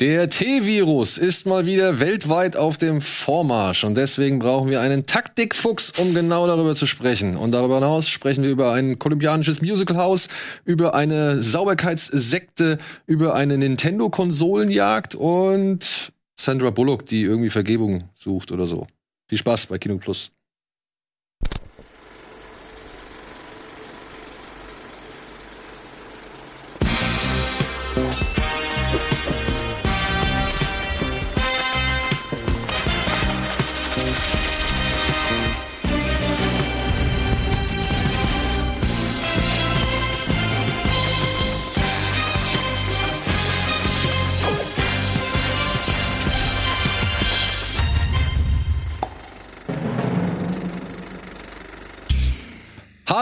Der T-Virus ist mal wieder weltweit auf dem Vormarsch und deswegen brauchen wir einen Taktikfuchs, um genau darüber zu sprechen. Und darüber hinaus sprechen wir über ein kolumbianisches Musicalhaus, über eine Sauberkeitssekte, über eine Nintendo-Konsolenjagd und Sandra Bullock, die irgendwie Vergebung sucht oder so. Viel Spaß bei Kino Plus.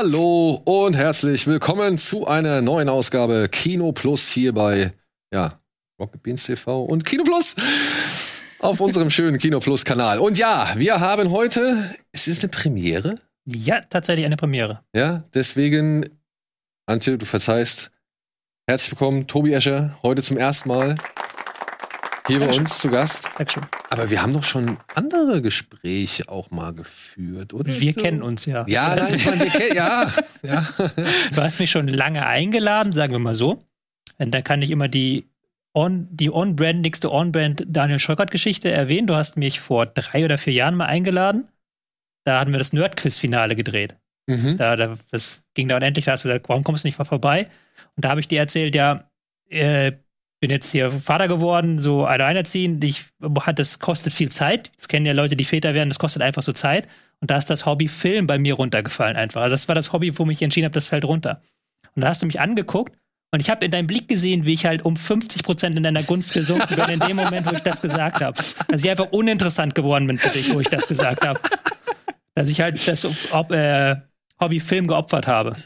Hallo und herzlich willkommen zu einer neuen Ausgabe Kino Plus hier bei ja, Rocket Beans TV und Kino Plus auf unserem schönen Kino Plus Kanal. Und ja, wir haben heute, es ist eine Premiere. Ja, tatsächlich eine Premiere. Ja, deswegen, Antje, du verzeihst. Herzlich willkommen, Tobi Escher, heute zum ersten Mal hier bei uns zu Gast. Dankeschön. Aber wir haben doch schon andere Gespräche auch mal geführt, oder? Wir kennen uns ja. Ja, nein, ich meine, wir kennen, ja, ja. Du hast mich schon lange eingeladen, sagen wir mal so. Und dann kann ich immer die on, die on-brandigste On-Brand Daniel Scholkert-Geschichte erwähnen. Du hast mich vor drei oder vier Jahren mal eingeladen. Da hatten wir das Nerd-Quiz-Finale gedreht. Mhm. Da, da, das ging dann endlich, da hast du gesagt, warum kommst du nicht mal vorbei? Und da habe ich dir erzählt, ja, äh, bin jetzt hier Vater geworden, so alleinerziehend. Ich, das kostet viel Zeit. Das kennen ja Leute, die Väter werden, das kostet einfach so Zeit. Und da ist das Hobby Film bei mir runtergefallen einfach. Also das war das Hobby, wo ich entschieden habe, das fällt runter. Und da hast du mich angeguckt und ich habe in deinem Blick gesehen, wie ich halt um 50 Prozent in deiner Gunst gesunken bin in dem Moment, wo ich das gesagt habe. Dass ich einfach uninteressant geworden bin für dich, wo ich das gesagt habe. Dass ich halt das äh, Hobby Film geopfert habe.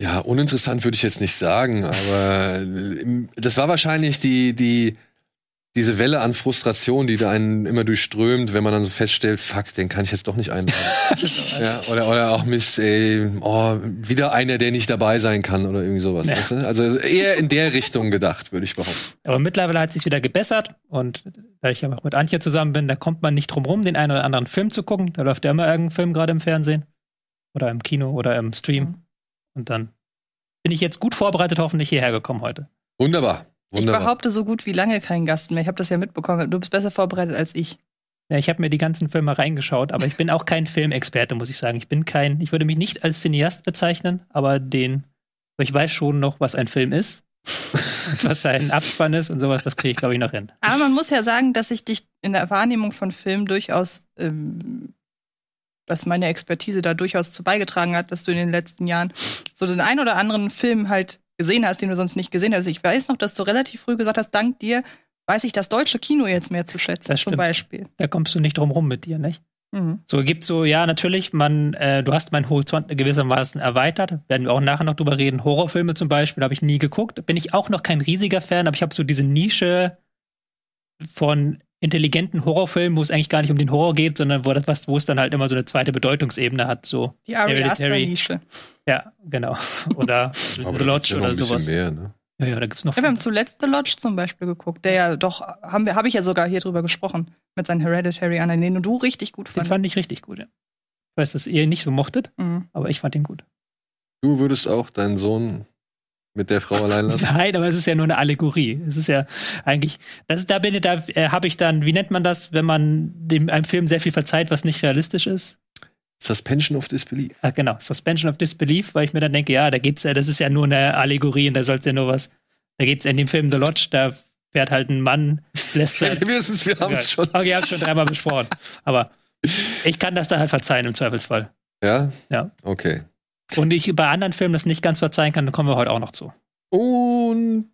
Ja, uninteressant würde ich jetzt nicht sagen, aber das war wahrscheinlich die, die, diese Welle an Frustration, die da einen immer durchströmt, wenn man dann so feststellt, fuck, den kann ich jetzt doch nicht einladen. ja, oder, oder auch Mist, ey, oh, wieder einer, der nicht dabei sein kann oder irgendwie sowas. Ja. Weißt du? Also eher in der Richtung gedacht, würde ich behaupten. Aber mittlerweile hat es sich wieder gebessert und weil ich ja auch mit Antje zusammen bin, da kommt man nicht drum rum, den einen oder anderen Film zu gucken. Da läuft ja immer irgendein Film gerade im Fernsehen oder im Kino oder im Stream. Mhm. Und dann bin ich jetzt gut vorbereitet hoffentlich hierher gekommen heute. Wunderbar. Wunderbar. Ich behaupte so gut wie lange keinen Gast mehr. Ich habe das ja mitbekommen. Du bist besser vorbereitet als ich. Ja, ich habe mir die ganzen Filme reingeschaut, aber ich bin auch kein Filmexperte, muss ich sagen. Ich bin kein, ich würde mich nicht als Cineast bezeichnen, aber den, ich weiß schon noch, was ein Film ist, was ein Abspann ist und sowas, das kriege ich, glaube ich, noch hin. Aber man muss ja sagen, dass ich dich in der Wahrnehmung von Filmen durchaus ähm, dass meine Expertise da durchaus zu beigetragen hat, dass du in den letzten Jahren so den ein oder anderen Film halt gesehen hast, den du sonst nicht gesehen hast. Ich weiß noch, dass du relativ früh gesagt hast, dank dir weiß ich das deutsche Kino jetzt mehr zu schätzen, das zum Beispiel. Da kommst du nicht drum rum mit dir, nicht? Mhm. So gibt so, ja, natürlich, man, äh, du hast meinen Horizont gewissermaßen erweitert. Werden wir auch nachher noch drüber reden. Horrorfilme zum Beispiel habe ich nie geguckt. Bin ich auch noch kein riesiger Fan, aber ich habe so diese Nische von intelligenten Horrorfilm, wo es eigentlich gar nicht um den Horror geht, sondern wo, das, wo es dann halt immer so eine zweite Bedeutungsebene hat. So Die Ari Aster-Nische. Ja, genau. Oder The Lodge oder sowas. Mehr, ne? Ja, ja, da gibt's noch. Ja, wir haben zuletzt The Lodge zum Beispiel geguckt, der ja doch, haben wir, habe ich ja sogar hier drüber gesprochen, mit seinen Hereditary Anna, den du richtig gut fandest. Den fand ich richtig gut, ja. Ich weiß, dass ihr ihn nicht so mochtet, mhm. aber ich fand ihn gut. Du würdest auch deinen Sohn mit der Frau allein lassen? Nein, aber es ist ja nur eine Allegorie. Es ist ja eigentlich, das, da bin ich, da äh, habe ich dann, wie nennt man das, wenn man dem einem Film sehr viel verzeiht, was nicht realistisch ist? Suspension of Disbelief. Ah, genau, Suspension of Disbelief, weil ich mir dann denke, ja, da geht's, das ist ja nur eine Allegorie und da sollte ja nur was. Da geht's in dem Film The Lodge, da fährt halt ein Mann, lässt sein, wir wir haben es schon. Okay, ihr habt schon dreimal besprochen. Aber ich kann das da halt verzeihen im Zweifelsfall. Ja? Ja. Okay. Und ich bei anderen Filmen das nicht ganz verzeihen kann, dann kommen wir heute auch noch zu. Und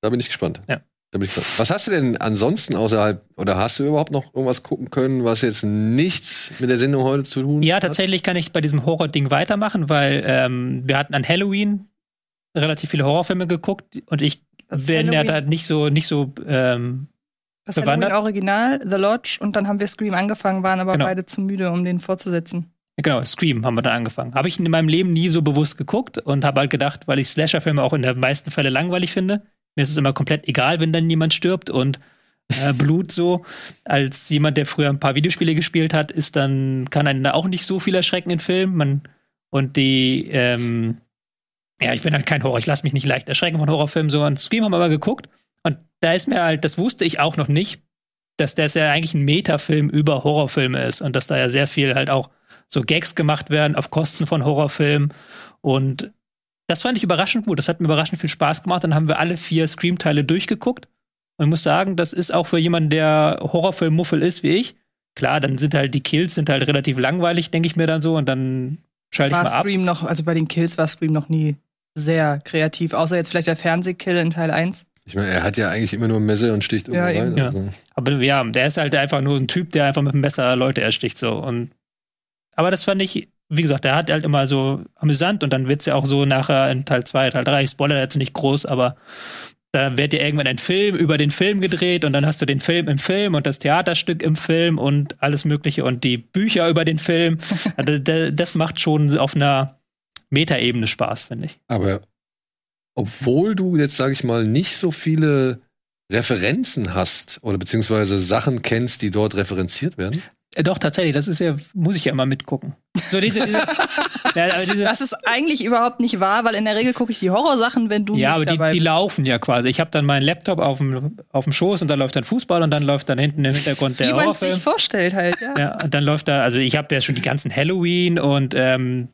da bin ich gespannt. Ja. Da bin ich gespannt. Was hast du denn ansonsten außerhalb, oder hast du überhaupt noch irgendwas gucken können, was jetzt nichts mit der Sendung heute zu tun hat? Ja, tatsächlich kann ich bei diesem Horror-Ding weitermachen, weil ähm, wir hatten an Halloween relativ viele Horrorfilme geguckt und ich das bin Halloween. ja da nicht so, nicht so ähm, das. Halloween Original, The Lodge und dann haben wir Scream angefangen, waren aber genau. beide zu müde, um den fortzusetzen. Genau, Scream haben wir dann angefangen. Habe ich in meinem Leben nie so bewusst geguckt und habe halt gedacht, weil ich Slasher-Filme auch in den meisten Fällen langweilig finde. Mir ist es immer komplett egal, wenn dann jemand stirbt und äh, Blut so. Als jemand, der früher ein paar Videospiele gespielt hat, ist dann, kann einen da auch nicht so viel erschrecken in Filmen. Man, und die, ähm, ja, ich bin halt kein Horror, ich lasse mich nicht leicht erschrecken von Horrorfilmen. So, und Scream haben wir aber geguckt. Und da ist mir halt, das wusste ich auch noch nicht, dass das ja eigentlich ein Metafilm über Horrorfilme ist und dass da ja sehr viel halt auch so Gags gemacht werden auf Kosten von Horrorfilmen. Und das fand ich überraschend gut. Das hat mir überraschend viel Spaß gemacht. Dann haben wir alle vier Scream-Teile durchgeguckt. Und ich muss sagen, das ist auch für jemanden, der Horrorfilm-Muffel ist wie ich. Klar, dann sind halt die Kills sind halt relativ langweilig, denke ich mir dann so. Und dann schalte ich War mal ab. Scream noch, also bei den Kills war Scream noch nie sehr kreativ, außer jetzt vielleicht der Fernsehkill in Teil 1. Ich meine, er hat ja eigentlich immer nur ein Messer und sticht irgendwo Ja, rein. eben. Ja. Also. Aber ja, der ist halt einfach nur ein Typ, der einfach mit dem Messer Leute ersticht so und aber das fand ich, wie gesagt, der hat halt immer so amüsant und dann wird's ja auch so nachher in Teil 2, Teil 3, ich spoilere jetzt nicht groß, aber da wird ja irgendwann ein Film über den Film gedreht und dann hast du den Film im Film und das Theaterstück im Film und alles Mögliche und die Bücher über den Film. Also, da- das macht schon auf einer Metaebene Spaß, finde ich. Aber obwohl du jetzt, sage ich mal, nicht so viele Referenzen hast oder beziehungsweise Sachen kennst, die dort referenziert werden. Äh, Doch, tatsächlich, das ist ja, muss ich ja immer mitgucken. So diese, diese, ja, aber diese Das ist eigentlich überhaupt nicht wahr, weil in der Regel gucke ich die Horrorsachen, wenn du Ja, nicht aber die, dabei die laufen ja quasi. Ich habe dann meinen Laptop auf dem, auf dem Schoß und dann läuft dann Fußball und dann läuft dann hinten im Hintergrund der Wie man sich vorstellt halt, ja. Ja, und dann läuft da, also ich habe ja schon die ganzen Halloween und ähm,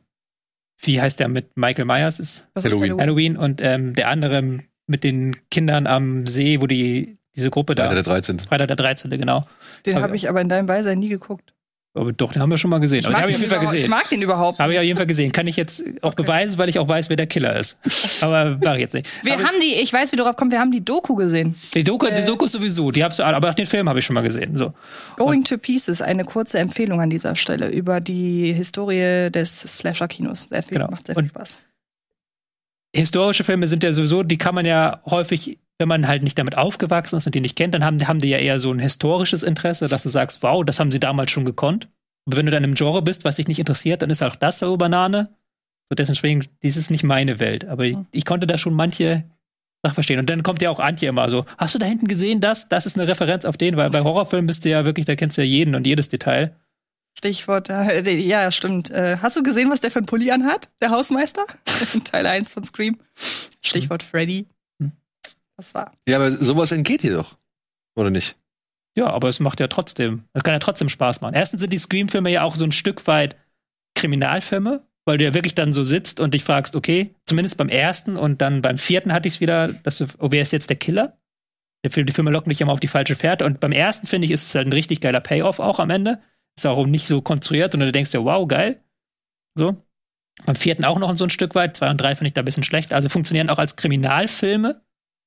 wie heißt der mit Michael Myers ist Halloween. Halloween und ähm, der andere mit den Kindern am See, wo die diese Gruppe da Leider der 13. Freitag der 13. genau. Den habe ich aber in deinem Beisein nie geguckt. Aber doch, den haben wir schon mal gesehen. Den ich jeden Fall überhaupt- ich gesehen. mag den überhaupt. Habe ich auf jeden Fall gesehen. Kann ich jetzt auch beweisen, weil ich auch weiß, wer der Killer ist. Aber mache ich jetzt nicht. Wir aber haben die, ich weiß, wie du drauf kommst, wir haben die Doku gesehen. die Doku, die äh, Doku sowieso, die hab's, aber auch den Film habe ich schon mal gesehen. So. Going to Pieces, eine kurze Empfehlung an dieser Stelle über die Historie des Slasher-Kinos. Sehr viel, Genau. macht sehr Und- viel Spaß. historische Filme sind ja sowieso, die kann man ja häufig, wenn man halt nicht damit aufgewachsen ist und die nicht kennt, dann haben, haben die ja eher so ein historisches Interesse, dass du sagst, wow, das haben sie damals schon gekonnt. Und wenn du dann im Genre bist, was dich nicht interessiert, dann ist auch das so Banane. So deswegen, dies ist nicht meine Welt. Aber ich, Hm. ich konnte da schon manche Sachen verstehen. Und dann kommt ja auch Antje immer so, hast du da hinten gesehen das? Das ist eine Referenz auf den, weil bei Horrorfilmen bist du ja wirklich, da kennst du ja jeden und jedes Detail. Stichwort, äh, ja, stimmt. Äh, hast du gesehen, was der für ein Pulli anhat? Der Hausmeister? Teil 1 von Scream. Stichwort Freddy. Das war. Ja, aber sowas entgeht dir doch. Oder nicht? Ja, aber es macht ja trotzdem, es kann ja trotzdem Spaß machen. Erstens sind die Scream-Filme ja auch so ein Stück weit Kriminalfilme, weil du ja wirklich dann so sitzt und dich fragst, okay, zumindest beim ersten und dann beim vierten hatte ich es wieder, dass du, oh, wer ist jetzt der Killer? Der Film, die Filme locken dich immer auf die falsche Fährte. Und beim ersten, finde ich, ist es halt ein richtig geiler Payoff auch am Ende. Ist auch nicht so konstruiert, sondern du denkst dir, wow, geil. So. Beim vierten auch noch so ein Stück weit. Zwei und drei finde ich da ein bisschen schlecht. Also funktionieren auch als Kriminalfilme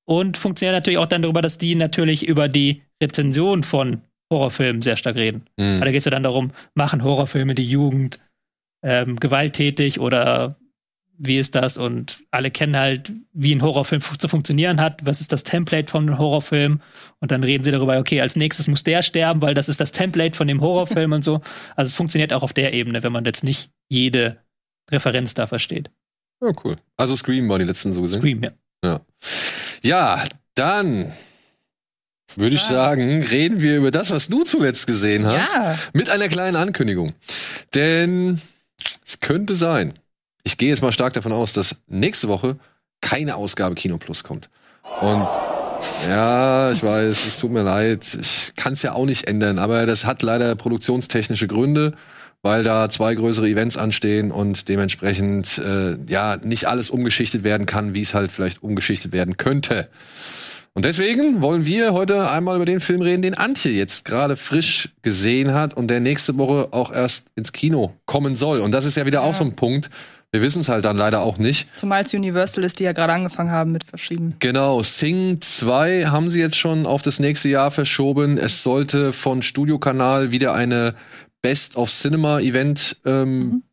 und funktionieren natürlich auch dann darüber, dass die natürlich über die Rezension von Horrorfilmen sehr stark reden. Hm. Weil da geht es ja dann darum, machen Horrorfilme die Jugend ähm, gewalttätig oder wie ist das? Und alle kennen halt, wie ein Horrorfilm zu funktionieren hat. Was ist das Template von einem Horrorfilm? Und dann reden sie darüber, okay, als nächstes muss der sterben, weil das ist das Template von dem Horrorfilm und so. Also es funktioniert auch auf der Ebene, wenn man jetzt nicht jede Referenz da versteht. Ja, cool. Also Scream waren die letzten so gesehen. Scream, ja. Ja, dann würde ich sagen, reden wir über das, was du zuletzt gesehen hast. Ja. Mit einer kleinen Ankündigung. Denn es könnte sein, ich gehe jetzt mal stark davon aus, dass nächste Woche keine Ausgabe Kino Plus kommt. Und ja, ich weiß, es tut mir leid. Ich kann es ja auch nicht ändern, aber das hat leider produktionstechnische Gründe, weil da zwei größere Events anstehen und dementsprechend äh, ja nicht alles umgeschichtet werden kann, wie es halt vielleicht umgeschichtet werden könnte. Und deswegen wollen wir heute einmal über den Film reden, den Antje jetzt gerade frisch gesehen hat und der nächste Woche auch erst ins Kino kommen soll. Und das ist ja wieder auch Ja. so ein Punkt. Wir wissen es halt dann leider auch nicht. Zumal es Universal ist, die ja gerade angefangen haben mit verschieben. Genau, Sing 2 haben sie jetzt schon auf das nächste Jahr verschoben. Es sollte von Studiokanal wieder eine Best of Cinema Event, ähm,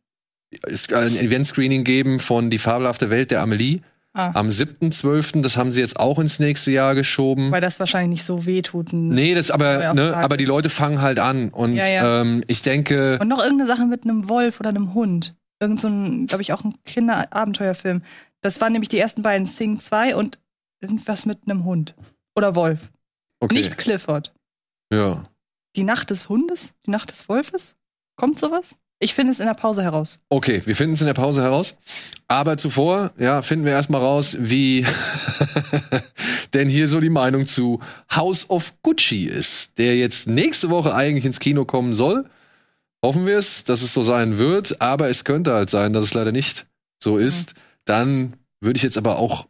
ist ein Event-Screening geben von Die fabelhafte Welt der Amelie. Ah. Am 7.12., das haben sie jetzt auch ins nächste Jahr geschoben. Weil das wahrscheinlich nicht so weh tut. Nee, das aber, ne, aber die Leute fangen halt an. Und Ja, ja. Ähm, ich denke, Und noch irgendeine Sache mit einem Wolf oder einem Hund. Irgend so ein, glaube ich, auch ein Kinderabenteuerfilm. Das waren nämlich die ersten beiden Sing 2 und irgendwas mit einem Hund. Oder Wolf. Okay. Nicht Clifford. Ja. Die Nacht des Hundes? Die Nacht des Wolfes? Kommt sowas? Ich finde es in der Pause heraus. Okay, wir finden es in der Pause heraus. Aber zuvor, ja, finden wir erstmal raus, wie denn hier so die Meinung zu House of Gucci ist, der jetzt nächste Woche eigentlich ins Kino kommen soll. Hoffen wir es, dass es so sein wird, aber es könnte halt sein, dass es leider nicht so ist. Dann würde ich jetzt aber auch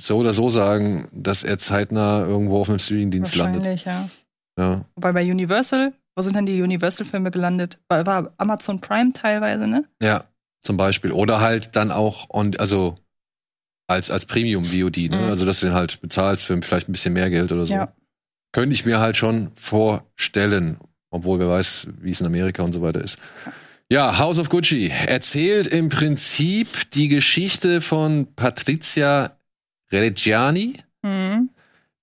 so oder so sagen, dass er zeitnah irgendwo auf einem Streamingdienst landet. Wahrscheinlich, ja. Ja. Wobei bei Universal, wo sind denn die Universal-Filme gelandet? War, war Amazon Prime teilweise, ne? Ja, zum Beispiel. Oder halt dann auch on, also als, als Premium-VOD, ne? Mhm. Also, dass du den halt bezahlst für vielleicht ein bisschen mehr Geld oder so. Ja. Könnte ich mir halt schon vorstellen. Obwohl wer weiß, wie es in Amerika und so weiter ist. Ja, House of Gucci erzählt im Prinzip die Geschichte von Patrizia Reggiani, Mhm.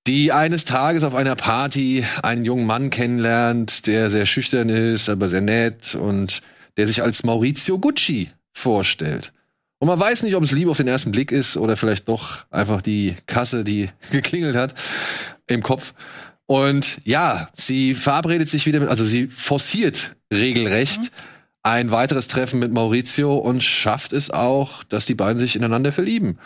Die eines Tages auf einer Party einen jungen Mann kennenlernt, der sehr schüchtern ist, aber sehr nett und der sich als Maurizio Gucci vorstellt. Und man weiß nicht, ob es Liebe auf den ersten Blick ist oder vielleicht doch einfach die Kasse, die geklingelt hat im Kopf. Und ja, sie verabredet sich wieder mit, also sie forciert regelrecht ein weiteres Treffen mit Maurizio und schafft es auch, dass die beiden sich ineinander verlieben.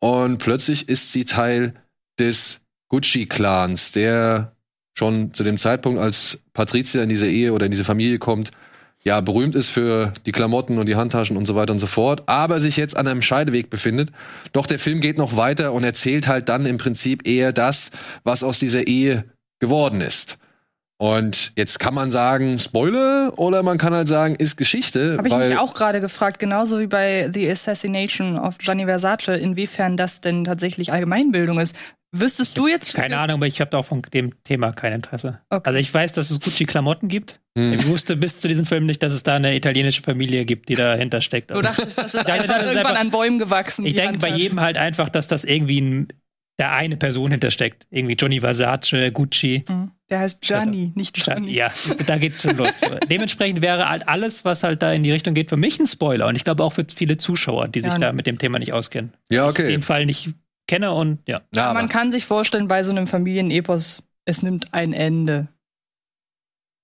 Und plötzlich ist sie Teil des Gucci-Clans, der schon zu dem Zeitpunkt, als Patrizia in diese Ehe oder in diese Familie kommt, ja, berühmt ist für die Klamotten und die Handtaschen und so weiter und so fort, aber sich jetzt an einem Scheideweg befindet. Doch der Film geht noch weiter und erzählt halt dann im Prinzip eher das, was aus dieser Ehe geworden ist. Und jetzt kann man sagen, Spoiler, oder man kann halt sagen, ist Geschichte. Habe ich mich auch gerade gefragt, genauso wie bei The Assassination of Gianni Versace, inwiefern das denn tatsächlich Allgemeinbildung ist. Wüsstest du jetzt? Keine Ahnung, aber ich habe auch von dem Thema kein Interesse. Okay. Also ich weiß, dass es Gucci-Klamotten gibt. Hm. Ich wusste bis zu diesem Film nicht, dass es da eine italienische Familie gibt, die dahinter steckt. Du dachtest, das ist einfach das ist irgendwann einfach- an Bäumen gewachsen. Ich denke bei jedem halt einfach, dass das irgendwie ein, da eine Person hintersteckt. Irgendwie Johnny Versace, Gucci. Hm. Der heißt Gianni, nicht Johnny. Ja, da geht's schon los. Dementsprechend wäre halt alles, was halt da in die Richtung geht, für mich ein Spoiler. Und ich glaube auch für viele Zuschauer, die sich Ja. da mit dem Thema nicht auskennen. ja, okay. Fall nicht kenne und ja. Ja, aber, Man kann sich vorstellen, bei so einem Familienepos, es nimmt ein Ende.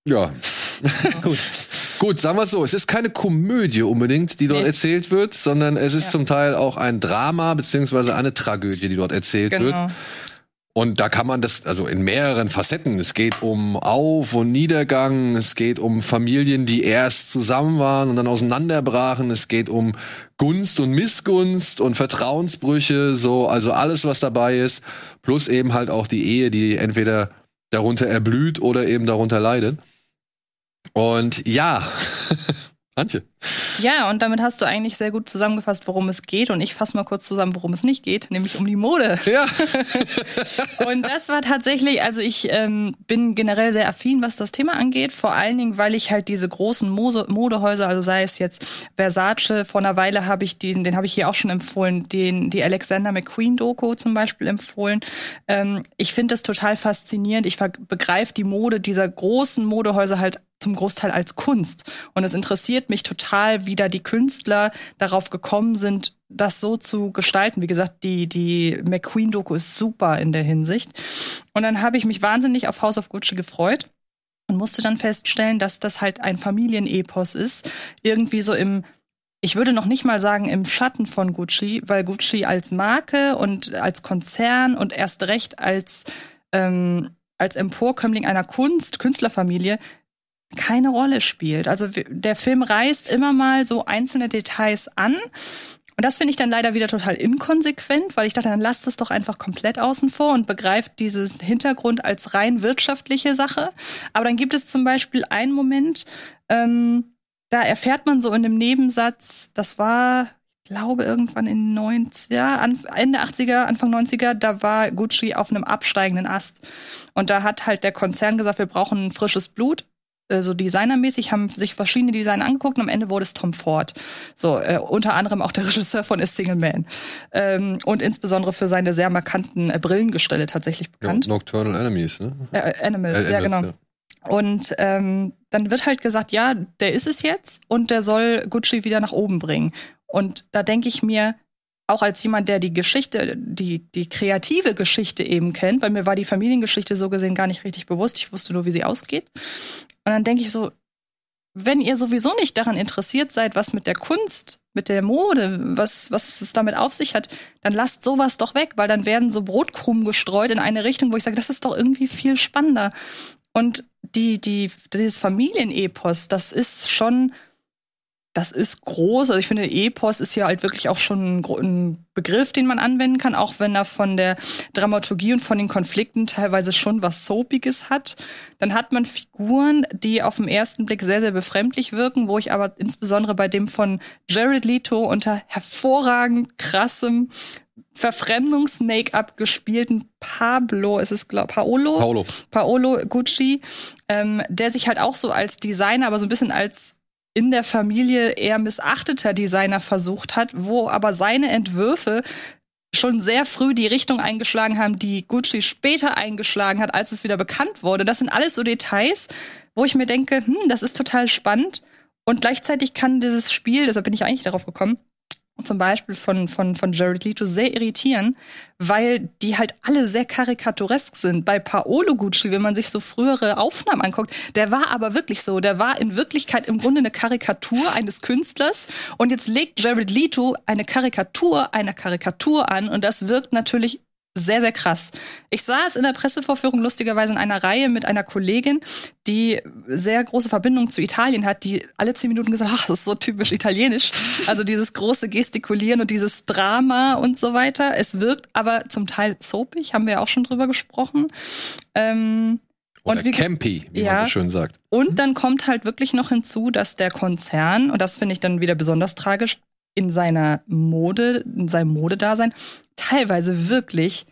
ja. Gut. Gut, sagen wir es so, es ist keine Komödie unbedingt, die dort Nee. erzählt wird, sondern es ist Ja. zum Teil auch ein Drama beziehungsweise eine Tragödie, die dort erzählt wird. Und da kann man das, also in mehreren Facetten. Es geht um Auf- und Niedergang, es geht um Familien, die erst zusammen waren und dann auseinanderbrachen, es geht um Gunst und Missgunst und Vertrauensbrüche, so, also alles, was dabei ist, plus eben halt auch die Ehe, die entweder darunter erblüht oder eben darunter leidet. Und ja, Antje. Ja, und damit hast du eigentlich sehr gut zusammengefasst, worum es geht. Und ich fasse mal kurz zusammen, worum es nicht geht, nämlich um die Mode. Ja. Und das war tatsächlich, also ich ähm, bin generell sehr affin, was das Thema angeht. Vor allen Dingen, weil ich halt diese großen Mose Modehäuser, also sei es jetzt Versace, vor einer Weile habe ich diesen, den habe ich hier auch schon empfohlen, den die Alexander McQueen Doku zum Beispiel empfohlen. Ähm, ich finde das total faszinierend. Ich begreife die Mode dieser großen Modehäuser halt zum Großteil als Kunst. Und es interessiert mich total, wie da die Künstler darauf gekommen sind, das so zu gestalten. Wie gesagt, die, die McQueen-Doku ist super in der Hinsicht. Und dann habe ich mich wahnsinnig auf House of Gucci gefreut und musste dann feststellen, dass das halt ein Familienepos ist. Irgendwie so im, ich würde noch nicht mal sagen im Schatten von Gucci, weil Gucci als Marke und als Konzern und erst recht als, ähm, als Emporkömmling einer Kunst, Künstlerfamilie keine Rolle spielt. Also der Film reißt immer mal so einzelne Details an. Und das finde ich dann leider wieder total inkonsequent, weil ich dachte, dann lasst es doch einfach komplett außen vor und begreift diesen Hintergrund als rein wirtschaftliche Sache. Aber dann gibt es zum Beispiel einen Moment, ähm, da erfährt man so in dem Nebensatz, das war, ich glaube, irgendwann in 90er, Anf- Ende 80er, Anfang 90er, da war Gucci auf einem absteigenden Ast. Und da hat halt der Konzern gesagt, wir brauchen frisches Blut äh, so designermäßig, haben sich verschiedene Designer angeguckt und am Ende wurde es Tom Ford. So, äh, unter anderem auch der Regisseur von A Single Man. Ähm, und insbesondere für seine sehr markanten äh, Brillengestelle tatsächlich Ja, bekannt. Nocturnal Enemies, ne? Äh, Animals, Äh, ja genau. Und ähm, dann wird halt gesagt, ja, der ist es jetzt und der soll Gucci wieder nach oben bringen. Und da denke ich mir, auch als jemand, der die Geschichte, die, die kreative Geschichte eben kennt, weil mir war die Familiengeschichte so gesehen gar nicht richtig bewusst. Ich wusste nur, wie sie ausgeht. Und dann denke ich so, wenn ihr sowieso nicht daran interessiert seid, was mit der Kunst, mit der Mode, was, was es damit auf sich hat, dann lasst sowas doch weg, weil dann werden so Brotkrumen gestreut in eine Richtung, wo ich sage, das ist doch irgendwie viel spannender. Und die, die, dieses Familienepos, das ist schon das ist groß. Also ich finde, Epos ist ja halt wirklich auch schon ein, Begriff, den man anwenden kann, auch wenn er von der Dramaturgie und von den Konflikten teilweise schon was Soapiges hat. Dann hat man Figuren, die auf den ersten Blick sehr, sehr befremdlich wirken, wo ich aber insbesondere bei dem von Jared Leto unter hervorragend krassem Verfremdungs-Make-up gespielten Pablo, ist es glaub Paolo? Paolo. Paolo Gucci, ähm, der sich halt auch so als Designer, aber so ein bisschen als in der Familie eher missachteter Designer versucht hat, wo aber seine Entwürfe schon sehr früh die Richtung eingeschlagen haben, die Gucci später eingeschlagen hat, als es wieder bekannt wurde. Das sind alles so Details, wo ich mir denke, hm, das ist total spannend. Und gleichzeitig kann dieses Spiel, deshalb bin ich eigentlich darauf gekommen, zum Beispiel von, von, von Jared Leto sehr irritieren, weil die halt alle sehr karikaturesk sind. Bei Paolo Gucci, wenn man sich so frühere Aufnahmen anguckt, der war aber wirklich so. Der war in Wirklichkeit im Grunde eine Karikatur eines Künstlers. Und jetzt legt Jared Leto eine Karikatur einer Karikatur an. Und das wirkt natürlich sehr, sehr krass. Ich saß in der Pressevorführung lustigerweise in einer Reihe mit einer Kollegin, die sehr große Verbindung zu Italien hat, die alle zehn Minuten gesagt hat, ach, das ist so typisch italienisch. Also dieses große Gestikulieren und dieses Drama und so weiter. Es wirkt aber zum Teil soapig, haben wir ja auch schon drüber gesprochen. Ähm, Oder und wie, campy, wie ja, man so schön sagt. Und dann kommt halt wirklich noch hinzu, dass der Konzern, und das finde ich dann wieder besonders tragisch, in seiner Mode, in seinem Modedasein teilweise wirklich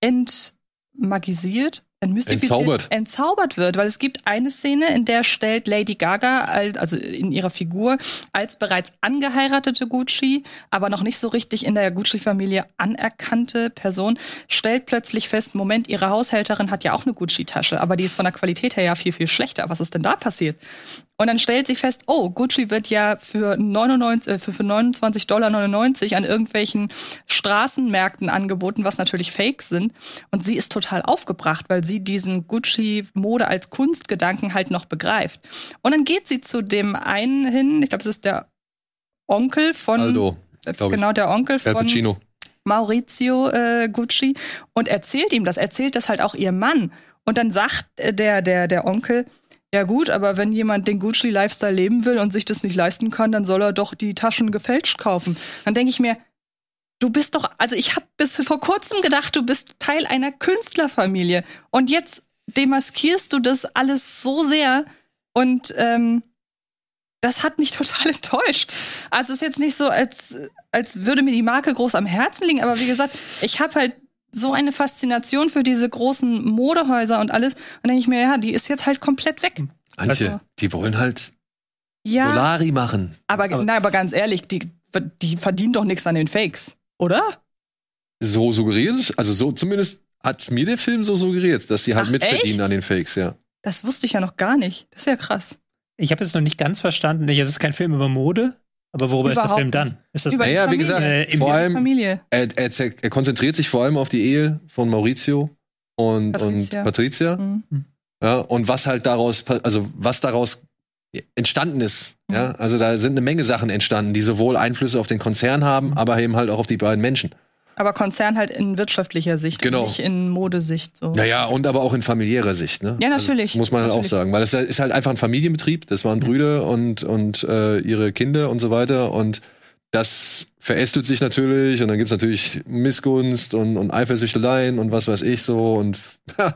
entmagisiert, entzaubert. entzaubert wird, weil es gibt eine Szene, in der stellt Lady Gaga, also in ihrer Figur, als bereits angeheiratete Gucci, aber noch nicht so richtig in der Gucci-Familie anerkannte Person, stellt plötzlich fest, Moment, ihre Haushälterin hat ja auch eine Gucci-Tasche, aber die ist von der Qualität her ja viel, viel schlechter. Was ist denn da passiert? Und dann stellt sie fest, oh, Gucci wird ja für, 99, äh, für, für 29,99 Dollar an irgendwelchen Straßenmärkten angeboten, was natürlich Fakes sind. Und sie ist total aufgebracht, weil sie diesen Gucci-Mode als Kunstgedanken halt noch begreift. Und dann geht sie zu dem einen hin, ich glaube, es ist der Onkel von. Aldo. Äh, genau, der Onkel von. Pacino. Maurizio äh, Gucci und erzählt ihm das, erzählt das halt auch ihr Mann. Und dann sagt äh, der, der, der Onkel, ja gut, aber wenn jemand den Gucci-Lifestyle leben will und sich das nicht leisten kann, dann soll er doch die Taschen gefälscht kaufen. Dann denke ich mir, du bist doch, also ich habe bis vor kurzem gedacht, du bist Teil einer Künstlerfamilie und jetzt demaskierst du das alles so sehr und ähm, das hat mich total enttäuscht. Also es ist jetzt nicht so, als, als würde mir die Marke groß am Herzen liegen, aber wie gesagt, ich habe halt so eine Faszination für diese großen Modehäuser und alles. Und denke ich mir, ja, die ist jetzt halt komplett weg. Manche, also, die wollen halt ja, Dolari machen. Aber, aber, na, aber ganz ehrlich, die, die verdienen doch nichts an den Fakes, oder? So suggeriert es, also so zumindest hat mir der Film so suggeriert, dass sie halt Ach, mitverdienen echt? an den Fakes, ja. Das wusste ich ja noch gar nicht. Das ist ja krass. Ich habe jetzt noch nicht ganz verstanden. Das ist kein Film über Mode, aber worüber Überhaupt ist der Film dann? Ist das Über naja, wie gesagt, äh, vor allem, Familie. Er, er, er, konzentriert sich vor allem auf die Ehe von Maurizio und Patricia. Und Patricia. Mhm. Ja, und was halt daraus, also was daraus entstanden ist. Mhm. Ja, also da sind eine Menge Sachen entstanden, die sowohl Einflüsse auf den Konzern haben, mhm. aber eben halt auch auf die beiden Menschen. Aber Konzern halt in wirtschaftlicher Sicht, genau. nicht in Modesicht. So. Naja, und aber auch in familiärer Sicht. Ne? Ja, natürlich. Also, muss man halt auch sagen. Weil es ist halt einfach ein Familienbetrieb. Das waren Brüder und, und äh, ihre Kinder und so weiter. Und das verästelt sich natürlich und dann gibt's natürlich Missgunst und, und Eifersüchteleien und was weiß ich so und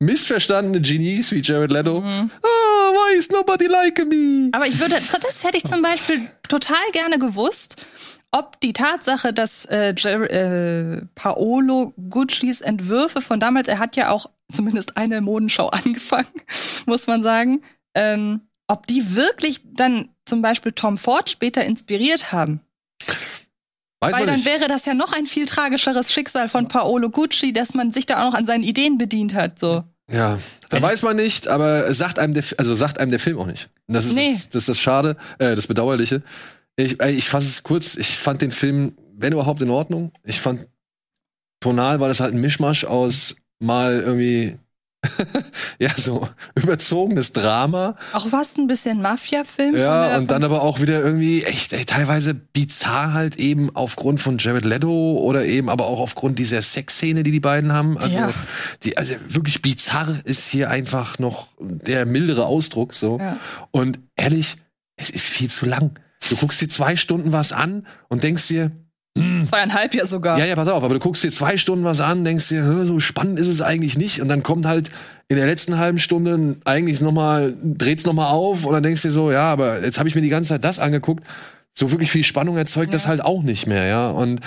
missverstandene Genies wie Jared Leto. Mhm. Oh, why is nobody like me? Aber ich würde, das hätte ich zum Beispiel total gerne gewusst, ob die Tatsache, dass äh, Jer äh, Paolo Guccis Entwürfe von damals, er hat ja auch zumindest eine Modenschau angefangen, muss man sagen, ähm, ob die wirklich dann zum Beispiel Tom Ford später inspiriert haben. Weiß Weil dann nicht. wäre das ja noch ein viel tragischeres Schicksal von Paolo Gucci, dass man sich da auch noch an seinen Ideen bedient hat. So. Ja, da weiß man nicht, aber sagt einem der, also sagt einem der Film auch nicht. das ist, nee. das, das ist das Schade, äh, das Bedauerliche. Ich, ich fasse es kurz, ich fand den Film wenn überhaupt in Ordnung. Ich fand, tonal war das halt ein Mischmasch aus mal irgendwie ja, so überzogenes Drama. Auch fast ein bisschen Mafia-Film. Ja, und dann aber auch wieder irgendwie echt ey, teilweise bizarr halt eben aufgrund von Jared Leto oder eben aber auch aufgrund dieser Sexszene, die die beiden haben. Also, Ja. die, also wirklich bizarr ist hier einfach noch der mildere Ausdruck so. Ja. Und ehrlich, es ist viel zu lang. Du guckst dir zwei Stunden was an und denkst dir, Zweieinhalb ja sogar. ja, ja, pass auf, aber du guckst dir zwei Stunden was an, denkst dir, "Hä, so spannend ist es eigentlich nicht. Und dann kommt halt in der letzten halben Stunde eigentlich nochmal, dreht's nochmal auf und dann denkst du dir so, ja, aber jetzt habe ich mir die ganze Zeit das angeguckt. So wirklich viel Spannung erzeugt das Ja. halt auch nicht mehr, ja. Und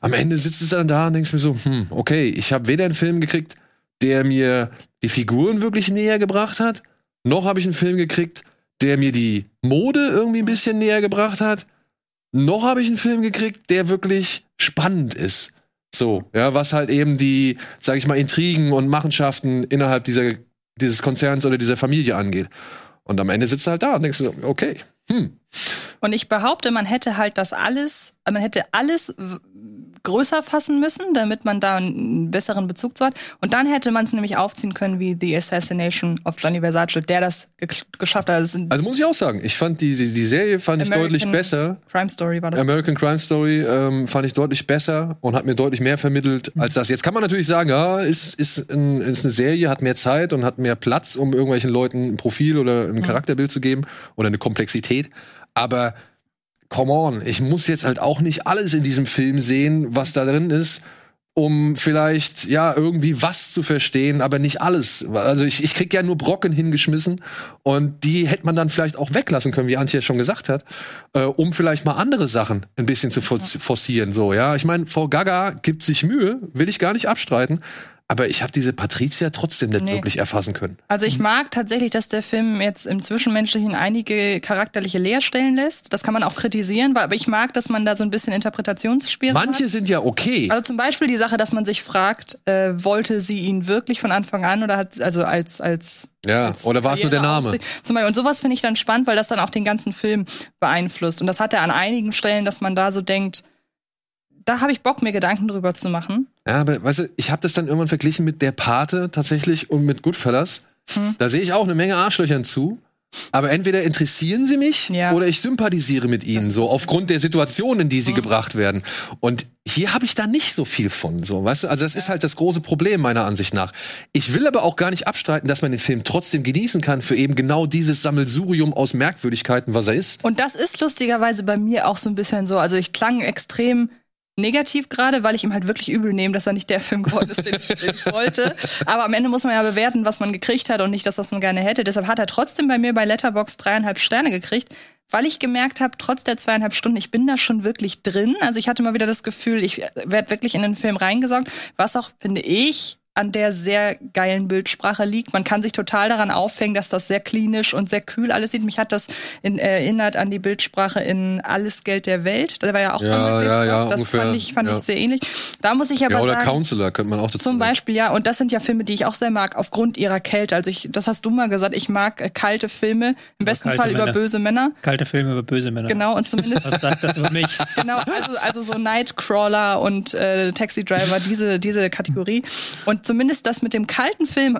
am Ende sitzt du dann da und denkst mir so, hm, okay, ich habe weder einen Film gekriegt, der mir die Figuren wirklich näher gebracht hat, noch habe ich einen Film gekriegt, der mir die Mode irgendwie ein bisschen näher gebracht hat, noch habe ich einen Film gekriegt, der wirklich spannend ist. So, ja, was halt eben die, sag ich mal, Intrigen und Machenschaften innerhalb dieser, dieses Konzerns oder dieser Familie angeht. Und am Ende sitzt du halt da und denkst okay, hm, Und ich behaupte, man hätte halt das alles, man hätte alles größer fassen müssen, damit man da einen besseren Bezug zu hat. Und dann hätte man es nämlich aufziehen können wie The Assassination of Gianni Versace, der das ge geschafft hat. Ein also muss ich auch sagen, ich fand die, die, die Serie fand ich American deutlich besser. Crime Story war das. American Crime Story ähm, fand ich deutlich besser und hat mir deutlich mehr vermittelt als das. Jetzt kann man natürlich sagen, ja, ist, ist, ein, ist eine Serie, hat mehr Zeit und hat mehr Platz, um irgendwelchen Leuten ein Profil oder ein Charakterbild zu geben oder eine Komplexität. Aber come on, ich muss jetzt halt auch nicht alles in diesem Film sehen, was da drin ist. Um vielleicht, ja, irgendwie was zu verstehen, aber nicht alles. Also ich, ich krieg ja nur Brocken hingeschmissen und die hätte man dann vielleicht auch weglassen können, wie Antje ja schon gesagt hat, äh, um vielleicht mal andere Sachen ein bisschen zu forci- forcieren. So, ja. Ich meine, Frau Gaga gibt sich Mühe, will ich gar nicht abstreiten, aber ich habe diese Patricia trotzdem nicht Nee. wirklich erfassen können. Also ich mag tatsächlich, dass der Film jetzt im Zwischenmenschlichen einige charakterliche Leerstellen lässt. Das kann man auch kritisieren, weil- aber ich mag, dass man da so ein bisschen Interpretationsspielraum hat. Manche sind ja okay. Also zum Beispiel die Sache, dass man sich fragt, äh, wollte sie ihn wirklich von Anfang an oder hat also als als Ja, als oder war es nur der Name? Zum Beispiel und sowas finde ich dann spannend, weil das dann auch den ganzen Film beeinflusst und das hat er an einigen Stellen, dass man da so denkt, da habe ich Bock mir Gedanken drüber zu machen. Ja, aber weißt du, ich habe das dann irgendwann verglichen mit der Pate tatsächlich und mit Goodfellas. Hm. Da sehe ich auch eine Menge Arschlöchern zu. Aber entweder interessieren sie mich Ja. oder ich sympathisiere mit ihnen, so aufgrund der Situation, in die sie Mhm. gebracht werden. Und hier habe ich da nicht so viel von, so, weißt du? Also das ist halt das große Problem meiner Ansicht nach. Ich will aber auch gar nicht abstreiten, dass man den Film trotzdem genießen kann für eben genau dieses Sammelsurium aus Merkwürdigkeiten, was er ist. Und das ist lustigerweise bei mir auch so ein bisschen so. Also ich klang extrem negativ gerade, weil ich ihm halt wirklich übel nehme, dass er nicht der Film geworden ist, den ich, den ich wollte. Aber am Ende muss man ja bewerten, was man gekriegt hat und nicht das, was man gerne hätte. Deshalb hat er trotzdem bei mir bei Letterbox dreieinhalb Sterne gekriegt, weil ich gemerkt habe, trotz der zweieinhalb Stunden, ich bin da schon wirklich drin. Also ich hatte mal wieder das Gefühl, ich werde wirklich in den Film reingesaugt, was auch, finde ich, an der sehr geilen Bildsprache liegt. Man kann sich total daran aufhängen, dass das sehr klinisch und sehr kühl alles sieht. Mich hat das in, erinnert an die Bildsprache in Alles Geld der Welt. Da war ja auch Ja, ja, ja, Das ungefähr, fand ich, fand ja. ich sehr ähnlich. Da muss ich aber Ja, oder sagen, Counselor könnte man auch dazu zum nehmen. Beispiel, ja, und das sind ja Filme, die ich auch sehr mag, aufgrund ihrer Kälte. Also ich, das hast du mal gesagt, ich mag äh, kalte Filme, im besten Fall über Männer. böse Männer. Kalte Filme über böse Männer. Genau, und zumindest Was sagt das über mich? genau, also, also so Nightcrawler und äh, Taxi Driver, diese, diese Kategorie. Und zumindest das mit dem kalten Film,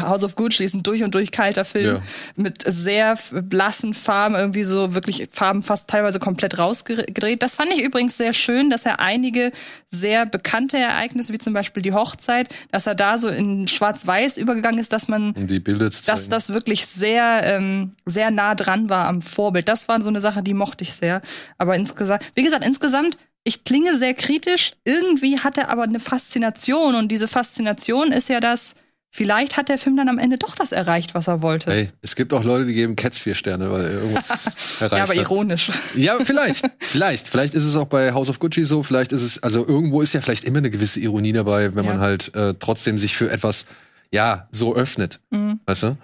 House of Gucci ist ein durch und durch kalter Film Ja. mit sehr blassen Farben, irgendwie so wirklich Farben fast teilweise komplett rausgedreht. Das fand ich übrigens sehr schön, dass er einige sehr bekannte Ereignisse, wie zum Beispiel die Hochzeit, dass er da so in Schwarz-Weiß übergegangen ist, dass man Um die Bilder zu dass das wirklich sehr, ähm, sehr nah dran war am Vorbild. Das war so eine Sache, die mochte ich sehr. Aber insgesamt, wie gesagt, insgesamt, ich klinge sehr kritisch. Irgendwie hat er aber eine Faszination und diese Faszination ist ja das, vielleicht hat der Film dann am Ende doch das erreicht, was er wollte. Hey, es gibt auch Leute, die geben Cats vier Sterne, weil er irgendwas erreicht ja, aber hat. ironisch. Ja, vielleicht. vielleicht. Vielleicht ist es auch bei House of Gucci so. Vielleicht ist es, also irgendwo ist ja vielleicht immer eine gewisse Ironie dabei, wenn Ja. man halt äh, trotzdem sich für etwas, ja, so öffnet. Mhm, Weißt du?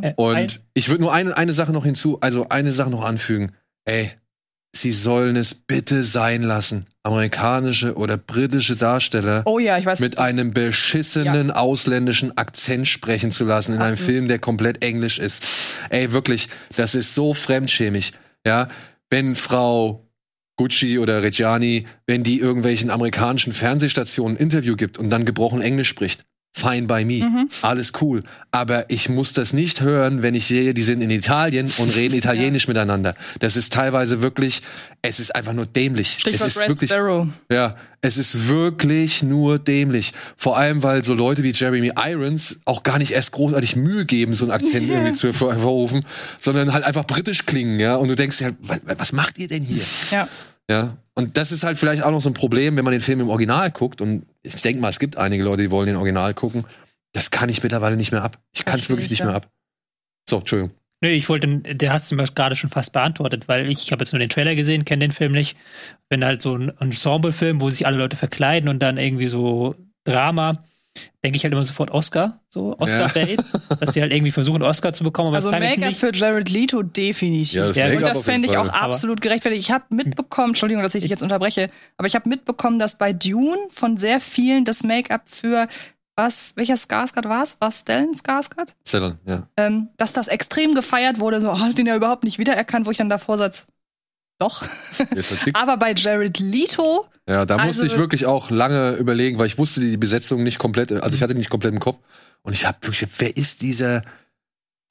Äh, Und ich würde nur eine, eine Sache noch hinzu, also eine Sache noch anfügen. Ey, sie sollen es bitte sein lassen, amerikanische oder britische Darsteller Oh ja, weiß. mit einem beschissenen ausländischen Akzent sprechen zu lassen in einem Absolut. Film, der komplett englisch ist. Ey, wirklich, das ist so fremdschämig. Ja, wenn Frau Gucci oder Reggiani, wenn die irgendwelchen amerikanischen Fernsehstationen ein Interview gibt und dann gebrochen Englisch spricht. Fine by me. Mhm. Alles cool. Aber ich muss das nicht hören, wenn ich sehe, die sind in Italien und reden Italienisch miteinander. Das ist teilweise wirklich, es ist einfach nur dämlich. es Stichwort ist Red wirklich, Sparrow. ja, es ist wirklich nur dämlich. Vor allem, weil so Leute wie Jeremy Irons auch gar nicht erst großartig Mühe geben, so einen Akzent Ja. irgendwie zu ver verrufen, sondern halt einfach britisch klingen, ja. Und du denkst ja, was, was macht ihr denn hier? Ja. Ja. Und das ist halt vielleicht auch noch so ein Problem, wenn man den Film im Original guckt. Und ich denke mal, es gibt einige Leute, die wollen den Original gucken. Das kann ich mittlerweile nicht mehr ab. Ich kann es wirklich ich, nicht ja. mehr ab. So, Entschuldigung. Nö, ich wollte, der hat es gerade schon fast beantwortet, weil ich habe jetzt nur den Trailer gesehen, kenne den Film nicht. Wenn halt so ein Ensemble-Film, wo sich alle Leute verkleiden und dann irgendwie so Drama, denke ich halt immer sofort Oscar, so Oscar-Bait, dass sie halt irgendwie versuchen, Oscar zu bekommen, aber Also Make-up für Jared Leto definitiv. Ja, das Ja, Und das fände ich auch absolut gerechtfertigt. Ich habe mitbekommen, Entschuldigung, dass ich dich jetzt unterbreche, aber ich habe mitbekommen, dass bei Dune von sehr vielen das Make-up für was, welcher Skarsgård war es? War es Stellan Skarsgård? Stellan, ja. Ähm, dass das extrem gefeiert wurde, so, oh, hat den ja überhaupt nicht wiedererkannt, wo ich dann davor satz, doch. Aber bei Jared Leto, Ja, da musste Also- ich wirklich auch lange überlegen, weil ich wusste die Besetzung nicht komplett, also ich hatte die nicht komplett im Kopf. Und ich habe wirklich, wer ist dieser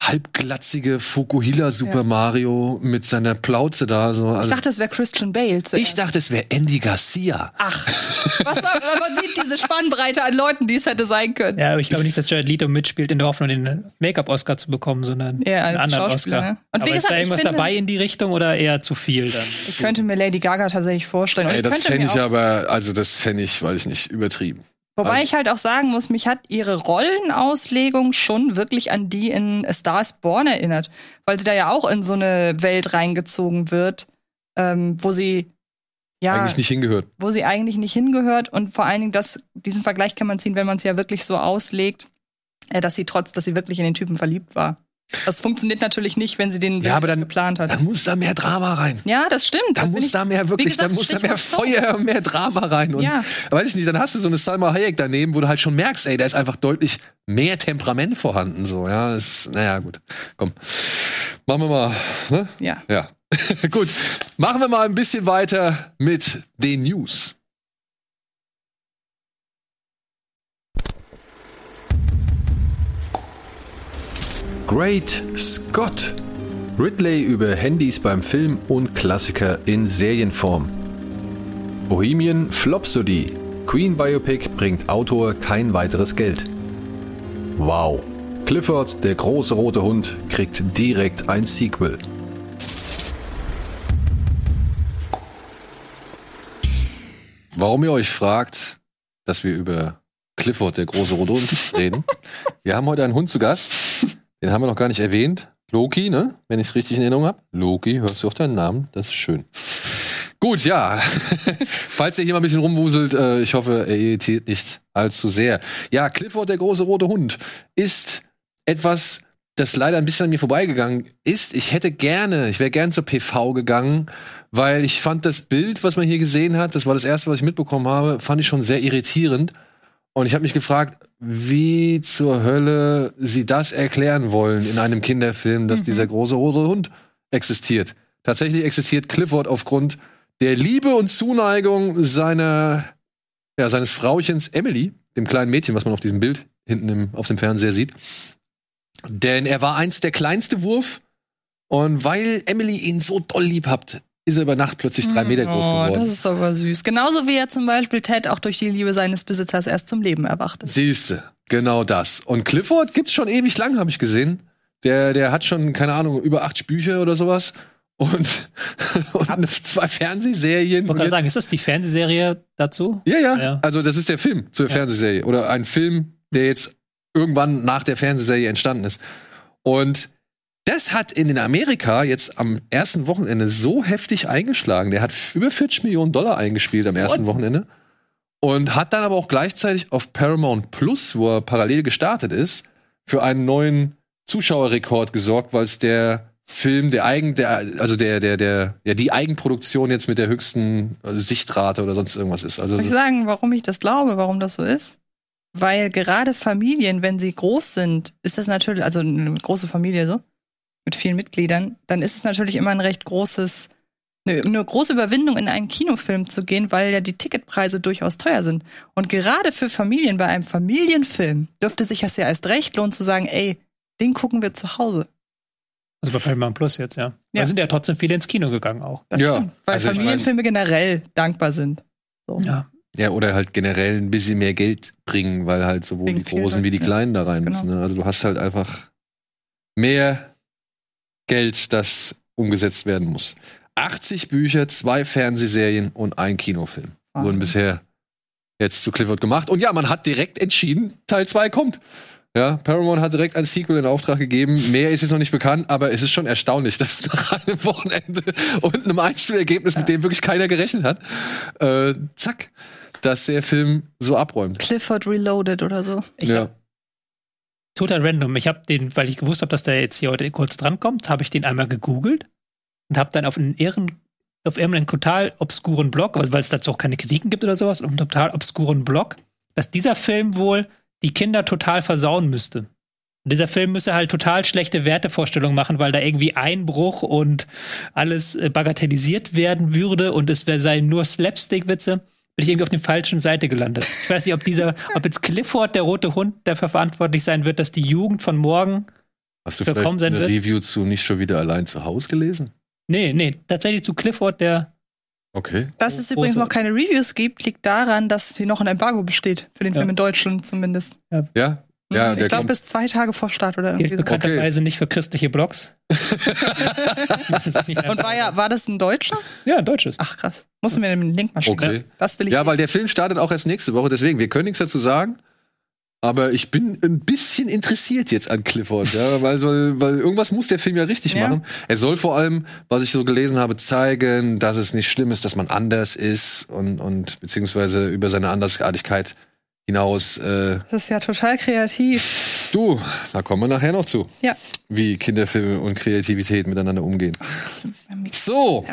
halbglatzige Fukuhila Super Ja. Mario mit seiner Plauze da? So, ich also, dachte, es wäre Christian Bale zuerst. ich dachte, es wäre Andy Garcia. Ach, was man sieht diese Spannbreite an Leuten, die es hätte sein können. Ja, aber ich glaube nicht, dass Jared Leto mitspielt in der Hoffnung, den Make-up-Oscar zu bekommen, sondern Ja, einen anderen Oscar. ne? Und aber wie ist gesagt, da ich irgendwas finde- dabei in die Richtung oder eher zu viel dann? Ich könnte mir Lady Gaga tatsächlich vorstellen. Ey, ich das fände ich aber, also das fände ich, weiß ich nicht, übertrieben. Wobei also- ich halt auch sagen muss, mich hat ihre Rollenauslegung schon wirklich an die in A Star is Born erinnert. Weil sie da ja auch in so eine Welt reingezogen wird, ähm, wo sie ja, Eigentlich nicht hingehört. wo sie eigentlich nicht hingehört. Und vor allen Dingen, das, diesen Vergleich kann man ziehen, wenn man es ja wirklich so auslegt, äh, dass sie trotz, dass sie wirklich in den Typen verliebt war. Das funktioniert natürlich nicht, wenn sie den Ja, aber dann- geplant hat. Da muss da mehr Drama rein. ja, das stimmt. Da muss ich- da mehr wirklich, gesagt, da muss da mehr Feuer, mehr Drama rein. Und Ja. weiß ich nicht, dann hast du so eine Salma Hayek daneben, wo du halt schon merkst, ey, da ist einfach deutlich mehr Temperament vorhanden. So, ja, ist, naja, gut. Komm. Machen wir mal, ne? Ja. Ja. gut. Machen wir mal ein bisschen weiter mit den News. Great Scott. Ridley über Handys beim Film und Klassiker in Serienform. Bohemian Flopsody. Queen Biopic bringt Autor kein weiteres Geld. Wow. Clifford, der große rote Hund, kriegt direkt ein Sequel. Warum ihr euch fragt, dass wir über Clifford, der große rote Hund, reden. Wir haben heute einen Hund zu Gast. Den haben wir noch gar nicht erwähnt. Loki, ne? Wenn ich es richtig in Erinnerung habe. Loki, hörst du auch deinen Namen? Das ist schön. Gut, ja. Falls ihr hier mal ein bisschen rumwuselt, äh, ich hoffe, er irritiert nicht allzu sehr. Ja, Clifford, der große rote Hund, ist etwas, das leider ein bisschen an mir vorbeigegangen ist. Ich hätte gerne, ich wäre gern zur PV gegangen, weil ich fand das Bild, was man hier gesehen hat, das war das erste, was ich mitbekommen habe, fand ich schon sehr irritierend. Und ich habe mich gefragt, wie zur Hölle sie das erklären wollen in einem Kinderfilm, dass Mhm. dieser große rote Hund existiert. Tatsächlich existiert Clifford aufgrund der Liebe und Zuneigung seiner, ja, seines Frauchens Emily, dem kleinen Mädchen, was man auf diesem Bild hinten im, auf dem Fernseher sieht. Denn er war einst der kleinste Wurf und weil Emily ihn so doll lieb hat, ist er über Nacht plötzlich drei Meter groß oh, geworden. Das ist aber süß. Genauso wie er zum Beispiel Ted auch durch die Liebe seines Besitzers erst zum Leben erwacht ist. Siehste, genau das. Und Clifford gibt's schon ewig lang, habe ich gesehen. Der, der hat schon, keine Ahnung, über acht Bücher oder sowas. Und, und zwei Fernsehserien. Ich wollte sagen, ist das die Fernsehserie dazu? ja, ja, Ja. Also das ist der Film zur Ja. Fernsehserie. Oder ein Film, der jetzt irgendwann nach der Fernsehserie entstanden ist. Und das hat in den Amerika jetzt am ersten Wochenende so heftig eingeschlagen. Der hat über 40 Millionen Dollar eingespielt am ersten What? Wochenende. Und hat dann aber auch gleichzeitig auf Paramount Plus, wo er parallel gestartet ist, für einen neuen Zuschauerrekord gesorgt, weil es der Film, der eigen, der, also der, der, der, ja, die Eigenproduktion jetzt mit der höchsten also Sichtrate oder sonst irgendwas ist. Also, Soll ich sagen, warum ich das glaube, warum das so ist? Weil gerade Familien, wenn sie groß sind, ist das natürlich, also eine große Familie so, mit vielen Mitgliedern, dann ist es natürlich immer ein recht großes eine, eine große Überwindung, in einen Kinofilm zu gehen, weil ja die Ticketpreise durchaus teuer sind. Und gerade für Familien bei einem Familienfilm dürfte sich das ja erst recht lohnen zu sagen, ey, den gucken wir zu Hause. Also bei Paramount Plus jetzt, ja. Da Ja. sind ja trotzdem viele ins Kino gegangen auch. Das Ja, stimmt, weil also ich mein- Familienfilme generell dankbar sind. So. Ja. Ja, oder halt generell ein bisschen mehr Geld bringen, weil halt sowohl Wegen die Großen wie die Kleinen da rein Genau. müssen. Ne? Also du hast halt einfach mehr Geld, das umgesetzt werden muss. 80 Bücher, zwei Fernsehserien und ein Kinofilm Wahnsinn. wurden bisher jetzt zu Clifford gemacht. Und ja, man hat direkt entschieden, Teil 2 kommt. Ja, Paramount hat direkt ein Sequel in Auftrag gegeben. Mehr ist jetzt noch nicht bekannt, aber es ist schon erstaunlich, dass nach einem Wochenende und einem Einspielergebnis, mit dem wirklich keiner gerechnet hat, äh, zack, dass der Film so abräumt. Clifford Reloaded oder so. Ich ja. hab total random. Ich habe den, weil ich gewusst habe, dass der jetzt hier heute kurz drankommt, habe ich den einmal gegoogelt und habe dann auf einen Ehren, auf irgendeinen total obskuren Blog, weil es dazu auch keine Kritiken gibt oder sowas, auf einem total obskuren Blog, dass dieser Film wohl die Kinder total versauen müsste. Und dieser Film müsse halt total schlechte Wertevorstellungen machen, weil da irgendwie Einbruch und alles äh, bagatellisiert werden würde und es seien nur Slapstick-Witze. Bin ich irgendwie auf der falschen Seite gelandet. Ich weiß nicht, ob dieser, ob jetzt Clifford, der rote Hund, dafür verantwortlich sein wird, dass die Jugend von morgen. Hast du vielleicht sein eine wird. Review zu nicht schon wieder allein zu Hause gelesen? Nee, nee, tatsächlich zu Clifford, der. Okay. Dass es übrigens noch keine Reviews gibt, liegt daran, dass hier noch ein Embargo besteht. Für den Ja. Film in Deutschland zumindest. Ja? Ja, Der ich glaube, bis zwei Tage vor Start oder Gilt irgendwie so. bekannterweise nicht für christliche Blogs. Und war ja, war das ein Deutscher? Ja, deutsches. Ach krass. Muss mir den Link mal schicken. Okay. Das will ich. Ja, weil der Film startet auch erst nächste Woche, deswegen, wir können nichts dazu sagen. Aber ich bin ein bisschen interessiert jetzt an Clifford, ja, weil, soll, weil irgendwas muss der Film ja richtig Ja. machen. Er soll vor allem, was ich so gelesen habe, zeigen, dass es nicht schlimm ist, dass man anders ist und, und beziehungsweise über seine Andersartigkeit hinaus. Äh, das ist ja total kreativ. du, da kommen wir nachher noch zu, Ja. wie Kinderfilme und Kreativität miteinander umgehen. So,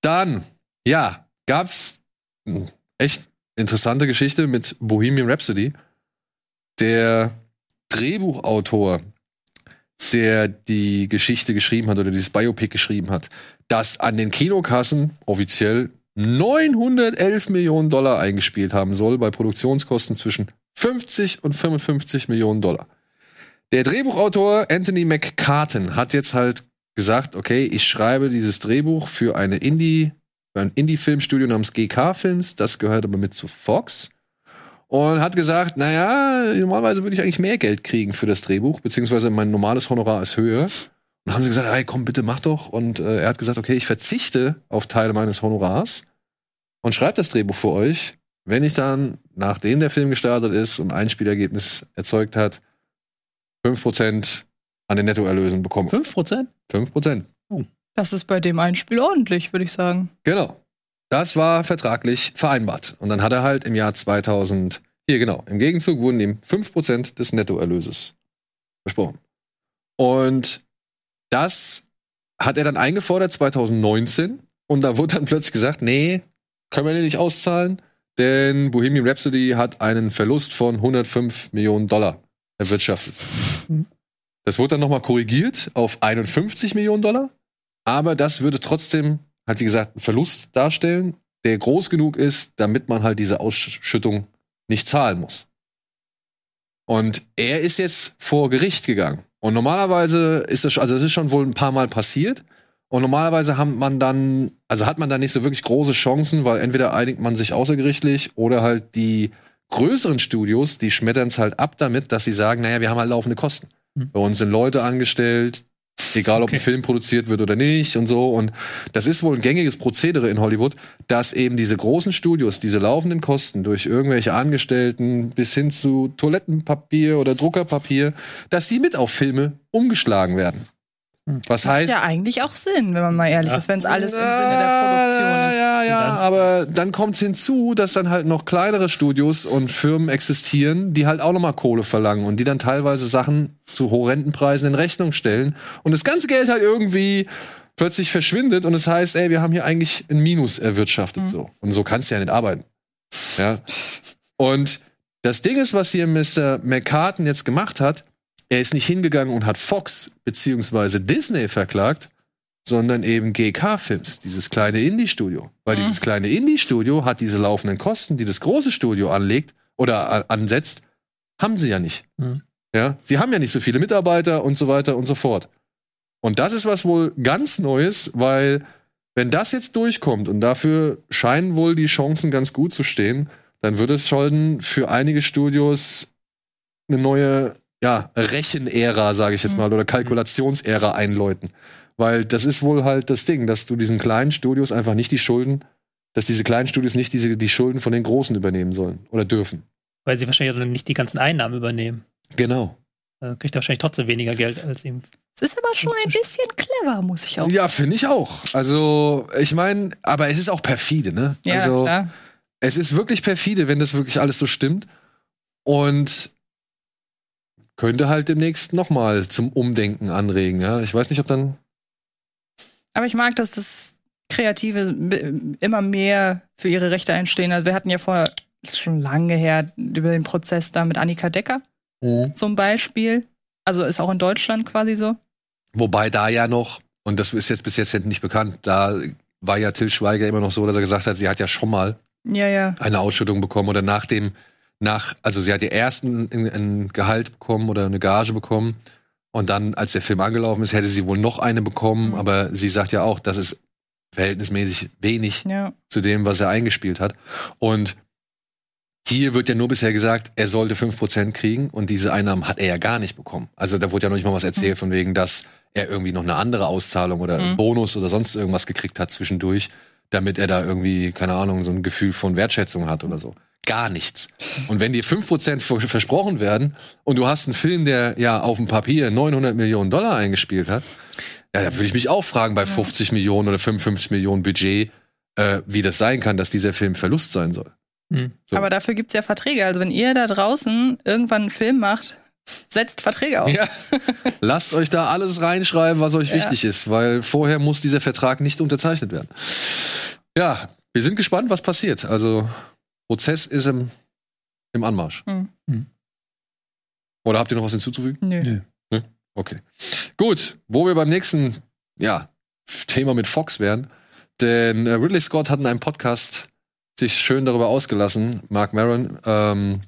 dann, ja, gab's eine echt interessante Geschichte mit Bohemian Rhapsody. Der Drehbuchautor, der die Geschichte geschrieben hat oder dieses Biopic geschrieben hat, das an den Kinokassen offiziell 911 Millionen Dollar eingespielt haben soll, bei Produktionskosten zwischen 50 und 55 Millionen Dollar. Der Drehbuchautor Anthony McCartan hat jetzt halt gesagt, okay, ich schreibe dieses Drehbuch für eine Indie, für ein Indie-Filmstudio namens GK Films, das gehört aber mit zu Fox. Und hat gesagt, naja, normalerweise würde ich eigentlich mehr Geld kriegen für das Drehbuch, beziehungsweise mein normales Honorar ist höher. Und haben sie gesagt, hey, komm, bitte mach doch. Und äh, er hat gesagt, okay, ich verzichte auf Teile meines Honorars und schreibe das Drehbuch für euch, wenn ich dann, nachdem der Film gestartet ist und ein Spielergebnis erzeugt hat, 5% an den Nettoerlösen bekomme. 5%? 5%. Das ist bei dem einen Spiel ordentlich, würde ich sagen. Genau. Das war vertraglich vereinbart. Und dann hat er halt im Jahr 2000, hier genau, im Gegenzug wurden ihm 5% des Nettoerlöses versprochen. Und das hat er dann eingefordert 2019. Und da wurde dann plötzlich gesagt, nee, können wir dir nicht auszahlen, denn Bohemian Rhapsody hat einen Verlust von 105 Millionen Dollar erwirtschaftet. Das wurde dann nochmal korrigiert auf 51 Millionen Dollar. Aber das würde trotzdem halt, wie gesagt, einen Verlust darstellen, der groß genug ist, damit man halt diese Ausschüttung nicht zahlen muss. Und er ist jetzt vor Gericht gegangen. Und normalerweise ist das, also das ist schon wohl ein paar Mal passiert. Und normalerweise hat man dann, also hat man dann nicht so wirklich große Chancen, weil entweder einigt man sich außergerichtlich oder halt die größeren Studios, die schmettern es halt ab damit, dass sie sagen, naja, wir haben halt laufende Kosten. Hm. Bei uns sind Leute angestellt, egal ob Okay. ein Film produziert wird oder nicht und so. Und das ist wohl ein gängiges Prozedere in Hollywood, dass eben diese großen Studios diese laufenden Kosten durch irgendwelche Angestellten bis hin zu Toilettenpapier oder Druckerpapier, dass die mit auf Filme umgeschlagen werden. Was heißt, Ja, eigentlich auch Sinn, wenn man mal ehrlich Ja. ist, wenn es alles im Sinne der Produktion ist. Ja, ja, Ganz- aber dann kommt es hinzu, dass dann halt noch kleinere Studios und Firmen existieren, die halt auch nochmal Kohle verlangen und die dann teilweise Sachen zu horrenden Preisen in Rechnung stellen und das ganze Geld halt irgendwie plötzlich verschwindet und es heißt, ey, wir haben hier eigentlich ein Minus erwirtschaftet Mhm. so. Und so kannst du ja nicht arbeiten. Ja. Und das Ding ist, was hier Mr. McCartan jetzt gemacht hat, er ist nicht hingegangen und hat Fox beziehungsweise Disney verklagt, sondern eben GK Films, dieses kleine Indie-Studio. Weil Mhm. dieses kleine Indie-Studio hat diese laufenden Kosten, die das große Studio anlegt oder a- ansetzt, haben sie ja nicht. Mhm. Ja, sie haben ja nicht so viele Mitarbeiter und so weiter und so fort. Und das ist was wohl ganz Neues, weil wenn das jetzt durchkommt und dafür scheinen wohl die Chancen ganz gut zu stehen, dann wird es schon für einige Studios eine neue ja, Rechenära, sage ich jetzt Mhm. mal, oder Kalkulationsära einläuten. Weil das ist wohl halt das Ding, dass du diesen kleinen Studios einfach nicht die Schulden, dass diese kleinen Studios nicht diese, die Schulden von den großen übernehmen sollen oder dürfen. Weil sie wahrscheinlich auch nicht die ganzen Einnahmen übernehmen. Genau. Da kriegt er wahrscheinlich trotzdem weniger Geld als ihm. Es ist aber schon ein bisschen clever, muss ich auch. Ja, finde ich auch. Also, ich meine, aber es ist auch perfide, ne? Ja, also, klar. es ist wirklich perfide, wenn das wirklich alles so stimmt. Und könnte halt demnächst nochmal zum Umdenken anregen, ja. Ich weiß nicht, ob dann. Aber ich mag, dass das Kreative immer mehr für ihre Rechte einstehen. Also wir hatten ja vorher, das ist schon lange her, über den Prozess da mit Annika Decker zum Beispiel. Also ist auch in Deutschland quasi so. Wobei da ja noch, und das ist jetzt bis jetzt nicht bekannt, da war ja Till Schweiger immer noch so, dass er gesagt hat, sie hat ja schon mal Ja, ja. eine Ausschüttung bekommen oder nach dem, nach, also sie hat ihr ersten ein, Gehalt bekommen oder eine Gage bekommen und dann, als der Film angelaufen ist, hätte sie wohl noch eine bekommen, Mhm. aber sie sagt ja auch, das ist verhältnismäßig wenig Ja. zu dem, was er eingespielt hat. Und hier wird ja nur bisher gesagt, er sollte 5% kriegen und diese Einnahmen hat er ja gar nicht bekommen. Also da wurde ja noch nicht mal was erzählt von wegen, dass er irgendwie noch eine andere Auszahlung oder einen Mhm. Bonus oder sonst irgendwas gekriegt hat zwischendurch, damit er da irgendwie, keine Ahnung, so ein Gefühl von Wertschätzung hat oder so. Gar nichts. Und wenn dir 5% vers- versprochen werden und du hast einen Film, der ja auf dem Papier 900 Millionen Dollar eingespielt hat, ja, da würde ich mich auch fragen bei 50 Millionen oder 55 Millionen Budget, äh, wie das sein kann, dass dieser Film Verlust sein soll. Hm. So. Aber dafür gibt's ja Verträge. Also wenn ihr da draußen irgendwann einen Film macht, setzt Verträge auf. Ja. Lasst euch da alles reinschreiben, was euch Ja. wichtig ist, weil vorher muss dieser Vertrag nicht unterzeichnet werden. Ja, wir sind gespannt, was passiert. Also, Prozess ist im, im Anmarsch. Hm. Oder habt ihr noch was hinzuzufügen? Nö. Nö. Okay. Gut, wo wir beim nächsten ja, Thema mit Fox wären. Denn äh, Ridley Scott hat in einem Podcast sich schön darüber ausgelassen, Mark Maron, ähm,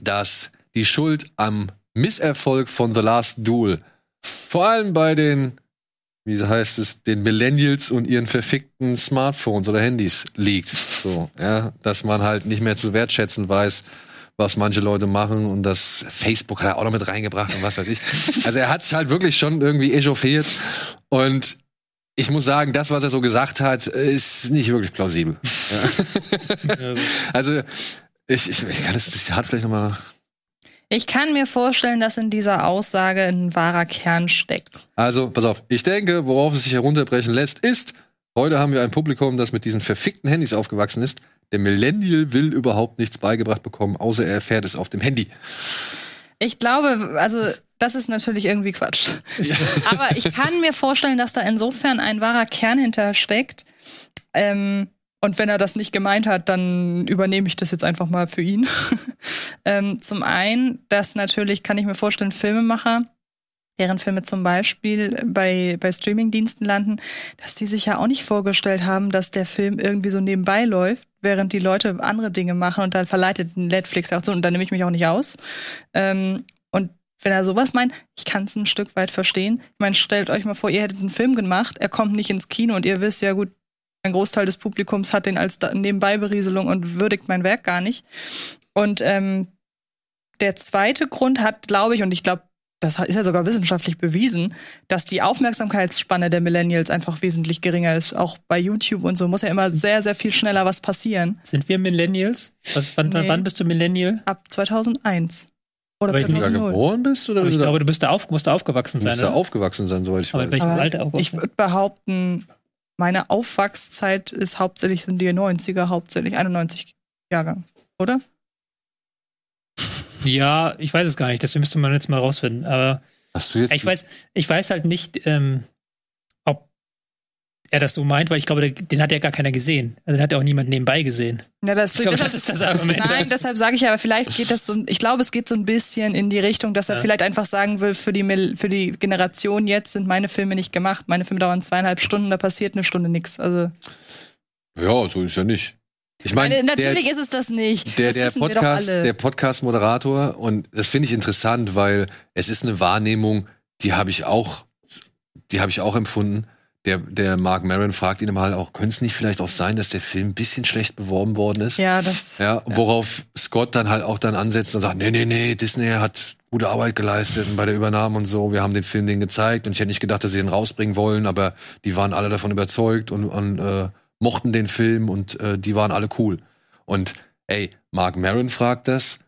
dass die Schuld am Misserfolg von The Last Duel vor allem bei den, wie heißt es, den Millennials und ihren verfickten Smartphones oder Handys liegt. So, ja, dass man halt nicht mehr zu wertschätzen weiß, was manche Leute machen und das Facebook hat er auch noch mit reingebracht und was weiß ich. Also er hat sich halt wirklich schon irgendwie echauffiert und ich muss sagen, das, was er so gesagt hat, ist nicht wirklich plausibel. Ja. Also ich, ich, ich kann das Zitat vielleicht noch mal. Ich kann mir vorstellen, dass in dieser Aussage ein wahrer Kern steckt. Also pass auf. Ich denke, worauf es sich herunterbrechen lässt, ist: Heute haben wir ein Publikum, das mit diesen verfickten Handys aufgewachsen ist. Der Millennial will überhaupt nichts beigebracht bekommen, außer er erfährt es auf dem Handy. Ich glaube, also das ist natürlich irgendwie Quatsch. Aber ich kann mir vorstellen, dass da insofern ein wahrer Kern hintersteckt. Ähm, und wenn er das nicht gemeint hat, dann übernehme ich das jetzt einfach mal für ihn. ähm, zum einen, dass natürlich, kann ich mir vorstellen, Filmemacher, deren Filme zum Beispiel bei, bei Streamingdiensten landen, dass die sich ja auch nicht vorgestellt haben, dass der Film irgendwie so nebenbei läuft, während die Leute andere Dinge machen und dann verleitet Netflix auch so, und da nehme ich mich auch nicht aus. Ähm, und wenn er sowas meint, ich kann es ein Stück weit verstehen. Ich meine, stellt euch mal vor, ihr hättet einen Film gemacht, er kommt nicht ins Kino und ihr wisst ja gut, ein Großteil des Publikums hat den als Nebenbeiberieselung und würdigt mein Werk gar nicht. Und ähm, der zweite Grund hat, glaube ich, und ich glaube, das ist ja sogar wissenschaftlich bewiesen, dass die Aufmerksamkeitsspanne der Millennials einfach wesentlich geringer ist. Auch bei YouTube und so muss ja immer sehr, sehr viel schneller was passieren. Sind wir Millennials? Was, wann, Nee. wann bist du Millennial? Ab 2001. Oder Aber ich- Wenn du da 2000. geboren bist oder Aber ich du glaube, du bist da auf, musst da aufgewachsen sein. musst da Oder? aufgewachsen sein, soweit ich Aber weiß. Aber ich würde behaupten, meine Aufwachszeit ist hauptsächlich sind die 90er, hauptsächlich 91 Jahrgang, oder? Ja, ich weiß es gar nicht. Das müsste man jetzt mal rausfinden. Aber Hast du jetzt ich weiß, ich weiß halt nicht, ähm, er das so meint, weil ich glaube, den, hat ja gar keiner gesehen. Also den hat ja auch niemand nebenbei gesehen. Ja, das, Ich glaube, deshalb- das ist das Argument. Nein, deshalb sage ich ja, aber vielleicht geht das so, ich glaube, es geht so ein bisschen in die Richtung, dass er Ja. vielleicht einfach sagen will, für die, für die Generation jetzt sind meine Filme nicht gemacht. Meine Filme dauern zweieinhalb Stunden, da passiert eine Stunde nichts. Also, Ja, so ist ja nicht. Ich meine, meine, der, natürlich ist es das nicht. der, das der Podcast, der Podcast-Moderator, und das finde ich interessant, weil es ist eine Wahrnehmung, die habe ich auch, die habe ich auch empfunden. Der, der Mark Maron fragt ihn mal auch, könnte es nicht vielleicht auch sein, dass der Film ein bisschen schlecht beworben worden ist? ja, das. Ja, worauf Scott dann halt auch dann ansetzt und sagt, nee, nee, nee, Disney hat gute Arbeit geleistet bei der Übernahme und so. Wir haben den Film denen gezeigt und ich hätte nicht gedacht, dass sie den rausbringen wollen, aber die waren alle davon überzeugt und, und äh, mochten den Film und äh, die waren alle cool. Und ey, Mark Maron fragt das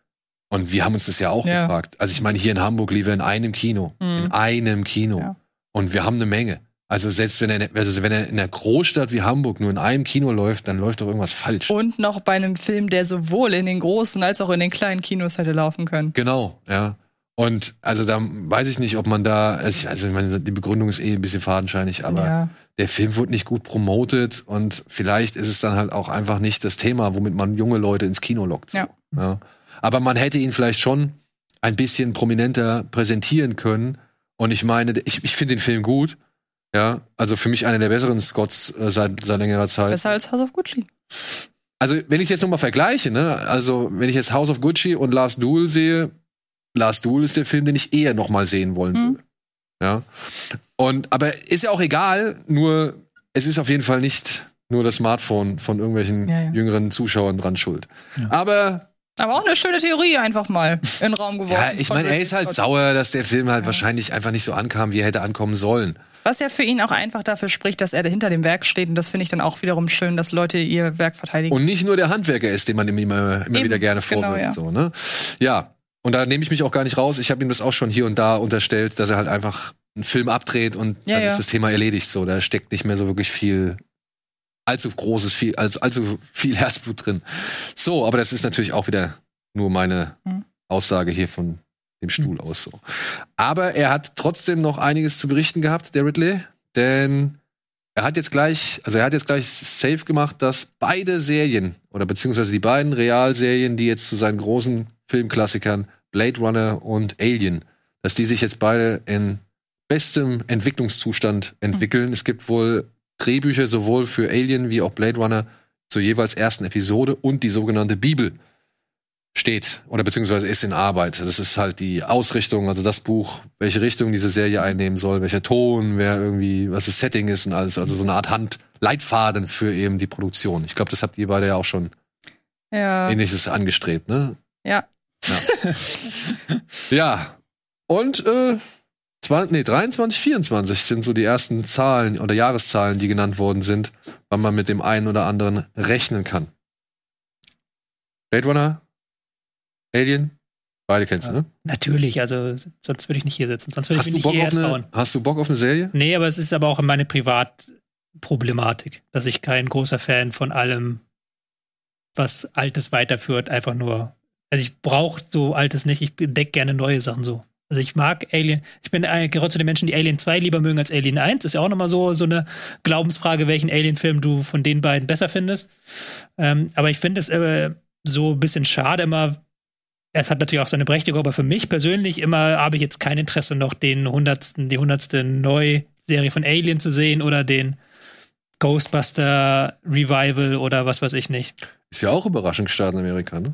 und wir haben uns das ja auch Ja. gefragt. Also ich meine, hier in Hamburg lief er in einem Kino. Mhm. In einem Kino. Ja. Und wir haben eine Menge. Also selbst wenn er, also wenn er in einer Großstadt wie Hamburg nur in einem Kino läuft, dann läuft doch irgendwas falsch. Und noch bei einem Film, der sowohl in den großen als auch in den kleinen Kinos hätte laufen können. Genau, ja. Und also da weiß ich nicht, ob man da, also also meine, die Begründung ist eh ein bisschen fadenscheinig, aber ja. der Film wurde nicht gut promotet und vielleicht ist es dann halt auch einfach nicht das Thema, womit man junge Leute ins Kino lockt. so. Ja. Ja. Aber man hätte ihn vielleicht schon ein bisschen prominenter präsentieren können. Und ich meine, ich, ich finde den Film gut. Ja, also für mich einer der besseren Scotts äh, seit, seit längerer Zeit. Besser als House of Gucci. Also, wenn ich es jetzt nochmal vergleiche, ne, also wenn ich jetzt House of Gucci und Last Duel sehe, Last Duel ist der Film, den ich eher nochmal sehen wollen Mhm. würde. Ja. Und, aber ist ja auch egal, nur es ist auf jeden Fall nicht nur das Smartphone von irgendwelchen Ja, ja. jüngeren Zuschauern dran schuld. Ja. Aber Aber auch eine schöne Theorie einfach mal in den Raum geworfen. ja, ich meine, er ist halt sauer, dass der Film halt Ja. wahrscheinlich einfach nicht so ankam, wie er hätte ankommen sollen. Was ja für ihn auch einfach dafür spricht, dass er hinter dem Werk steht. Und das finde ich dann auch wiederum schön, dass Leute ihr Werk verteidigen. Und nicht nur der Handwerker ist, den man ihm immer, immer Eben, wieder gerne genau, vorwirft. ja. So, ne? ja, und da nehme ich mich auch gar nicht raus. Ich habe ihm das auch schon hier und da unterstellt, dass er halt einfach einen Film abdreht und Ja, dann ja. ist das Thema erledigt. So, da steckt nicht mehr so wirklich viel, allzu großes, viel, also allzu viel Herzblut drin. So, aber das ist natürlich auch wieder nur meine Mhm. Aussage hier von dem Stuhl aus so. Aber er hat trotzdem noch einiges zu berichten gehabt, der Ridley, denn er hat jetzt gleich, also er hat jetzt gleich safe gemacht, dass beide Serien oder beziehungsweise die beiden Realserien, die jetzt zu seinen großen Filmklassikern Blade Runner und Alien, dass die sich jetzt beide in bestem Entwicklungszustand entwickeln. Es gibt wohl Drehbücher sowohl für Alien wie auch Blade Runner zur jeweils ersten Episode und die sogenannte Bibel steht oder beziehungsweise ist in Arbeit. Das ist halt die Ausrichtung, also das Buch, welche Richtung diese Serie einnehmen soll, welcher Ton, wer irgendwie, was das Setting ist und alles. Also so eine Art Handleitfaden für eben die Produktion. Ich glaube, das habt ihr beide ja auch schon ja. ähnliches angestrebt, ne? Ja. Ja. ja. Und äh, 20, nee, 23, 24 sind so die ersten Zahlen oder Jahreszahlen, die genannt worden sind, wann man mit dem einen oder anderen rechnen kann. Blade Runner, Alien, beide kennst du, Ja. ne? Natürlich, also sonst würde ich nicht hier sitzen. Sonst würde ich Hast mich du, nicht Bock auf hierher eine, trauen. hast du Bock auf eine Serie? Nee, aber es ist aber auch meine Privatproblematik, dass ich kein großer Fan von allem, was Altes weiterführt, einfach nur. Also ich brauche so Altes nicht, ich entdecke gerne neue Sachen so. Also ich mag Alien, ich bin gehört zu den Menschen, die Alien 2 lieber mögen als Alien 1. Ist ja auch nochmal so, so eine Glaubensfrage, welchen Alien-Film du von den beiden besser findest. Ähm, aber ich finde es äh, so ein bisschen schade immer. Es hat natürlich auch seine Berechtigung, aber für mich persönlich immer habe ich jetzt kein Interesse noch den hundertsten, die hundertste Neuserie von Alien zu sehen oder den Ghostbuster Revival oder was weiß ich nicht. Ist ja auch überraschend gestartet in Amerika, ne?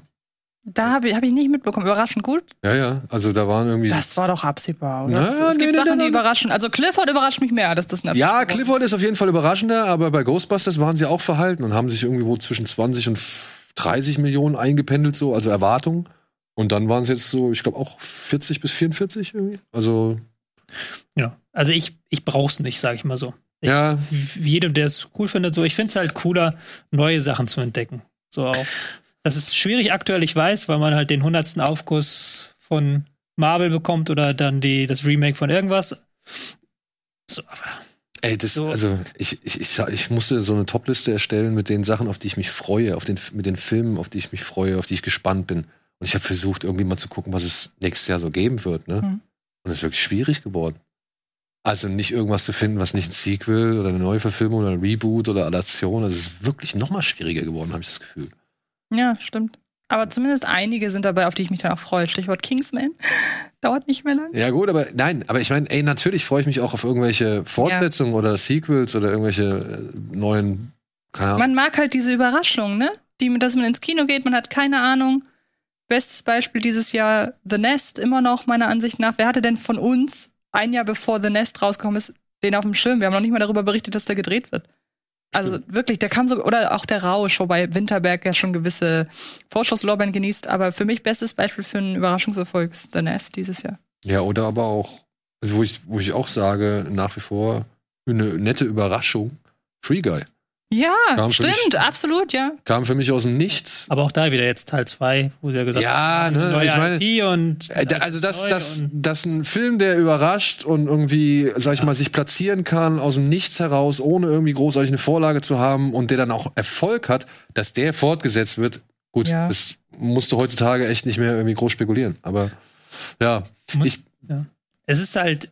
Da habe ich, hab ich nicht mitbekommen. Überraschend gut. Ja, ja. Also da waren irgendwie. Das war doch absehbar, oder? Na, es es nee, gibt nee, Sachen, nee, die überraschen. Also Clifford überrascht mich mehr, dass das ein Erfolg Ja, Clifford ist auf jeden Fall überraschender, aber bei Ghostbusters waren sie auch verhalten und haben sich irgendwo zwischen 20 und 30 Millionen eingependelt, so, also Erwartungen. Und dann waren es jetzt so, ich glaube auch 40 bis 44 irgendwie. Also, Ja. Also ich, ich brauch's nicht, sage ich mal so. Ich- ja, Wie jedem, der es cool findet, so. Ich finde es halt cooler, neue Sachen zu entdecken. So auch. Das ist schwierig aktuell, ich weiß, weil man halt den hundertsten Aufguss von Marvel bekommt oder dann die, das Remake von irgendwas. So, aber ey, das, So. also ich, ich, ich, ich musste so eine Topliste erstellen mit den Sachen, auf die ich mich freue, auf den, mit den Filmen, auf die ich mich freue, auf die ich gespannt bin. Und ich habe versucht, irgendwie mal zu gucken, was es nächstes Jahr so geben wird, ne? Mhm. Und es ist wirklich schwierig geworden. Also nicht irgendwas zu finden, was nicht ein Sequel oder eine neue Verfilmung oder ein Reboot oder Adaption. Also es ist wirklich noch mal schwieriger geworden, habe ich das Gefühl. Ja, stimmt. Aber zumindest einige sind dabei, auf die ich mich dann auch freue. Stichwort Kingsman. Dauert nicht mehr lang. Ja, gut, aber nein, aber ich meine, ey, natürlich freue ich mich auch auf irgendwelche Fortsetzungen oder Sequels oder irgendwelche äh, neuen. Keine Ahnung. Man mag halt diese Überraschung, ne? Die, dass man ins Kino geht, man hat keine Ahnung. Bestes Beispiel dieses Jahr The Nest, immer noch meiner Ansicht nach. Wer hatte denn von uns ein Jahr bevor The Nest rausgekommen ist, den auf dem Schirm? Wir haben noch nicht mal darüber berichtet, dass der gedreht wird. Also wirklich, der kam so, oder auch der Rausch, wobei Winterberg ja schon gewisse Vorschusslorbeeren genießt, aber für mich bestes Beispiel für einen Überraschungserfolg ist The Nest dieses Jahr. Ja, oder aber auch, also wo ich, wo ich auch sage, nach wie vor eine nette Überraschung, Free Guy. Ja, stimmt, mich- absolut, ja. Kam für mich aus dem Nichts. Aber auch da wieder jetzt Teil 2, wo sie ja gesagt Ja, haben, ne, neue ich meine- IP und Äh, Also, dass, und- dass ein Film, der überrascht und irgendwie, sag ich mal, sich platzieren kann, aus dem Nichts heraus, ohne irgendwie großartig eine Vorlage zu haben und der dann auch Erfolg hat, dass der fortgesetzt wird, gut, Ja. das musst du heutzutage echt nicht mehr irgendwie groß spekulieren. Aber ja, Muss- ich, es ist halt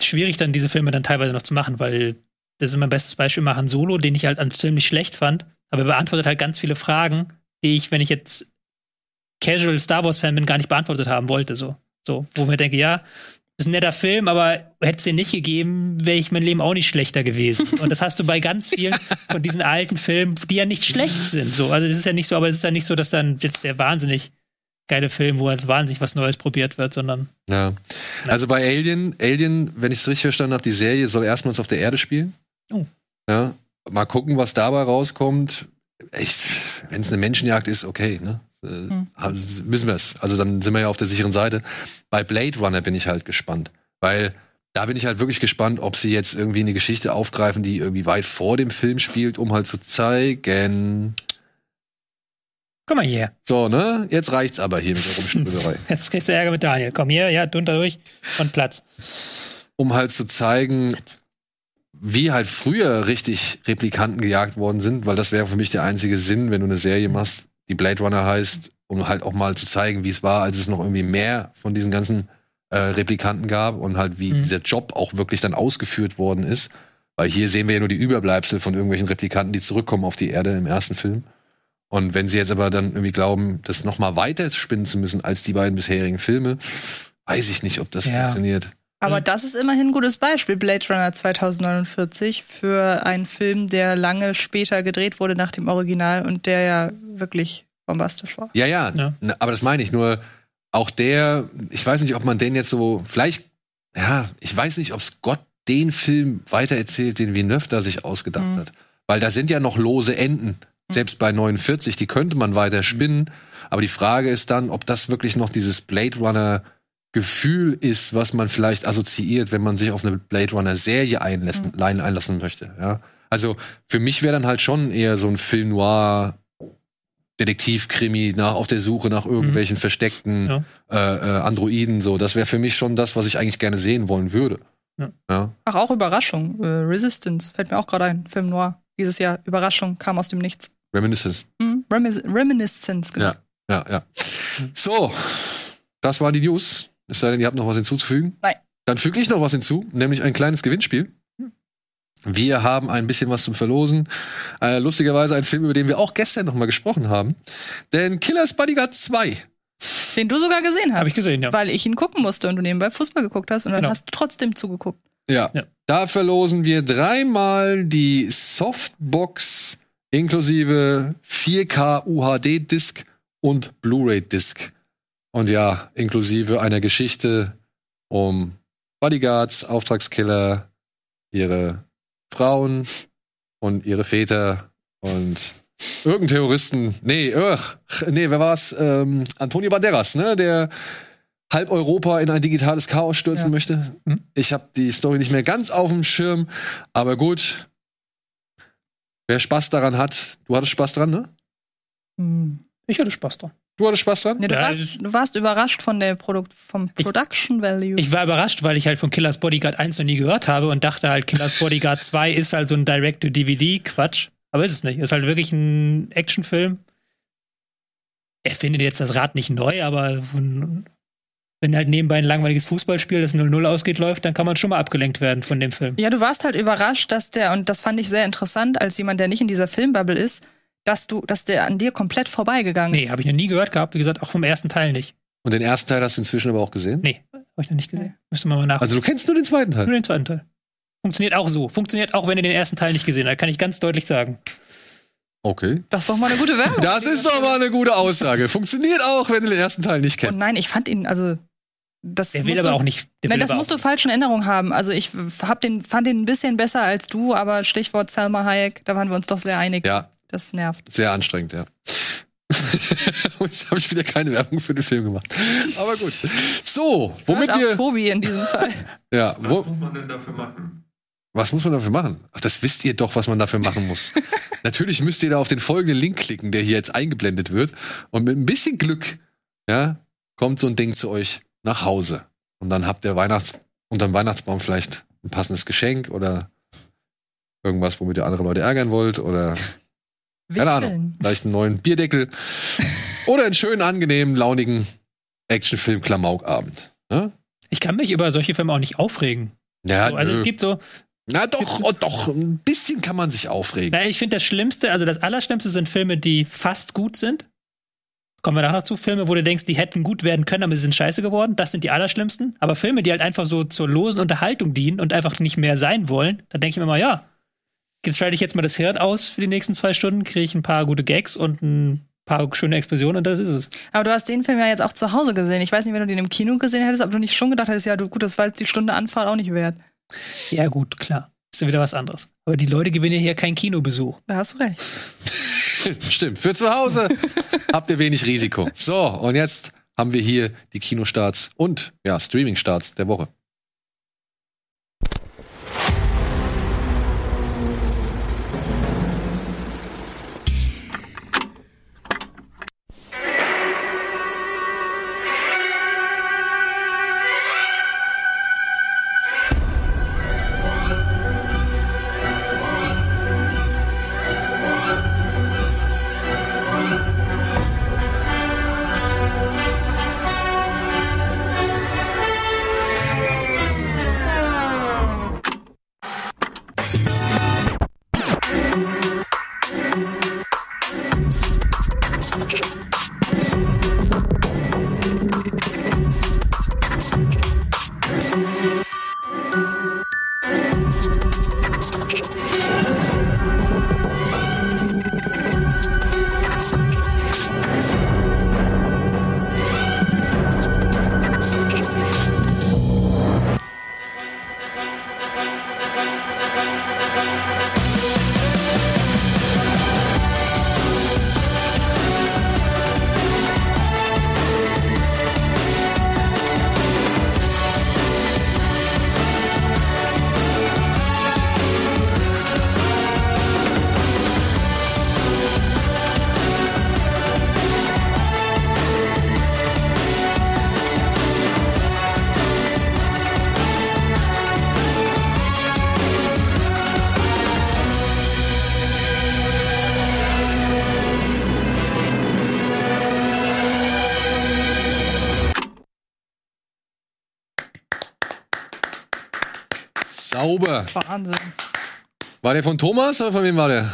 schwierig, dann diese Filme dann teilweise noch zu machen, weil das ist mein bestes Beispiel immer Han Solo, den ich halt an ziemlich schlecht fand, aber er beantwortet halt ganz viele Fragen, die ich, wenn ich jetzt Casual Star Wars Fan bin, gar nicht beantwortet haben wollte, so. So, wo ich mir denke, ja, ist ein netter Film, aber hätte es den nicht gegeben, wäre ich mein Leben auch nicht schlechter gewesen. Und das hast du bei ganz vielen von diesen alten Filmen, die ja nicht schlecht sind. So, also es ist ja nicht so, aber es ist ja nicht so, dass dann jetzt der wahnsinnig geile Film, wo halt wahnsinnig was Neues probiert wird, sondern ja. Also bei Alien, Alien, wenn ich es richtig verstanden habe, die Serie soll erstmals auf der Erde spielen. Oh. Ja. Mal gucken, was dabei rauskommt. Wenn es eine Menschenjagd ist, okay, ne? Äh, Hm. Wissen wir es. Also dann sind wir ja auf der sicheren Seite. Bei Blade Runner bin ich halt gespannt. Weil da bin ich halt wirklich gespannt, ob sie jetzt irgendwie eine Geschichte aufgreifen, die irgendwie weit vor dem Film spielt, um halt zu zeigen. komm mal hier. So, ne? Jetzt reicht's aber hier mit der Rumspülerei. Jetzt kriegst du Ärger mit Daniel. Komm hier, ja, drunter durch und Platz. um halt zu zeigen, wie halt früher richtig Replikanten gejagt worden sind, weil das wäre für mich der einzige Sinn, wenn du eine Serie machst, die Blade Runner heißt, um halt auch mal zu zeigen, wie es war, als es noch irgendwie mehr von diesen ganzen äh, Replikanten gab und halt wie Mhm. dieser Job auch wirklich dann ausgeführt worden ist. Weil hier sehen wir ja nur die Überbleibsel von irgendwelchen Replikanten, die zurückkommen auf die Erde im ersten Film. Und wenn sie jetzt aber dann irgendwie glauben, das noch mal weiter spinnen zu müssen als die beiden bisherigen Filme, weiß ich nicht, ob das Ja. funktioniert. Aber das ist immerhin ein gutes Beispiel, Blade Runner 2049, für einen Film, der lange später gedreht wurde nach dem Original und der ja wirklich bombastisch war. Ja, ja, Ja. Na, aber das meine ich. Nur auch der, ich weiß nicht, ob man den jetzt so, vielleicht, ja, ich weiß nicht, ob Scott den Film weitererzählt, den Villeneuve da sich ausgedacht Mhm. hat. Weil da sind ja noch lose Enden. Selbst bei 49, die könnte man weiter spinnen. Aber die Frage ist dann, ob das wirklich noch dieses Blade Runner Gefühl ist, was man vielleicht assoziiert, wenn man sich auf eine Blade Runner Serie einlassen, line einlassen möchte. Ja? Also für mich wäre dann halt schon eher so ein Film noir Detektivkrimi nach auf der Suche nach irgendwelchen versteckten Ja. äh, äh, Androiden so. Das wäre für mich schon das, was ich eigentlich gerne sehen wollen würde. Ja. Ja. Ach, auch Überraschung. Äh, Resistance fällt mir auch gerade ein. Film Noir. Dieses Jahr. Überraschung kam aus dem Nichts. Reminiscence. Hm? Remis Reminiscence, genau. Ja, ja, ja. So, das waren die News. Es sei denn, ihr habt noch was hinzuzufügen. Nein. Dann füge ich noch was hinzu, nämlich ein kleines Gewinnspiel. Wir haben ein bisschen was zum Verlosen. Äh, lustigerweise ein Film, über den wir auch gestern noch mal gesprochen haben. Denn Killers Bodyguard 2. Den du sogar gesehen hast. Habe ich gesehen, ja. Weil ich ihn gucken musste und du nebenbei Fußball geguckt hast und dann Genau. hast du trotzdem zugeguckt. Ja. Ja. Da verlosen wir dreimal die Softbox inklusive 4K UHD-Disc und Blu-ray-Disc. Und ja, inklusive einer Geschichte um Bodyguards, Auftragskiller, ihre Frauen und ihre Väter und irgendeinen Terroristen. Nee, ugh, nee, wer war's? Ähm, Antonio Banderas, ne? Der halb Europa in ein digitales Chaos stürzen Ja. möchte. Mhm. Ich habe die Story nicht mehr ganz auf dem Schirm, aber gut. Wer Spaß daran hat, du hattest Spaß dran, ne? Hm. Ich hatte Spaß dran. Du hattest Spaß dran? Nee, du, Ja, warst, du warst überrascht von der Produkt, vom Ich- Production Value. Ich war überrascht, weil ich halt von Killers Bodyguard 1 noch nie gehört habe und dachte halt, Killers Bodyguard 2 ist halt so ein Direct-to-DVD-Quatsch. Aber ist es nicht. Ist halt wirklich ein Actionfilm. Er findet jetzt das Rad nicht neu, aber Wenn halt nebenbei ein langweiliges Fußballspiel, das 0-0 ausgeht, läuft, dann kann man schon mal abgelenkt werden von dem Film. Ja, du warst halt überrascht, dass der, und das fand ich sehr interessant, als jemand, der nicht in dieser Filmbubble ist, dass du, dass der an dir komplett vorbeigegangen ist. Nee, habe ich noch nie gehört gehabt. Wie gesagt, auch vom ersten Teil nicht. Und den ersten Teil hast du inzwischen aber auch gesehen? Nee, habe ich noch nicht gesehen. Müsste man mal nach. Also du kennst nur den zweiten Teil. Nur den zweiten Teil. Funktioniert auch so. Funktioniert auch, wenn ihr den ersten Teil nicht gesehen habt. Kann ich ganz deutlich sagen. Okay. Das ist doch mal eine gute Werbung. Das ist doch mal eine gute Aussage. Funktioniert auch, wenn du den ersten Teil nicht Und kennst. nein, ich fand ihn, also das Der will aber du- auch nicht. Der Nein, das musst du falsch in Erinnerung haben. Also ich hab den, fand den ein bisschen besser als du, aber Stichwort Salma Hayek, da waren wir uns doch sehr einig. Ja, Das nervt. sehr anstrengend, ja. Und jetzt habe ich wieder keine Werbung für den Film gemacht. Aber gut. So, womit wir. Tobi in diesem Fall. Ja, Was wo, muss man denn dafür machen? was muss man dafür machen? Ach, das wisst ihr doch, was man dafür machen muss. Natürlich müsst ihr da auf den folgenden Link klicken, der hier jetzt eingeblendet wird. Und mit ein bisschen Glück, ja, kommt so ein Ding zu euch nach Hause. Und dann habt ihr Weihnachts unterm Weihnachtsbaum vielleicht ein passendes Geschenk oder irgendwas, womit ihr andere Leute ärgern wollt oder keine Ahnung, Wickeln. vielleicht einen neuen Bierdeckel oder einen schönen, angenehmen, launigen Actionfilm-Klamaukabend. Ja, Ich kann mich über solche Filme auch nicht aufregen. ja So, also nö. es gibt so, Na doch, oh, doch, ein bisschen kann man sich aufregen. na, ich finde das Schlimmste, also das Allerschlimmste sind Filme, die fast gut sind. Kommen wir nachher noch zu. Filme, wo du denkst, die hätten gut werden können, aber sie sind scheiße geworden. Das sind die Allerschlimmsten. Aber Filme, die halt einfach so zur losen Unterhaltung dienen und einfach nicht mehr sein wollen, da denke ich mir mal, ja, schalte ich jetzt mal das Hirn aus für die nächsten zwei Stunden, kriege ich ein paar gute Gags und ein paar schöne Explosionen und das ist es. Aber du hast den Film ja jetzt auch zu Hause gesehen. Ich weiß nicht, wenn du den im Kino gesehen hättest, ob du nicht schon gedacht hättest, ja, du, gut, das war jetzt die Stunde Anfahrt auch nicht wert. Ja, gut, klar. Ist ja wieder was anderes. Aber die Leute gewinnen ja hier keinen Kinobesuch. Da hast du recht. Stimmt, für zu Hause habt ihr wenig Risiko. So, und jetzt haben wir hier die Kinostarts und ja, Streaming-Starts der Woche. Wahnsinn. War der von Thomas oder von wem war der?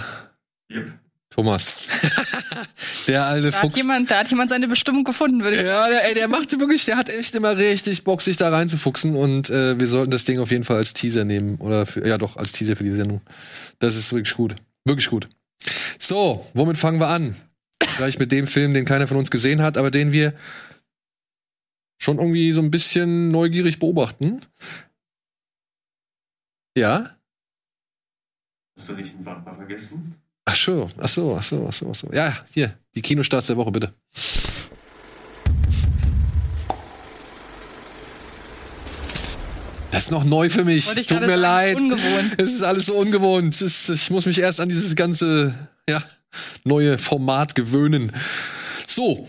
Yep. Thomas. der alte Da hat, Fuchs. jemand, da hat jemand seine Bestimmung gefunden, würde ich sagen. Ja, der, ey, der macht wirklich, der hat echt immer richtig Bock, sich da reinzufuchsen und äh, wir sollten das Ding auf jeden Fall als Teaser nehmen oder für, ja doch als Teaser für die Sendung. Das ist wirklich gut, wirklich gut. So, womit fangen wir an? Gleich mit dem Film, den keiner von uns gesehen hat, aber den wir schon irgendwie so ein bisschen neugierig beobachten. Ja? Hast du nicht einen Bumper vergessen? Ach so, ach so, ach so, ach so, ach so. Ja, hier, die Kinostarts der Woche, bitte. Das ist noch neu für mich. Es tut mir leid. ist ungewohnt. Es ist alles so ungewohnt. Ist, ich muss mich erst an dieses ganze ja, neue Format gewöhnen. So,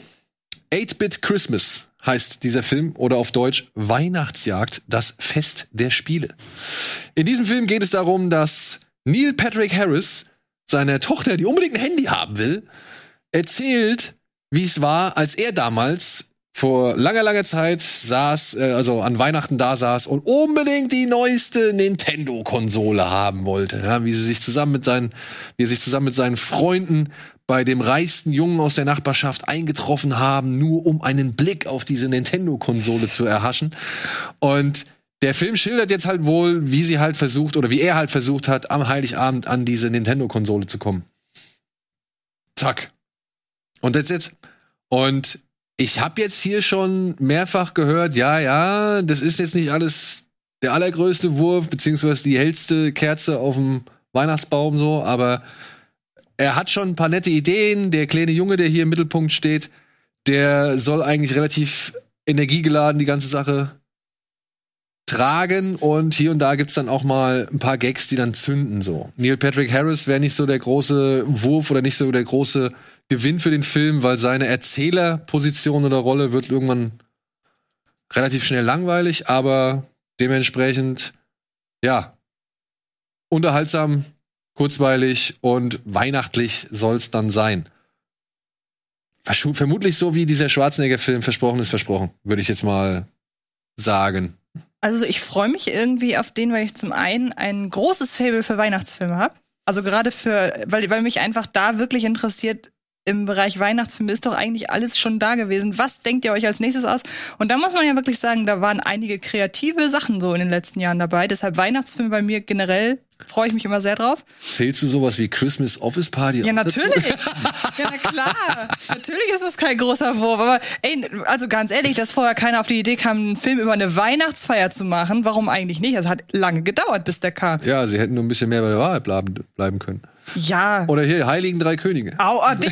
8-Bit Christmas heißt dieser Film oder auf Deutsch Weihnachtsjagd, das Fest der Spiele. In diesem Film geht es darum, dass Neil Patrick Harris seiner Tochter, die unbedingt ein Handy haben will, erzählt, wie es war, als er damals vor langer, langer Zeit saß, äh, also an Weihnachten da saß und unbedingt die neueste Nintendo-Konsole haben wollte. Ja, wie sie sich zusammen mit seinen, wie er sich zusammen mit seinen Freunden bei dem reichsten Jungen aus der Nachbarschaft eingetroffen haben, nur um einen Blick auf diese Nintendo-Konsole zu erhaschen. Und der Film schildert jetzt halt wohl, wie sie halt versucht oder wie er halt versucht hat, am Heiligabend an diese Nintendo-Konsole zu kommen. Zack. Und that's it. Und ich habe jetzt hier schon mehrfach gehört, ja, ja, das ist jetzt nicht alles der allergrößte Wurf, beziehungsweise die hellste Kerze auf dem Weihnachtsbaum so, aber er hat schon ein paar nette Ideen. Der kleine Junge, der hier im Mittelpunkt steht, der soll eigentlich relativ energiegeladen die ganze Sache tragen und hier und da gibt's dann auch mal ein paar Gags, die dann zünden so. Neil Patrick Harris wäre nicht so der große Wurf oder nicht so der große Gewinn für den Film, weil seine Erzählerposition oder Rolle wird irgendwann relativ schnell langweilig, aber dementsprechend ja unterhaltsam, kurzweilig und weihnachtlich soll's dann sein. Vermutlich so wie dieser Schwarzenegger-Film versprochen ist versprochen, würde ich jetzt mal sagen. Also ich freue mich irgendwie auf den, weil ich zum einen ein großes Fable für Weihnachtsfilme habe. Also gerade für, weil, weil mich einfach da wirklich interessiert, im Bereich Weihnachtsfilme ist doch eigentlich alles schon da gewesen. Was denkt ihr euch als nächstes aus? Und da muss man ja wirklich sagen, da waren einige kreative Sachen so in den letzten Jahren dabei. Deshalb Weihnachtsfilme bei mir generell freue ich mich immer sehr drauf. Zählst du sowas wie Christmas Office Party? Ja, natürlich. ja, na klar. natürlich ist das kein großer Wurf. Aber ey, also ganz ehrlich, dass vorher keiner auf die Idee kam, einen Film über eine Weihnachtsfeier zu machen, warum eigentlich nicht? Also hat lange gedauert, bis der kam. Ja, sie hätten nur ein bisschen mehr bei der Wahrheit bleiben, bleiben können. Ja. Oder hier, Heiligen Drei Könige. Au, ah, den,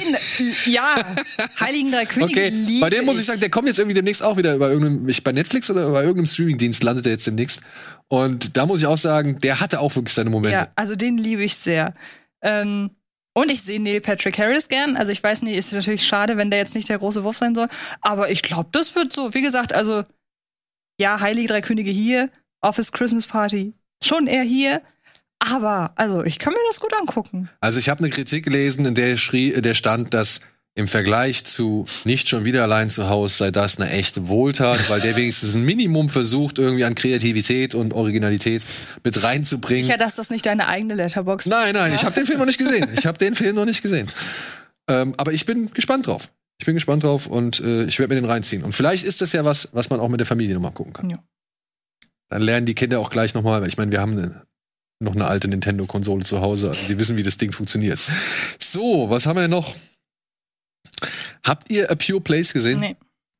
ja, Heiligen Drei Könige. Okay, bei dem muss ich sagen, der kommt jetzt irgendwie demnächst auch wieder bei irgendeinem, ich- bei Netflix oder bei irgendeinem Streamingdienst landet er jetzt demnächst. Und da muss ich auch sagen, der hatte auch wirklich seine Momente. Ja, also den liebe ich sehr. Ähm, und ich sehe Neil Patrick Harris gern. Also ich weiß nicht, ist natürlich schade, wenn der jetzt nicht der große Wurf sein soll. Aber ich glaube, das wird so. Wie gesagt, also ja, Heilige Drei Könige hier, Office Christmas Party, schon eher hier. Aber also ich kann mir das gut angucken. Also ich habe eine Kritik gelesen, in der, schrie, der stand, dass im Vergleich zu nicht schon wieder allein zu Hause sei das eine echte Wohltat, weil der wenigstens ein Minimum versucht, irgendwie an Kreativität und Originalität mit reinzubringen. Sicher, dass das nicht deine eigene Letterbox Nein, nein, ich habe den Film noch nicht gesehen. Ich habe den Film noch nicht gesehen. Ähm, aber ich bin gespannt drauf. Ich bin gespannt drauf und äh, ich werde mir den reinziehen. Und vielleicht ist das ja was, was man auch mit der Familie nochmal gucken kann. Ja. Dann lernen die Kinder auch gleich nochmal, weil ich meine, wir haben eine, noch eine alte Nintendo-Konsole zu Hause. Also die wissen, wie das Ding funktioniert. So, was haben wir denn noch? Habt ihr A Pure Place gesehen? Nee.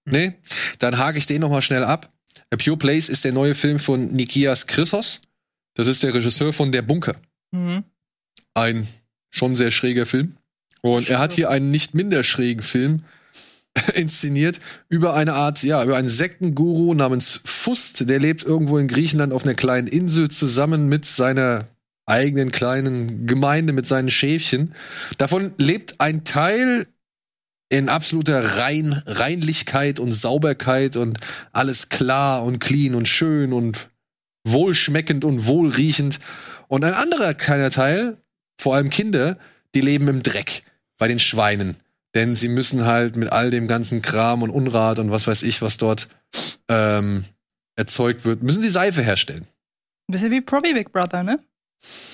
Nee? Dann hake ich den noch mal schnell ab. A Pure Place ist der neue Film von Nikias Chrysos. Das ist der Regisseur von Der Bunker. Mhm. Ein schon sehr schräger Film. Und er hat hier einen nicht minder schrägen Film inszeniert über eine Art, ja, über einen Sektenguru namens Fust. Der lebt irgendwo in Griechenland auf einer kleinen Insel zusammen mit seiner eigenen kleinen Gemeinde, mit seinen Schäfchen. Davon lebt ein Teil in absoluter Rein, Reinlichkeit und Sauberkeit und alles klar und clean und schön und wohlschmeckend und wohlriechend. Und ein anderer kleiner Teil, vor allem Kinder, die leben im Dreck bei den Schweinen. Denn sie müssen halt mit all dem ganzen Kram und Unrat und was weiß ich, was dort ähm, erzeugt wird, müssen sie Seife herstellen. Ein bisschen wie Probi Big Brother, ne?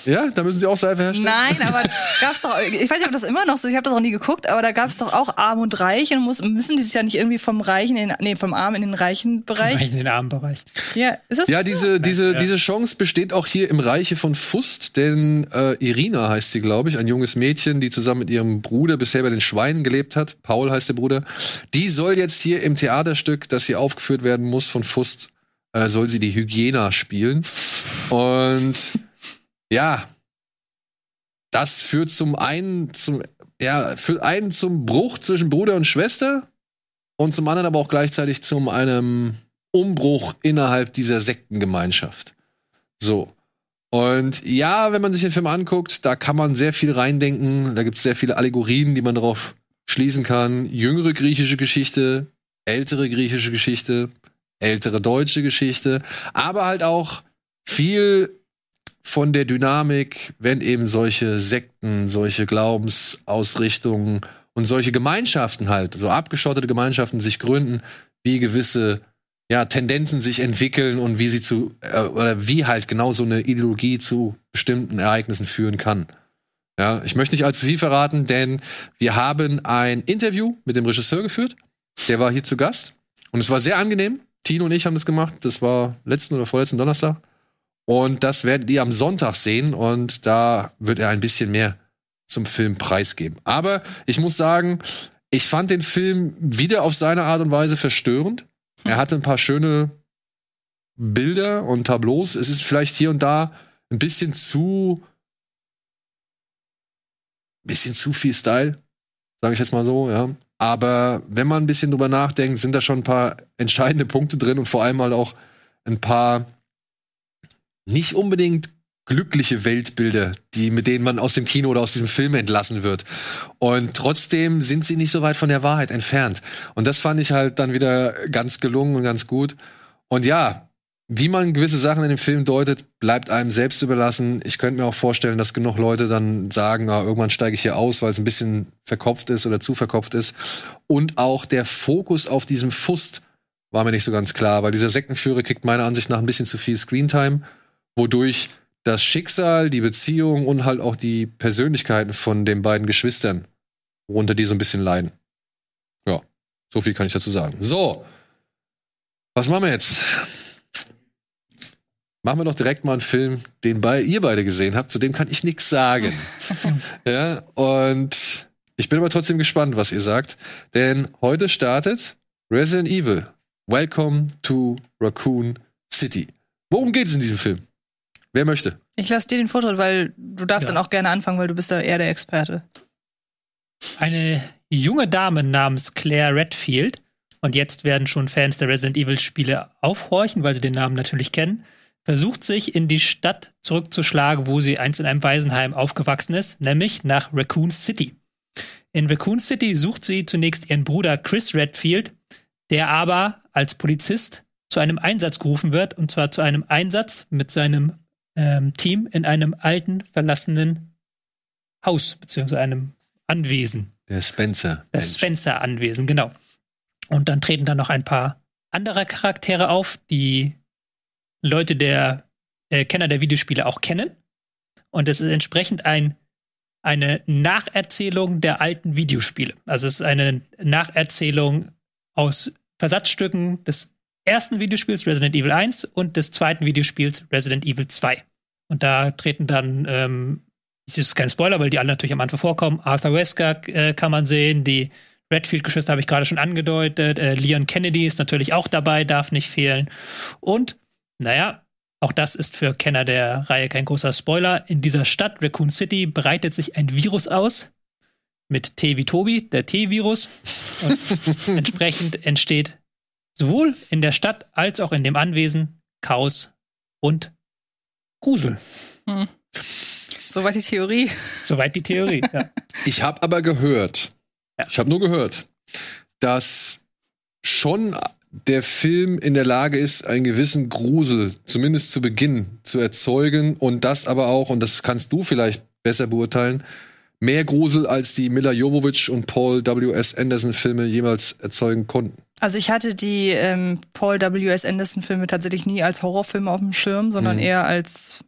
Ja, da müssen sie auch Seife herstellen. Nein, aber gab's doch, ich weiß nicht, ob das immer noch so, ich habe das auch nie geguckt, aber da gab's doch auch Arm und Reich und muss, müssen die sich ja nicht irgendwie vom Reichen in, nee, vom Arm in den reichen Bereich. Vielleicht in den Armenbereich. Ja, ist das Ja, so? diese, diese, Ja. diese Chance besteht auch hier im Reiche von Fust, denn äh, Irina heißt sie, glaube ich, ein junges Mädchen, die zusammen mit ihrem Bruder bisher bei den Schweinen gelebt hat. Paul heißt der Bruder. Die soll jetzt hier im Theaterstück, das hier aufgeführt werden muss von Fust, äh, soll sie die Hygiena spielen. Und ja, das führt zum einen zum ja, führt einen zum Bruch zwischen Bruder und Schwester und zum anderen aber auch gleichzeitig zum einem Umbruch innerhalb dieser Sektengemeinschaft. So. Und ja, wenn man sich den Film anguckt, da kann man sehr viel reindenken. Da gibt es sehr viele Allegorien, die man darauf schließen kann. Jüngere griechische Geschichte, ältere griechische Geschichte, ältere deutsche Geschichte, aber halt auch viel von der Dynamik, wenn eben solche Sekten, solche Glaubensausrichtungen und solche Gemeinschaften halt, so abgeschottete Gemeinschaften sich gründen, wie gewisse ja, Tendenzen sich entwickeln und wie sie zu, äh, oder wie halt genau so eine Ideologie zu bestimmten Ereignissen führen kann. Ja, ich möchte nicht allzu viel verraten, denn wir haben ein Interview mit dem Regisseur geführt. Der war hier zu Gast. Und es war sehr angenehm. Tino und ich haben das gemacht. Das war letzten oder vorletzten Donnerstag. Und das werdet ihr am Sonntag sehen. Und da wird er ein bisschen mehr zum Film preisgeben. Aber ich muss sagen, ich fand den Film wieder auf seine Art und Weise verstörend. Er hatte ein paar schöne Bilder und Tableaus. Es ist vielleicht hier und da ein bisschen zu bisschen zu viel Style, sage ich jetzt mal so, ja. Aber wenn man ein bisschen drüber nachdenkt, sind da schon ein paar entscheidende Punkte drin und vor allem halt auch ein paar nicht unbedingt glückliche Weltbilder, die mit denen man aus dem Kino oder aus diesem Film entlassen wird. Und trotzdem sind sie nicht so weit von der Wahrheit entfernt. Und das fand ich halt dann wieder ganz gelungen und ganz gut. Und ja, wie man gewisse Sachen in dem Film deutet, bleibt einem selbst überlassen. Ich könnte mir auch vorstellen, dass genug Leute dann sagen, na, irgendwann steige ich hier aus, weil es ein bisschen verkopft ist oder zu verkopft ist. Und auch der Fokus auf diesem Fust war mir nicht so ganz klar, weil dieser Sektenführer kriegt meiner Ansicht nach ein bisschen zu viel Screentime, wodurch das Schicksal, die Beziehung und halt auch die Persönlichkeiten von den beiden Geschwistern, worunter die so ein bisschen leiden. Ja, so viel kann ich dazu sagen. So, was machen wir jetzt? Machen wir doch direkt mal einen Film, den bei, ihr beide gesehen habt. Zu dem kann ich nichts sagen. ja, und ich bin aber trotzdem gespannt, was ihr sagt. Denn heute startet Resident Evil. Welcome to Raccoon City. Worum geht es in diesem Film? Wer möchte? Ich lasse dir den Vortritt, weil du darfst Ja. dann auch gerne anfangen, weil du bist da eher der Experte. Eine junge Dame namens Claire Redfield, und jetzt werden schon Fans der Resident Evil Spiele aufhorchen, weil sie den Namen natürlich kennen, versucht sich in die Stadt zurückzuschlagen, wo sie einst in einem Waisenheim aufgewachsen ist, nämlich nach Raccoon City. In Raccoon City sucht sie zunächst ihren Bruder Chris Redfield, der aber als Polizist zu einem Einsatz gerufen wird, und zwar zu einem Einsatz mit seinem ähm, Team in einem alten, verlassenen Haus, beziehungsweise einem Anwesen. Der Spencer. Das. Spencer-Anwesen, genau. Und dann treten da noch ein paar andere Charaktere auf, die Leute der äh, Kenner der Videospiele auch kennen. Und es ist entsprechend ein, eine Nacherzählung der alten Videospiele. Also es ist eine Nacherzählung aus Versatzstücken des ersten Videospiels Resident Evil 1 und des zweiten Videospiels Resident Evil 2. Und da treten dann, ähm, es ist kein Spoiler, weil die alle natürlich am Anfang vorkommen. Arthur Wesker äh, kann man sehen, die Redfield-Geschwister habe ich gerade schon angedeutet. Äh, Leon Kennedy ist natürlich auch dabei, darf nicht fehlen. Und, naja, auch das ist für Kenner der Reihe kein großer Spoiler. In dieser Stadt, Raccoon City, breitet sich ein Virus aus. Mit T wie Tobi, der T-Virus. Und entsprechend entsteht sowohl in der Stadt als auch in dem Anwesen Chaos und Grusel. Soweit die Theorie. Soweit die Theorie. Ja. Ich habe aber gehört, Ja. ich habe nur gehört, dass schon der Film in der Lage ist, einen gewissen Grusel, zumindest zu Beginn, zu erzeugen und das aber auch, und das kannst du vielleicht besser beurteilen, mehr Grusel als die Mila Jovovich und Paul W.S. Anderson Filme jemals erzeugen konnten. Also ich hatte die ähm, Paul W.S. Anderson Filme tatsächlich nie als Horrorfilme auf dem Schirm, sondern Mhm. eher als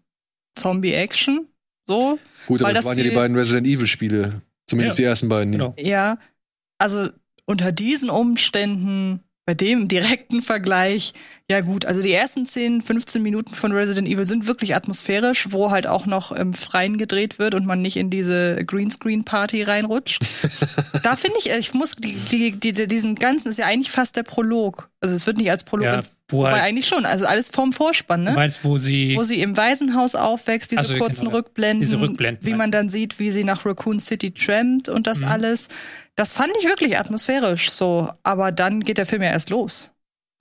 Zombie-Action. So. Gut, aber das das waren ja die beiden Resident Evil Spiele. Zumindest Ja. die ersten beiden. Genau. Ja. Also unter diesen Umständen, bei dem direkten Vergleich, ja gut, also die ersten 10, 15 Minuten von Resident Evil sind wirklich atmosphärisch, wo halt auch noch im Freien gedreht wird und man nicht in diese Greenscreen-Party reinrutscht. da finde ich, äh, ich muss die, die, die, diesen ganzen, ist ja eigentlich fast der Prolog. Also es wird nicht als Prolog, Ja, ins, wo wobei halt- eigentlich schon, also alles vorm Vorspann, ne? Du meinst, wo sie. wo sie im Waisenhaus aufwächst, diese Also, kurzen genau, Rückblenden, diese Rückblenden wie man du? dann sieht, wie sie nach Raccoon City trampt und das Mhm. alles. Das fand ich wirklich atmosphärisch so, aber dann geht der Film ja erst los.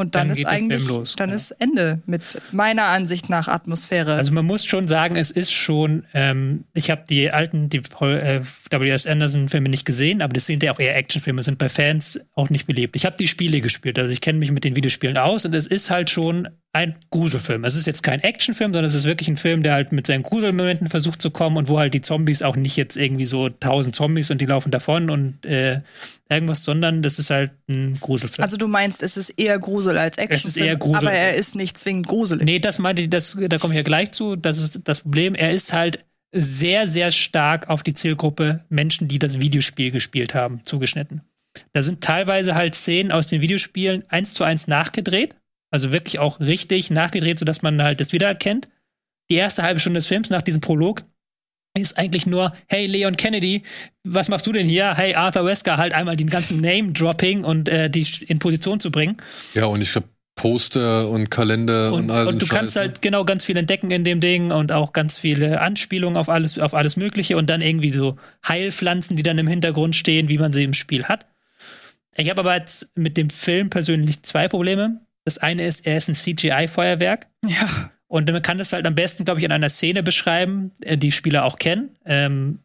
Und dann, Dann ist eigentlich, los, dann genau. ist Ende mit meiner Ansicht nach Atmosphäre. Also man muss schon sagen, es ist schon, ähm, ich habe die alten, die äh, W.S. Anderson-Filme nicht gesehen, aber das sind ja auch eher Actionfilme, sind bei Fans auch nicht beliebt. Ich habe die Spiele gespielt, also ich kenne mich mit den Videospielen aus und es ist halt schon ein Gruselfilm. Es ist jetzt kein Actionfilm, sondern es ist wirklich ein Film, der halt mit seinen Gruselmomenten versucht zu kommen und wo halt die Zombies auch nicht jetzt irgendwie so tausend Zombies und die laufen davon und äh, irgendwas, sondern das ist halt ein Gruselfilm. Also du meinst, es ist eher Grusel als Action. Es ist eher Grusel. Aber er ist nicht zwingend gruselig. nee, das meinte ich, das, da komme ich ja gleich zu. Das ist das Problem. Er ist halt sehr, sehr stark auf die Zielgruppe Menschen, die das Videospiel gespielt haben, zugeschnitten. Da sind teilweise halt Szenen aus den Videospielen eins zu eins nachgedreht. Also wirklich auch richtig nachgedreht, sodass man halt das wiedererkennt. Die erste halbe Stunde des Films nach diesem Prolog ist eigentlich nur, hey Leon Kennedy, was machst du denn hier? Hey Arthur Wesker, halt einmal den ganzen Name-Dropping und äh, die in Position zu bringen. Ja, und ich glaube, Poster und Kalender und, Und, all und du Scheiß, kannst ne? halt genau ganz viel entdecken in dem Ding und auch ganz viele Anspielungen auf alles, auf alles Mögliche und dann irgendwie so Heilpflanzen, die dann im Hintergrund stehen, wie man sie im Spiel hat. Ich habe aber jetzt mit dem Film persönlich zwei Probleme. Das eine ist, er ist ein CGI-Feuerwerk. Ja. Und man kann das halt am besten, glaube ich, in einer Szene beschreiben, äh, die Spieler auch kennen. Ähm,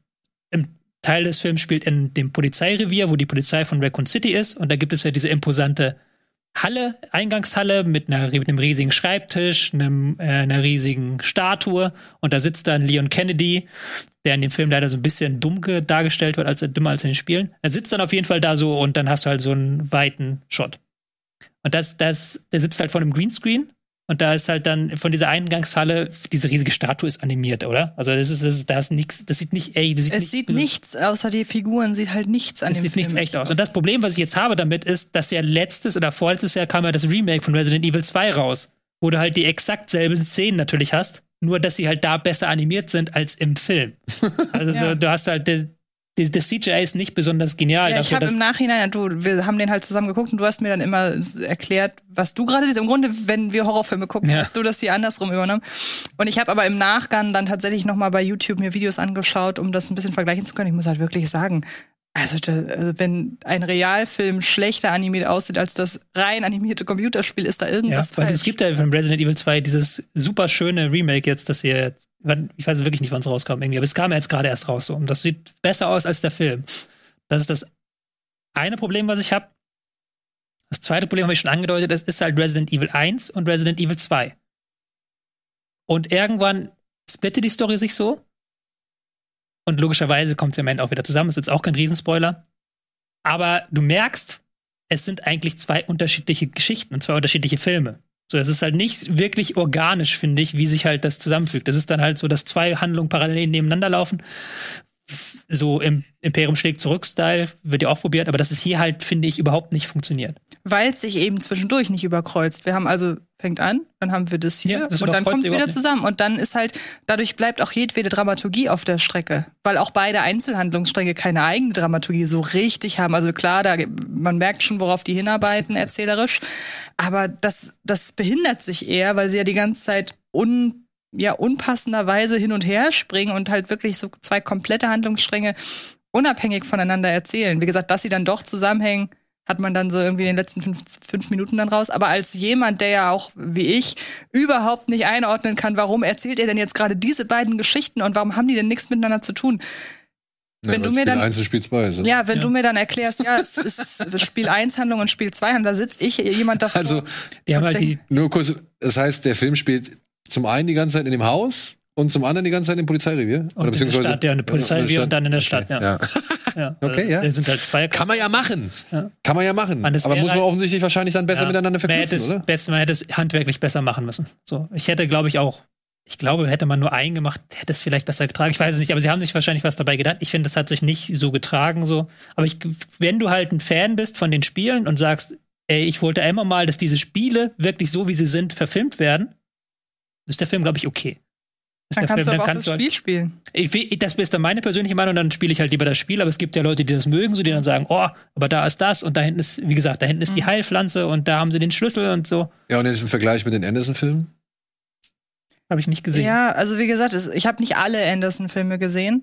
Im Teil des Films spielt in dem Polizeirevier, wo die Polizei von Raccoon City ist. Und da gibt es ja diese imposante Halle, Eingangshalle mit, einer, mit einem riesigen Schreibtisch, einem, äh, einer riesigen Statue. Und da sitzt dann Leon Kennedy, der in dem Film leider so ein bisschen dumm ge- dargestellt wird, als er dümmer als in den Spielen. Er sitzt dann auf jeden Fall da so und dann hast du halt so einen weiten Shot. Und das, das, der sitzt halt vor einem Greenscreen und da ist halt dann von dieser Eingangshalle, diese riesige Statue ist animiert, oder? Also das ist, das ist, da ist nichts, das sieht nicht, ey, das sieht Es nicht, sieht nichts, außer die Figuren, sieht halt nichts an es sieht Film nichts echt aus. Und das Problem, was ich jetzt habe damit, ist, dass ja letztes oder vorletztes Jahr kam ja das Remake von Resident Evil 2 raus, wo du halt die exakt selben Szenen natürlich hast, nur dass sie halt da besser animiert sind als im Film. Also so, Ja. du hast halt, das CGI ist nicht besonders genial Ja, ich habe im Nachhinein, du, wir haben den halt zusammen geguckt und du hast mir dann immer erklärt, was du gerade siehst. Im Grunde, wenn wir Horrorfilme gucken, Ja. hast du das hier andersrum übernommen. Und ich habe aber im Nachgang dann tatsächlich noch mal bei YouTube mir Videos angeschaut, um das ein bisschen vergleichen zu können. Ich muss halt wirklich sagen, also, da, also wenn ein Realfilm schlechter animiert aussieht als das rein animierte Computerspiel, ist da Ja, irgendwas weil falsch. es gibt ja von Resident Evil 2 dieses super schöne Remake jetzt, das hier, wann- ich weiß wirklich nicht, wann es rauskam irgendwie, aber es kam ja jetzt gerade erst raus so. Und das sieht besser aus als der Film. Das ist das eine Problem, was ich habe. Das zweite Problem habe ich schon angedeutet, das ist halt Resident Evil 1 und Resident Evil 2. Und irgendwann splittet die Story sich so. Und logischerweise kommt sie am Ende auch wieder zusammen. Ist jetzt auch kein Riesenspoiler. Aber du merkst, es sind eigentlich zwei unterschiedliche Geschichten und zwei unterschiedliche Filme. So, es ist halt nicht wirklich organisch, finde ich, wie sich halt das zusammenfügt. Das ist dann halt so, dass zwei Handlungen parallel nebeneinander laufen. So im Imperium schlägt zurück-Style wird ja auch probiert, aber das ist hier halt, finde ich, überhaupt nicht funktioniert. Weil es sich eben zwischendurch nicht überkreuzt. Wir haben also, fängt an, dann haben wir das hier Ja, das und dann kommt es wieder überhaupt nicht. zusammen. Und dann ist halt, dadurch bleibt auch jedwede Dramaturgie auf der Strecke. Weil auch beide Einzelhandlungsstränge keine eigene Dramaturgie so richtig haben. Also klar, da, man merkt schon, worauf die hinarbeiten, erzählerisch. Aber das, das behindert sich eher, weil sie ja die ganze Zeit un, ja, unpassenderweise hin und her springen und halt wirklich so zwei komplette Handlungsstränge unabhängig voneinander erzählen. Wie gesagt, dass sie dann doch zusammenhängen, hat man dann so irgendwie in den letzten fünf, fünf Minuten dann raus. Aber als jemand, der ja auch, wie ich, überhaupt nicht einordnen kann, warum erzählt er denn jetzt gerade diese beiden Geschichten und warum haben die denn nichts miteinander zu tun? Ja, wenn du weil mir Spiel dann- 1 und Spiel 2 sind. Ja, wenn Ja. du mir dann erklärst, ja, es ist Spiel 1 Handlung und Spiel 2 Handlung, da sitzt ich, jemand davor. Also, Die haben halt die, nur kurz, das heißt, der Film spielt zum einen die ganze Zeit in dem Haus und zum anderen die ganze Zeit im Polizeirevier? und in der Stadt, ja, eine Polizeirevier und dann in der Stadt, ja. ja. ja. Okay, ja. Das sind halt zwei Kann man ja machen. Ja. Kann man ja machen. Man, Aber muss man halt- offensichtlich wahrscheinlich dann besser miteinander Man verknüpfen, es, oder? best, man hätte es handwerklich besser machen müssen. So, ich hätte, glaube ich, auch, ich glaube, hätte man nur einen gemacht, hätte es vielleicht besser getragen. Ich weiß es nicht, aber sie haben sich wahrscheinlich was dabei gedacht. Ich finde, das hat sich nicht so getragen, so. Aber ich, wenn du halt ein Fan bist von den Spielen und sagst, ey, ich wollte immer mal, dass diese Spiele wirklich so, wie sie sind, verfilmt werden, ist der Film, glaube ich, okay. Ist dann der kannst Film, du aber auch das halt- Spiel spielen. ich, das ist dann meine persönliche Meinung, dann spiele ich halt lieber das Spiel, aber es gibt ja Leute, die das mögen, so die dann sagen, oh, aber da ist das und da hinten ist, wie gesagt, da hinten ist die Mhm. Heilpflanze und da haben sie den Schlüssel und so. Ja, und jetzt im Vergleich mit den Anderson-Filmen? Habe ich nicht gesehen. Ja, also wie gesagt, es, ich habe nicht alle Anderson-Filme gesehen.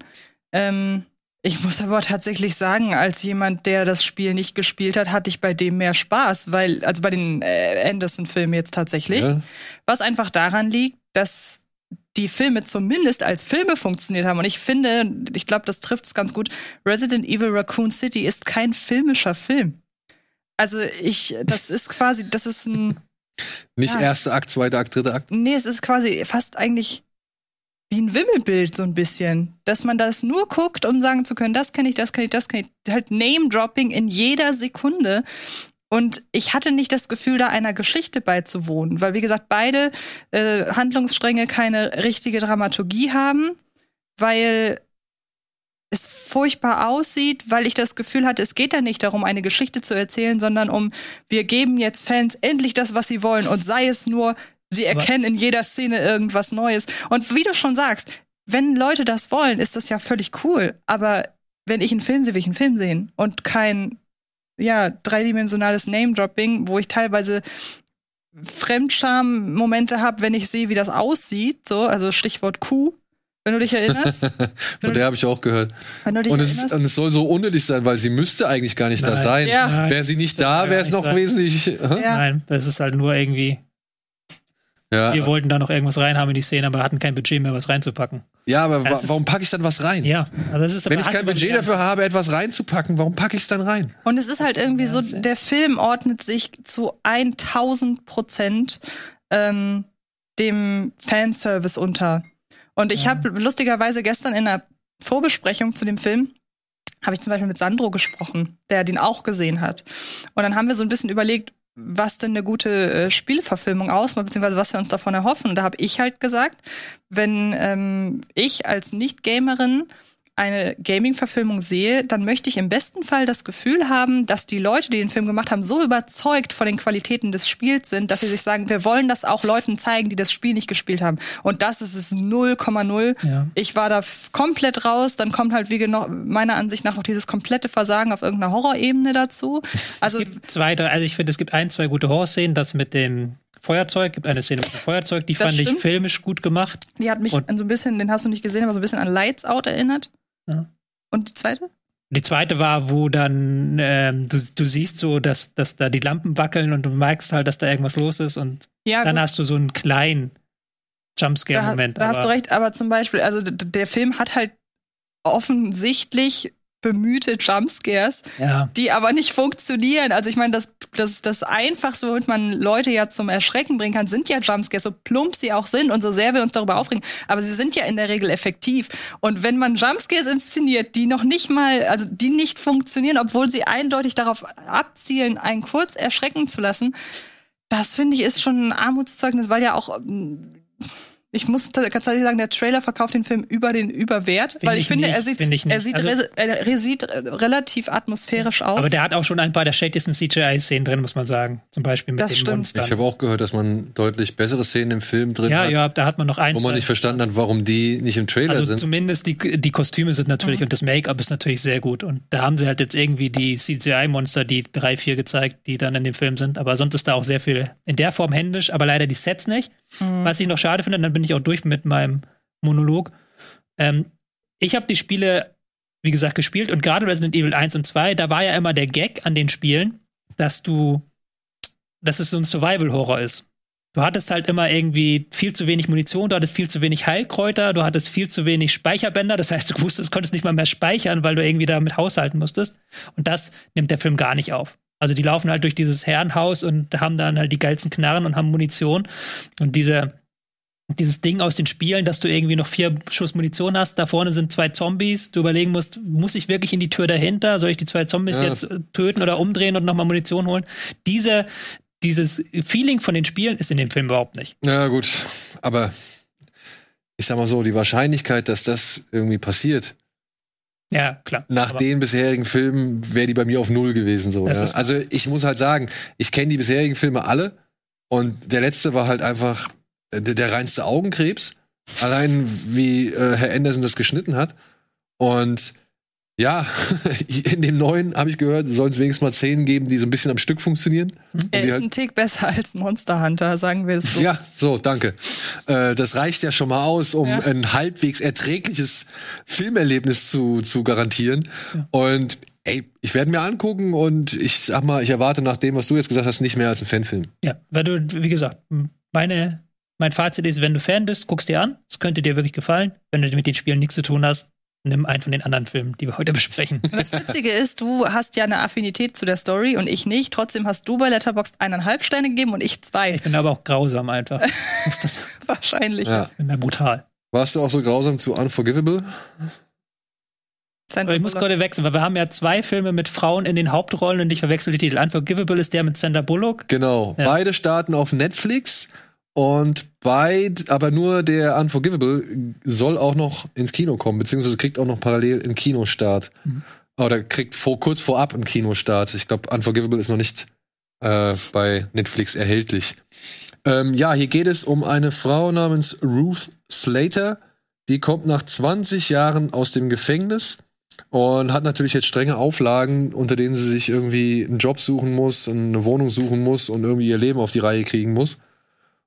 Ähm, ich muss aber tatsächlich sagen, als jemand, der das Spiel nicht gespielt hat, hatte ich bei dem mehr Spaß, weil, also bei den äh, Anderson-Filmen jetzt tatsächlich. Ja? Was einfach daran liegt, dass die Filme zumindest als Filme funktioniert haben. Und ich finde, ich glaube, das trifft es ganz gut. Resident Evil Raccoon City ist kein filmischer Film. Also ich, das ist quasi, das ist ein, Nicht Ja. erster Akt, zweiter Akt, dritter Akt. Nee, es ist quasi fast eigentlich wie ein Wimmelbild so ein bisschen. Dass man das nur guckt, um sagen zu können, das kenne ich, das kenne ich, das kenne ich. Halt Name-Dropping in jeder Sekunde. Und ich hatte nicht das Gefühl, da einer Geschichte beizuwohnen, weil wie gesagt, beide äh, Handlungsstränge keine richtige Dramaturgie haben, weil es furchtbar aussieht, weil ich das Gefühl hatte, es geht da nicht darum, eine Geschichte zu erzählen, sondern um, wir geben jetzt Fans endlich das, was sie wollen und sei es nur, sie erkennen in jeder Szene irgendwas Neues. Und wie du schon sagst, wenn Leute das wollen, ist das ja völlig cool. Aber wenn ich einen Film sehe, will ich einen Film sehen und kein ja, dreidimensionales Name-Dropping, wo ich teilweise Fremdscham-Momente habe, wenn ich sehe, wie das aussieht. So, also Stichwort Kuh, wenn du dich erinnerst. Von der habe ich auch gehört. wenn du dich Und es, erinnerst. und es soll so unnötig sein, weil sie müsste eigentlich gar nicht da Nein. sein. Ja. Wäre sie nicht da, wäre es noch sein. wesentlich. Ja. Nein, das ist halt nur irgendwie, Ja, wir wollten da noch irgendwas reinhaben in die Szene, aber hatten kein Budget mehr, was reinzupacken. ja aber wa ist- warum packe ich dann was rein? Ja, also das ist Wenn ich kein Budget dafür habe, etwas reinzupacken, warum packe ich es dann rein? Und es ist halt irgendwie so, der Film ordnet sich zu 1000 Prozent ähm, dem Fanservice unter. Und ich Ja. habe lustigerweise gestern in einer Vorbesprechung zu dem Film habe ich zum Beispiel mit Sandro gesprochen, der den auch gesehen hat. Und dann haben wir so ein bisschen überlegt, was denn eine gute äh, Spielverfilmung ausmacht, beziehungsweise was wir uns davon erhoffen. Und da habe ich halt gesagt, wenn ähm, ich als Nicht-Gamerin eine Gaming-Verfilmung sehe, dann möchte ich im besten Fall das Gefühl haben, dass die Leute, die den Film gemacht haben, so überzeugt von den Qualitäten des Spiels sind, dass sie sich sagen, wir wollen das auch Leuten zeigen, die das Spiel nicht gespielt haben. Und das ist es 0,0. Ja. Ich war da komplett raus. Dann kommt halt wie genau meiner Ansicht nach noch dieses komplette Versagen auf irgendeiner Horrorebene dazu. Also Es gibt zwei, drei, also ich finde, es gibt ein, zwei gute Horror-Szenen. Das mit dem Feuerzeug, gibt eine Szene mit dem Feuerzeug, die Das fand ich stimmt. filmisch gut gemacht. die hat mich Und- so ein bisschen, den hast du nicht gesehen, aber so ein bisschen an Lights Out erinnert. Ja. Und die zweite? Die zweite war, wo dann ähm, du, du siehst so, dass, dass da die Lampen wackeln und du merkst halt, dass da irgendwas los ist und Ja, dann gut. hast du so einen kleinen Da, Jumpscare-Moment. da hast aber- du recht, aber zum Beispiel, also der Film hat halt offensichtlich bemühte Jumpscares, Ja, die aber nicht funktionieren. Also ich meine, das, das, das Einfachste, womit man Leute ja zum Erschrecken bringen kann, sind ja Jumpscares, so plump sie auch sind und so sehr wir uns darüber aufregen. Aber sie sind ja in der Regel effektiv. Und wenn man Jumpscares inszeniert, die noch nicht mal, also die nicht funktionieren, obwohl sie eindeutig darauf abzielen, einen kurz erschrecken zu lassen, das finde ich ist schon ein Armutszeugnis, weil ja auch ich muss tatsächlich sagen, der Trailer verkauft den Film über den Überwert, weil ich, ich finde, nicht, er sieht, nicht. er sieht, Also- re- er, sieht relativ atmosphärisch aus. aber der hat auch schon ein paar der schädlichsten CGI-Szenen drin, muss man sagen. Zum Beispiel mit Das den stimmt. Monstern. Ich habe auch gehört, dass man deutlich bessere Szenen im Film drin ja, hat, ja, da hat man noch ein, wo man nicht verstanden hat, warum die nicht im Trailer Also sind. zumindest die, die Kostüme sind natürlich Mhm. und das Make-up ist natürlich sehr gut. Und da haben sie halt jetzt irgendwie die CGI-Monster, die drei, vier gezeigt, die dann in dem Film sind. Aber sonst ist da auch sehr viel in der Form händisch, aber leider die Sets nicht. Mhm. Was ich noch schade finde, dann bin ich auch durch mit meinem Monolog. Ähm, ich habe die Spiele, wie gesagt, gespielt und gerade Resident Evil 1 und 2, da war ja immer der Gag an den Spielen, dass du, dass es so ein Survival-Horror ist. Du hattest halt immer irgendwie viel zu wenig Munition, du hattest viel zu wenig Heilkräuter, du hattest viel zu wenig Speicherbänder, das heißt, du wusstest, konntest nicht mal mehr speichern, weil du irgendwie damit haushalten musstest. Und das nimmt der Film gar nicht auf. Also die laufen halt durch dieses Herrenhaus und haben dann halt die geilsten Knarren und haben Munition. Und diese, dieses Ding aus den Spielen, dass du irgendwie noch vier Schuss Munition hast, da vorne sind zwei Zombies, du überlegen musst, muss ich wirklich in die Tür dahinter, soll ich die zwei Zombies Ja. jetzt äh, töten oder umdrehen und nochmal Munition holen? Diese, dieses Feeling von den Spielen ist in dem Film überhaupt nicht. Ja, gut. Aber ich sag mal so, die Wahrscheinlichkeit, dass das irgendwie passiert, Ja, klar. nach Aber- den bisherigen Filmen wäre die bei mir auf null gewesen. So, ja. Also ich muss halt sagen, ich kenne die bisherigen Filme alle und der letzte war halt einfach äh, der, der reinste Augenkrebs. Allein wie äh, Herr Anderson das geschnitten hat. Und ja, in dem neuen habe ich gehört, soll es wenigstens mal Szenen geben, die so ein bisschen am Stück funktionieren. er die ist halt- ein Tick besser als Monster Hunter, sagen wir es so. Ja, so, danke. Äh, das reicht ja schon mal aus, um Ja. ein halbwegs erträgliches Filmerlebnis zu, zu garantieren. Und ey, ich werde mir angucken und ich sag mal, ich erwarte nach dem, was du jetzt gesagt hast, nicht mehr als ein Fanfilm. Ja, weil du, wie gesagt, meine, mein Fazit ist, wenn du Fan bist, guckst dir an. Es könnte dir wirklich gefallen. Wenn du mit den Spielen nichts zu tun hast, nimm einen von den anderen Filmen, die wir heute besprechen. Das Witzige ist, du hast ja eine Affinität zu der Story und ich nicht. Trotzdem hast du bei Letterboxd eineinhalb Sterne gegeben und ich zwei. Ich bin aber auch grausam einfach. Muss das, Wahrscheinlich. Ja. ich bin da brutal. Warst du auch so grausam zu Unforgivable? Aber ich muss Bullock. gerade wechseln, weil wir haben ja zwei Filme mit Frauen in den Hauptrollen und ich verwechsel die Titel. Unforgivable ist der mit Sandra Bullock. Genau. Ja. Beide starten auf Netflix und beid, aber nur der Unforgivable soll auch noch ins Kino kommen, beziehungsweise kriegt auch noch parallel einen Kinostart. Oder kriegt vor, kurz vorab einen Kinostart. Ich glaube, Unforgivable ist noch nicht äh, bei Netflix erhältlich. Ähm, ja, hier geht es um eine Frau namens Ruth Slater. Die kommt nach 20 Jahren aus dem Gefängnis und hat natürlich jetzt strenge Auflagen, unter denen sie sich irgendwie einen Job suchen muss, eine Wohnung suchen muss und irgendwie ihr Leben auf die Reihe kriegen muss.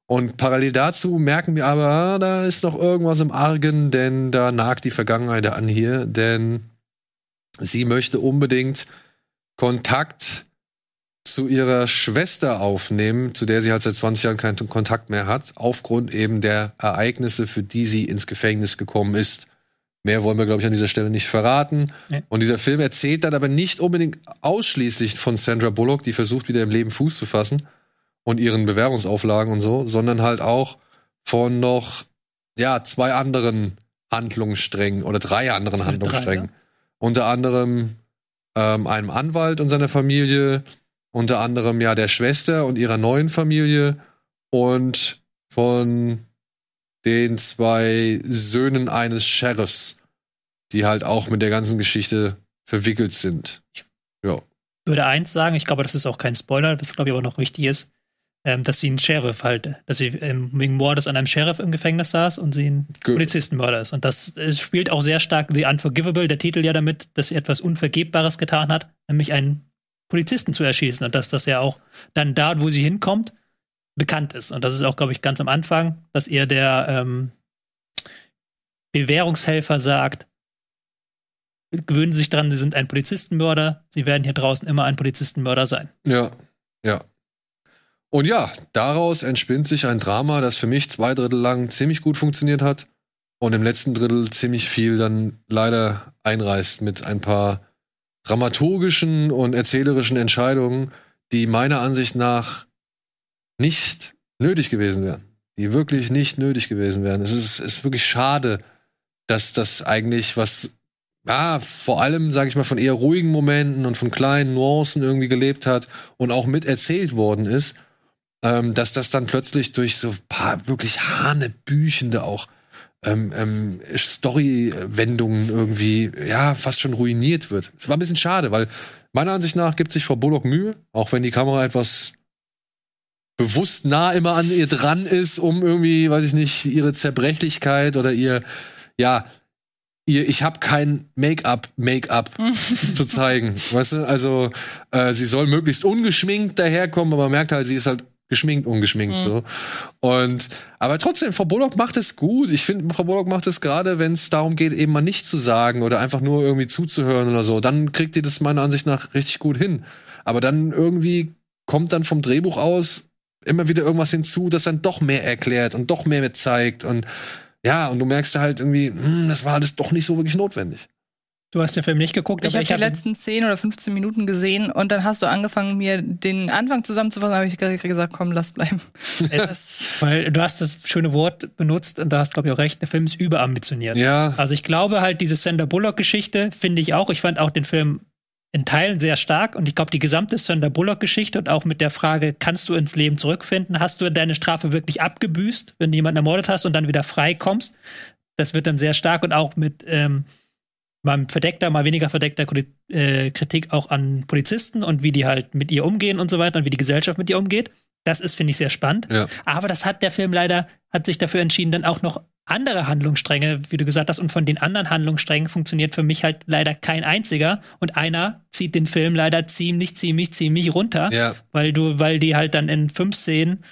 Und parallel dazu merken wir aber, da ist noch irgendwas im Argen, denn da nagt die Vergangenheit an hier, denn sie möchte unbedingt Kontakt zu ihrer Schwester aufnehmen, zu der sie halt seit 20 Jahren keinen Kontakt mehr hat, aufgrund eben der Ereignisse, für die sie ins Gefängnis gekommen ist. Mehr wollen wir, glaube ich, an dieser Stelle nicht verraten. Nee. Und dieser Film erzählt dann aber nicht unbedingt ausschließlich von Sandra Bullock, die versucht, wieder im Leben Fuß zu fassen und ihren Bewerbungsauflagen und so, sondern halt auch von noch, ja, zwei anderen Handlungssträngen oder drei anderen Drei, Handlungssträngen. ja. Unter anderem ähm, einem Anwalt und seiner Familie, unter anderem ja der Schwester und ihrer neuen Familie und von den zwei Söhnen eines Sheriffs, die halt auch mit der ganzen Geschichte verwickelt sind. Ja. würde eins sagen, ich glaube, das ist auch kein Spoiler, das glaube ich aber noch wichtig ist, ähm, dass sie einen Sheriff halt, dass sie ähm, wegen Mordes an einem Sheriff im Gefängnis saß und sie ein Ge- Polizistenmörder ist. Und das spielt auch sehr stark The Unforgivable, der Titel ja damit, dass sie etwas Unvergebbares getan hat, nämlich einen Polizisten zu erschießen. Und dass das ja auch dann da, wo sie hinkommt, bekannt ist. Und das ist auch, glaube ich, ganz am Anfang, dass ihr der ähm, Bewährungshelfer sagt, gewöhnen Sie sich dran, Sie sind ein Polizistenmörder, Sie werden hier draußen immer ein Polizistenmörder sein. Ja, ja. Und ja, daraus entspinnt sich ein Drama, das für mich zwei Drittel lang ziemlich gut funktioniert hat und im letzten Drittel ziemlich viel dann leider einreißt mit ein paar dramaturgischen und erzählerischen Entscheidungen, die meiner Ansicht nach nicht nötig gewesen wären. Die wirklich nicht nötig gewesen wären. Es ist, ist wirklich schade, dass das eigentlich was ja, vor allem, sage ich mal, von eher ruhigen Momenten und von kleinen Nuancen irgendwie gelebt hat und auch mit erzählt worden ist, ähm, dass das dann plötzlich durch so paar wirklich hanebüchende auch ähm, ähm, Story-Wendungen irgendwie, ja, fast schon ruiniert wird. Es war ein bisschen schade, weil meiner Ansicht nach gibt sich Frau Bullock Mühe, auch wenn die Kamera etwas bewusst nah immer an ihr dran ist, um irgendwie, weiß ich nicht, ihre Zerbrechlichkeit oder ihr, ja, ihr, ich habe kein Make-up, Make-up zu zeigen. Weißt du, also äh, sie soll möglichst ungeschminkt daherkommen, aber man merkt halt, sie ist halt geschminkt, ungeschminkt. Mhm. So. Und aber trotzdem, Frau Bullock macht es gut. Ich finde, Frau Bullock macht es gerade, wenn es darum geht, eben mal nichts zu sagen oder einfach nur irgendwie zuzuhören oder so. Dann kriegt ihr das meiner Ansicht nach richtig gut hin. Aber dann irgendwie kommt dann vom Drehbuch aus immer wieder irgendwas hinzu, das dann doch mehr erklärt und doch mehr mit zeigt und ja, und du merkst halt irgendwie, hm, das war alles doch nicht so wirklich notwendig. Du hast den Film nicht geguckt, Ich aber habe ich die habe letzten 10 oder 15 Minuten gesehen und dann hast du angefangen, mir den Anfang zusammenzufassen, habe ich ge- gesagt, komm, lass bleiben. Das, weil du hast das schöne Wort benutzt und da hast glaube ich auch recht, der Film ist überambitioniert. Ja, Also ich glaube halt, diese Sandra Bullock-Geschichte finde ich auch. Ich fand auch den Film in Teilen sehr stark und ich glaube, die gesamte Sandra Bullock-Geschichte und auch mit der Frage, kannst du ins Leben zurückfinden? Hast du deine Strafe wirklich abgebüßt, wenn du jemanden ermordet hast und dann wieder frei kommst? Das wird dann sehr stark und auch mit ähm, mal verdeckter, mal weniger verdeckter äh, Kritik auch an Polizisten und wie die halt mit ihr umgehen und so weiter und wie die Gesellschaft mit ihr umgeht. Das ist, finde ich, sehr spannend. ja. Aber das hat der Film leider, hat sich dafür entschieden, dann auch noch andere Handlungsstränge, wie du gesagt hast, und von den anderen Handlungssträngen funktioniert für mich halt leider kein einziger. Und einer zieht den Film leider ziemlich, ziemlich, ziemlich runter, Ja, weil du, weil die halt dann in fünf Szenen,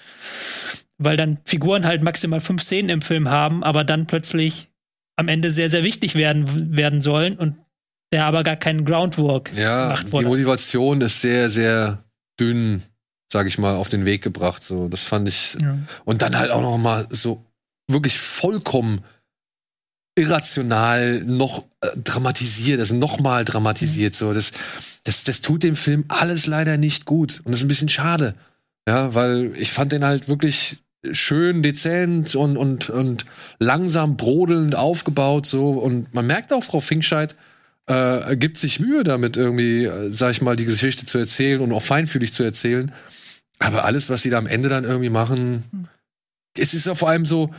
weil dann Figuren halt maximal fünf Szenen im Film haben, aber dann plötzlich am Ende sehr, sehr wichtig werden, werden sollen und der aber gar keinen Groundwork ja. gemacht Die wurde. Motivation ist sehr, sehr dünn, sag ich mal, auf den Weg gebracht. So, das fand ich. Ja. Und dann halt auch noch mal so wirklich vollkommen irrational noch äh, dramatisiert, also nochmal dramatisiert. So, das, das, das tut dem Film alles leider nicht gut. Und das ist ein bisschen schade. Ja, weil ich fand den halt wirklich schön, dezent und, und, und langsam brodelnd aufgebaut. So. Und man merkt auch, Frau Finkscheid äh, gibt sich Mühe damit, irgendwie, äh, sag ich mal, die Geschichte zu erzählen und auch feinfühlig zu erzählen. Aber alles, was sie da am Ende dann irgendwie machen, es ist ja vor allem so,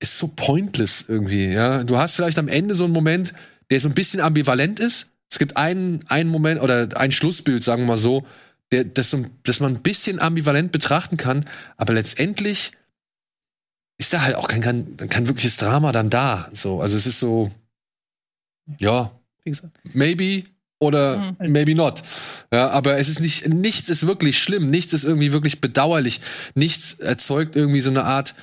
ist so pointless irgendwie, ja. Du hast vielleicht am Ende so einen Moment, der so ein bisschen ambivalent ist. Es gibt einen, einen Moment oder ein Schlussbild, sagen wir mal so, der, das, das man ein bisschen ambivalent betrachten kann, aber letztendlich ist da halt auch kein, kein, kein wirkliches Drama dann da. So, also es ist so, ja, Wie gesagt. maybe oder Mhm. maybe not. Ja, aber es ist nicht, nichts ist wirklich schlimm, nichts ist irgendwie wirklich bedauerlich, nichts erzeugt irgendwie so eine Art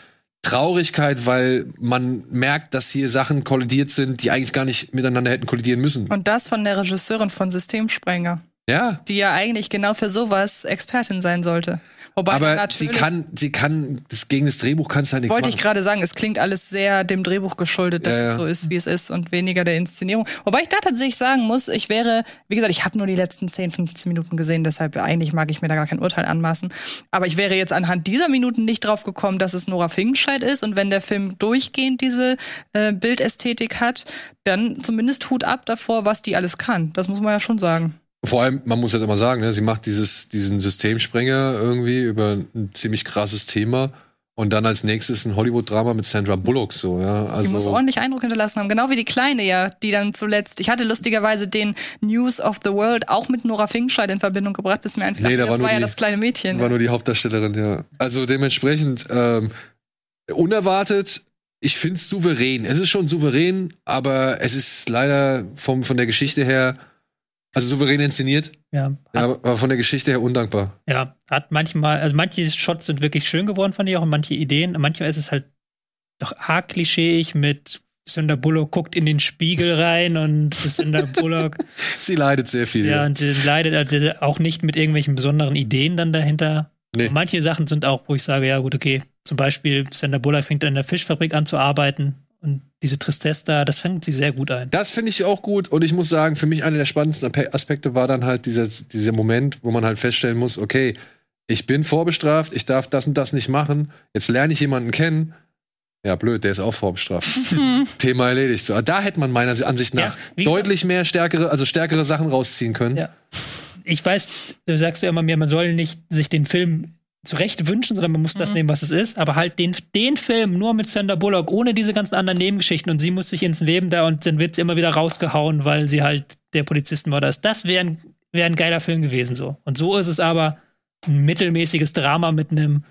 Traurigkeit, weil man merkt, dass hier Sachen kollidiert sind, die eigentlich gar nicht miteinander hätten kollidieren müssen. Und das von der Regisseurin von Systemsprenger, Ja, die ja eigentlich genau für sowas Expertin sein sollte. Wobei aber sie kann, sie kann, das, gegen das Drehbuch kann es halt nichts wollte ich machen. gerade sagen, es klingt alles sehr dem Drehbuch geschuldet, dass Ja, ja. es so ist, wie es ist und weniger der Inszenierung. Wobei ich da tatsächlich sagen muss, ich wäre, wie gesagt, ich habe nur die letzten 10, 15 Minuten gesehen, deshalb eigentlich mag ich mir da gar kein Urteil anmaßen. Aber ich wäre jetzt anhand dieser Minuten nicht drauf gekommen, dass es Nora Fingenscheid ist und wenn der Film durchgehend diese äh, Bildästhetik hat, dann zumindest Hut ab davor, was die alles kann. Das muss man ja schon sagen. Vor allem, man muss halt immer sagen, ne, sie macht dieses, diesen Systemsprenger irgendwie über ein ziemlich krasses Thema und dann als nächstes ein Hollywood-Drama mit Sandra Bullock so, ja. Die muss Also, ordentlich Eindruck hinterlassen haben. Genau wie die Kleine ja, die dann zuletzt. Ich hatte lustigerweise den News of the World auch mit Nora Finkenscheid in Verbindung gebracht, bis mir einfiel, Nee, da das war ja die- das kleine Mädchen. war nur die Hauptdarstellerin, ja. Also dementsprechend ähm, unerwartet. Ich find's souverän. Es ist schon souverän, aber es ist leider vom, von der Geschichte her, also souverän inszeniert, Ja, ja, hat, aber von der Geschichte her undankbar. ja, hat manchmal, also manche Shots sind wirklich schön geworden von ihr auch und manche Ideen. Manchmal ist es halt doch arg klischeeig mit Sandra Bullock guckt in den Spiegel rein und Sandra Bullock Sie leidet sehr viel. Ja, und sie leidet äh, auch nicht mit irgendwelchen besonderen Ideen dann dahinter. Nee. Manche Sachen sind auch, wo ich sage, ja gut, okay, zum Beispiel Sandra Bullock fängt in der Fischfabrik an zu arbeiten und diese Tristesse da, das fängt sie sehr gut ein. Das finde ich auch gut und ich muss sagen, für mich einer der spannendsten Aspekte war dann halt dieser, dieser Moment, wo man halt feststellen muss, okay, ich bin vorbestraft, ich darf das und das nicht machen, jetzt lerne ich jemanden kennen. Ja, blöd, der ist auch vorbestraft. Thema erledigt. So, da hätte man meiner Ansicht Ja, nach wie deutlich mehr stärkere, also stärkere Sachen rausziehen können. Ja. Ich weiß, du sagst ja immer mir, man soll nicht sich den Film zurecht wünschen, sondern man muss das Mhm. nehmen, was es ist. Aber halt den, den Film nur mit Sandra Bullock, ohne diese ganzen anderen Nebengeschichten und sie muss sich ins Leben da und dann wird sie immer wieder rausgehauen, weil sie halt der Polizistenmörder ist. Das wäre ein, wär ein geiler Film gewesen so. Und so ist es aber ein mittelmäßiges Drama mit einem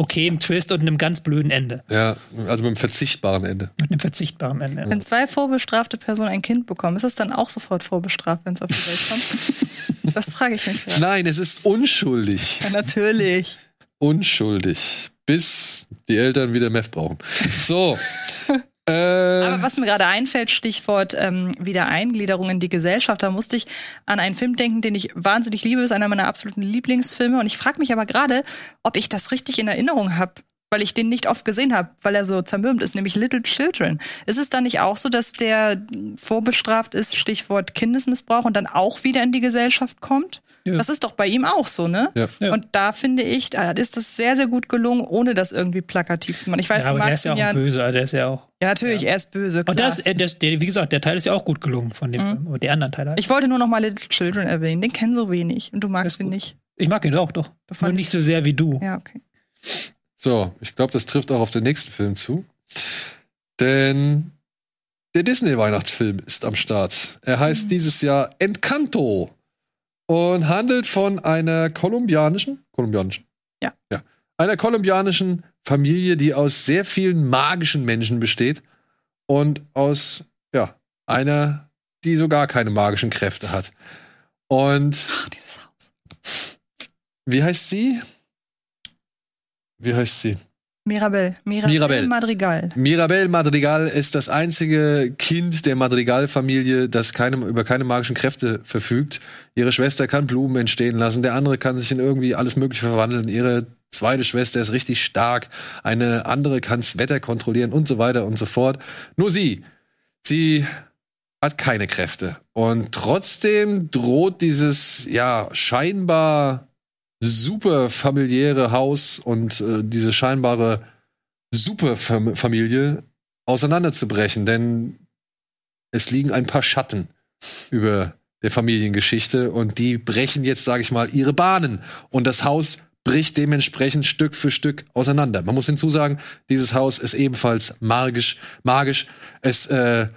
okayen Twist und einem ganz blöden Ende. Ja, also mit einem verzichtbaren Ende. Mit einem verzichtbaren Ende. Wenn zwei vorbestrafte Personen ein Kind bekommen, ist es dann auch sofort vorbestraft, wenn es auf die Welt kommt? das frage ich mich gerade. Nein, es ist unschuldig. Ja, natürlich. Unschuldig. Bis die Eltern wieder Meth brauchen. So. äh, Aber was mir gerade einfällt, Stichwort ähm, Wiedereingliederung in die Gesellschaft, da musste ich an einen Film denken, den ich wahnsinnig liebe, ist einer meiner absoluten Lieblingsfilme. Und ich frage mich aber gerade, ob ich das richtig in Erinnerung habe, weil ich den nicht oft gesehen habe, weil er so zermürbt ist, nämlich Little Children. Ist es dann nicht auch so, dass der vorbestraft ist, Stichwort Kindesmissbrauch, und dann auch wieder in die Gesellschaft kommt? Ja. Das ist doch bei ihm auch so, ne? Ja. Ja. Und da finde ich, da ist es sehr, sehr gut gelungen, ohne das irgendwie plakativ zu machen. Ich weiß, ja, du aber der magst ist ja auch ja. böse, also der ist ja auch. Ja, natürlich, er ist böse. Klar. Und das, äh, das der, wie gesagt, der Teil ist ja auch gut gelungen von dem Mhm. Film. Aber die anderen Teile. halt. Ich wollte nur noch mal Little Children erwähnen. Den kennen so wenig und du magst ihn nicht. Ich mag ihn auch, doch. Das Nur nicht so sehr wie du. Ja, okay. So, ich glaube, das trifft auch auf den nächsten Film zu. Denn der Disney-Weihnachtsfilm ist am Start. Er heißt Mhm. dieses Jahr Encanto und handelt von einer kolumbianischen, kolumbianischen? Ja. Ja. Einer kolumbianischen Familie, die aus sehr vielen magischen Menschen besteht und aus, ja, einer, die so gar keine magischen Kräfte hat. Und Ach, dieses Haus. wie heißt sie? Wie heißt sie? Mirabel. Mirabel, Mirabel. Madrigal. Mirabel Madrigal ist das einzige Kind der Madrigal-Familie, das keine, über keine magischen Kräfte verfügt. Ihre Schwester kann Blumen entstehen lassen, der andere kann sich in irgendwie alles Mögliche verwandeln. Ihre zweite Schwester ist richtig stark, eine andere kann das Wetter kontrollieren und so weiter und so fort. Nur sie Sie hat keine Kräfte. Und trotzdem droht dieses, ja, scheinbar super familiäre Haus und äh, diese scheinbare Superfamilie auseinanderzubrechen, denn es liegen ein paar Schatten über der Familiengeschichte und die brechen jetzt, sage ich mal, ihre Bahnen und das Haus bricht dementsprechend Stück für Stück auseinander. Man muss hinzusagen, dieses Haus ist ebenfalls magisch, magisch. Es äh,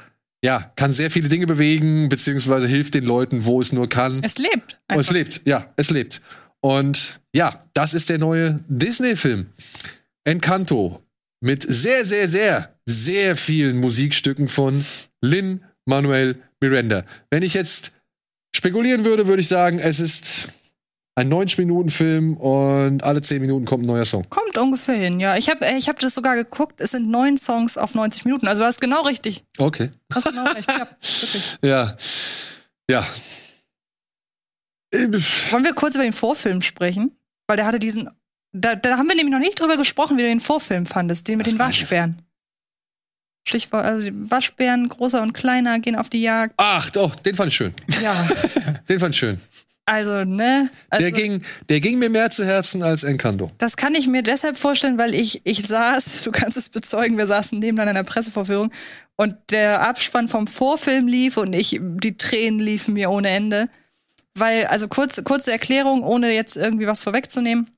ja, kann sehr viele Dinge bewegen, beziehungsweise hilft den Leuten, wo es nur kann. Es lebt. Oh, es lebt, ja, es lebt. Und ja, das ist der neue Disney-Film. Encanto. Mit sehr, sehr, sehr, sehr vielen Musikstücken von Lin Manuel Miranda. Wenn ich jetzt spekulieren würde, würde ich sagen, es ist ein 90-Minuten-Film und alle 10 Minuten kommt ein neuer Song. Kommt ungefähr hin, ja. Ich habe ich hab das sogar geguckt. Es sind neun Songs auf 90 Minuten. Also du hast genau richtig. Okay. Du hast genau recht. Ja. Ja. Ja. Wollen wir kurz über den Vorfilm sprechen? Weil der hatte diesen. Da, da haben wir nämlich noch nicht drüber gesprochen, wie du den Vorfilm fandest, den mit Was den Waschbären. Stichwort, also die Waschbären, großer und kleiner, gehen auf die Jagd. Ach, doch, den fand ich schön. Ja, Den fand ich schön. also, ne? Also, Der, ging, der ging mir mehr zu Herzen als Encanto. Das kann ich mir deshalb vorstellen, weil ich, ich saß, du kannst es bezeugen, wir saßen nebeneinander in einer Pressevorführung und der Abspann vom Vorfilm lief und ich, die Tränen liefen mir ohne Ende. Weil, also kurz, kurze Erklärung, ohne jetzt irgendwie was vorwegzunehmen.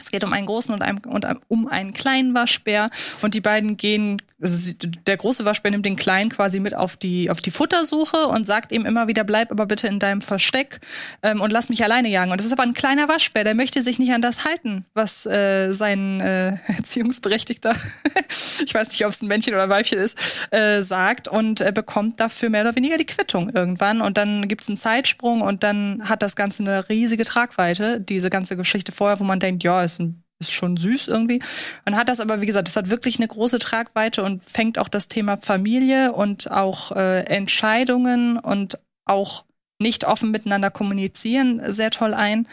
Es geht um einen großen und, einen, und um einen kleinen Waschbär und die beiden gehen, also der große Waschbär nimmt den kleinen quasi mit auf die, auf die Futtersuche und sagt ihm immer wieder, bleib aber bitte in deinem Versteck ähm, und lass mich alleine jagen. Und das ist aber ein kleiner Waschbär, der möchte sich nicht an das halten, was äh, sein äh, Erziehungsberechtigter, ich weiß nicht, ob es ein Männchen oder ein Weibchen ist, äh, sagt und äh, bekommt dafür mehr oder weniger die Quittung irgendwann. Und dann gibt's einen Zeitsprung und dann hat das Ganze eine riesige Tragweite, diese ganze Geschichte vorher, wo man denkt, ja, ist, ein, ist schon süß irgendwie. Und hat das aber, wie gesagt, das hat wirklich eine große Tragweite und fängt auch das Thema Familie und auch äh, Entscheidungen und auch nicht offen miteinander kommunizieren sehr toll ein.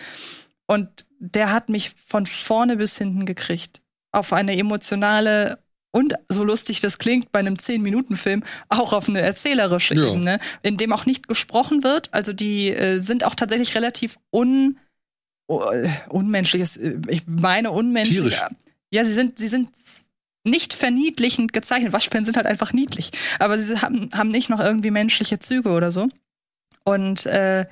Und der hat mich von vorne bis hinten gekriegt. Auf eine emotionale und so lustig das klingt bei einem 10-Minuten-Film, auch auf eine erzählerische Ja. Ebene, in dem auch nicht gesprochen wird. Also die äh, sind auch tatsächlich relativ un, uh, unmenschlich. ist, äh, Ich meine unmenschlich. Tierisch. Ja, sie sind, sie sind nicht verniedlichend gezeichnet. Waschbären sind halt einfach niedlich. Aber sie haben, haben nicht noch irgendwie menschliche Züge oder so. Und äh,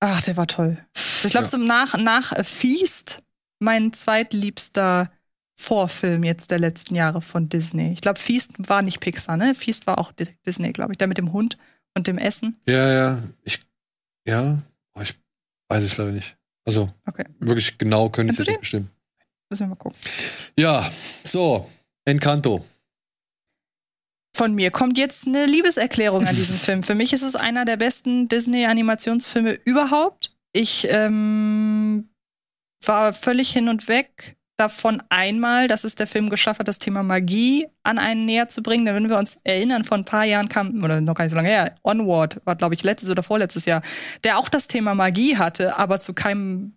ach, der war toll. Ich glaube, Ja. so nach, nach äh, Feast mein zweitliebster Vorfilm jetzt der letzten Jahre von Disney. Ich glaube, Feast war nicht Pixar, ne? Feast war auch Di- Disney, glaube ich. Der mit dem Hund und dem Essen. Ja, ja. Ich, ja. Oh, ich weiß ich leider nicht. Also, Okay. wirklich genau ich Kennst das nicht bestimmen. Müssen wir mal gucken. Ja, so. Encanto. Von mir kommt jetzt eine Liebeserklärung an diesen Film. Für mich ist es einer der besten Disney-Animationsfilme überhaupt. Ich ähm, war völlig hin und weg davon einmal, dass es der Film geschafft hat, das Thema Magie an einen näher zu bringen. Denn wenn wir uns erinnern, vor ein paar Jahren kam, oder noch gar nicht so lange her, Onward war, glaube ich, letztes oder vorletztes Jahr, der auch das Thema Magie hatte, aber zu keinem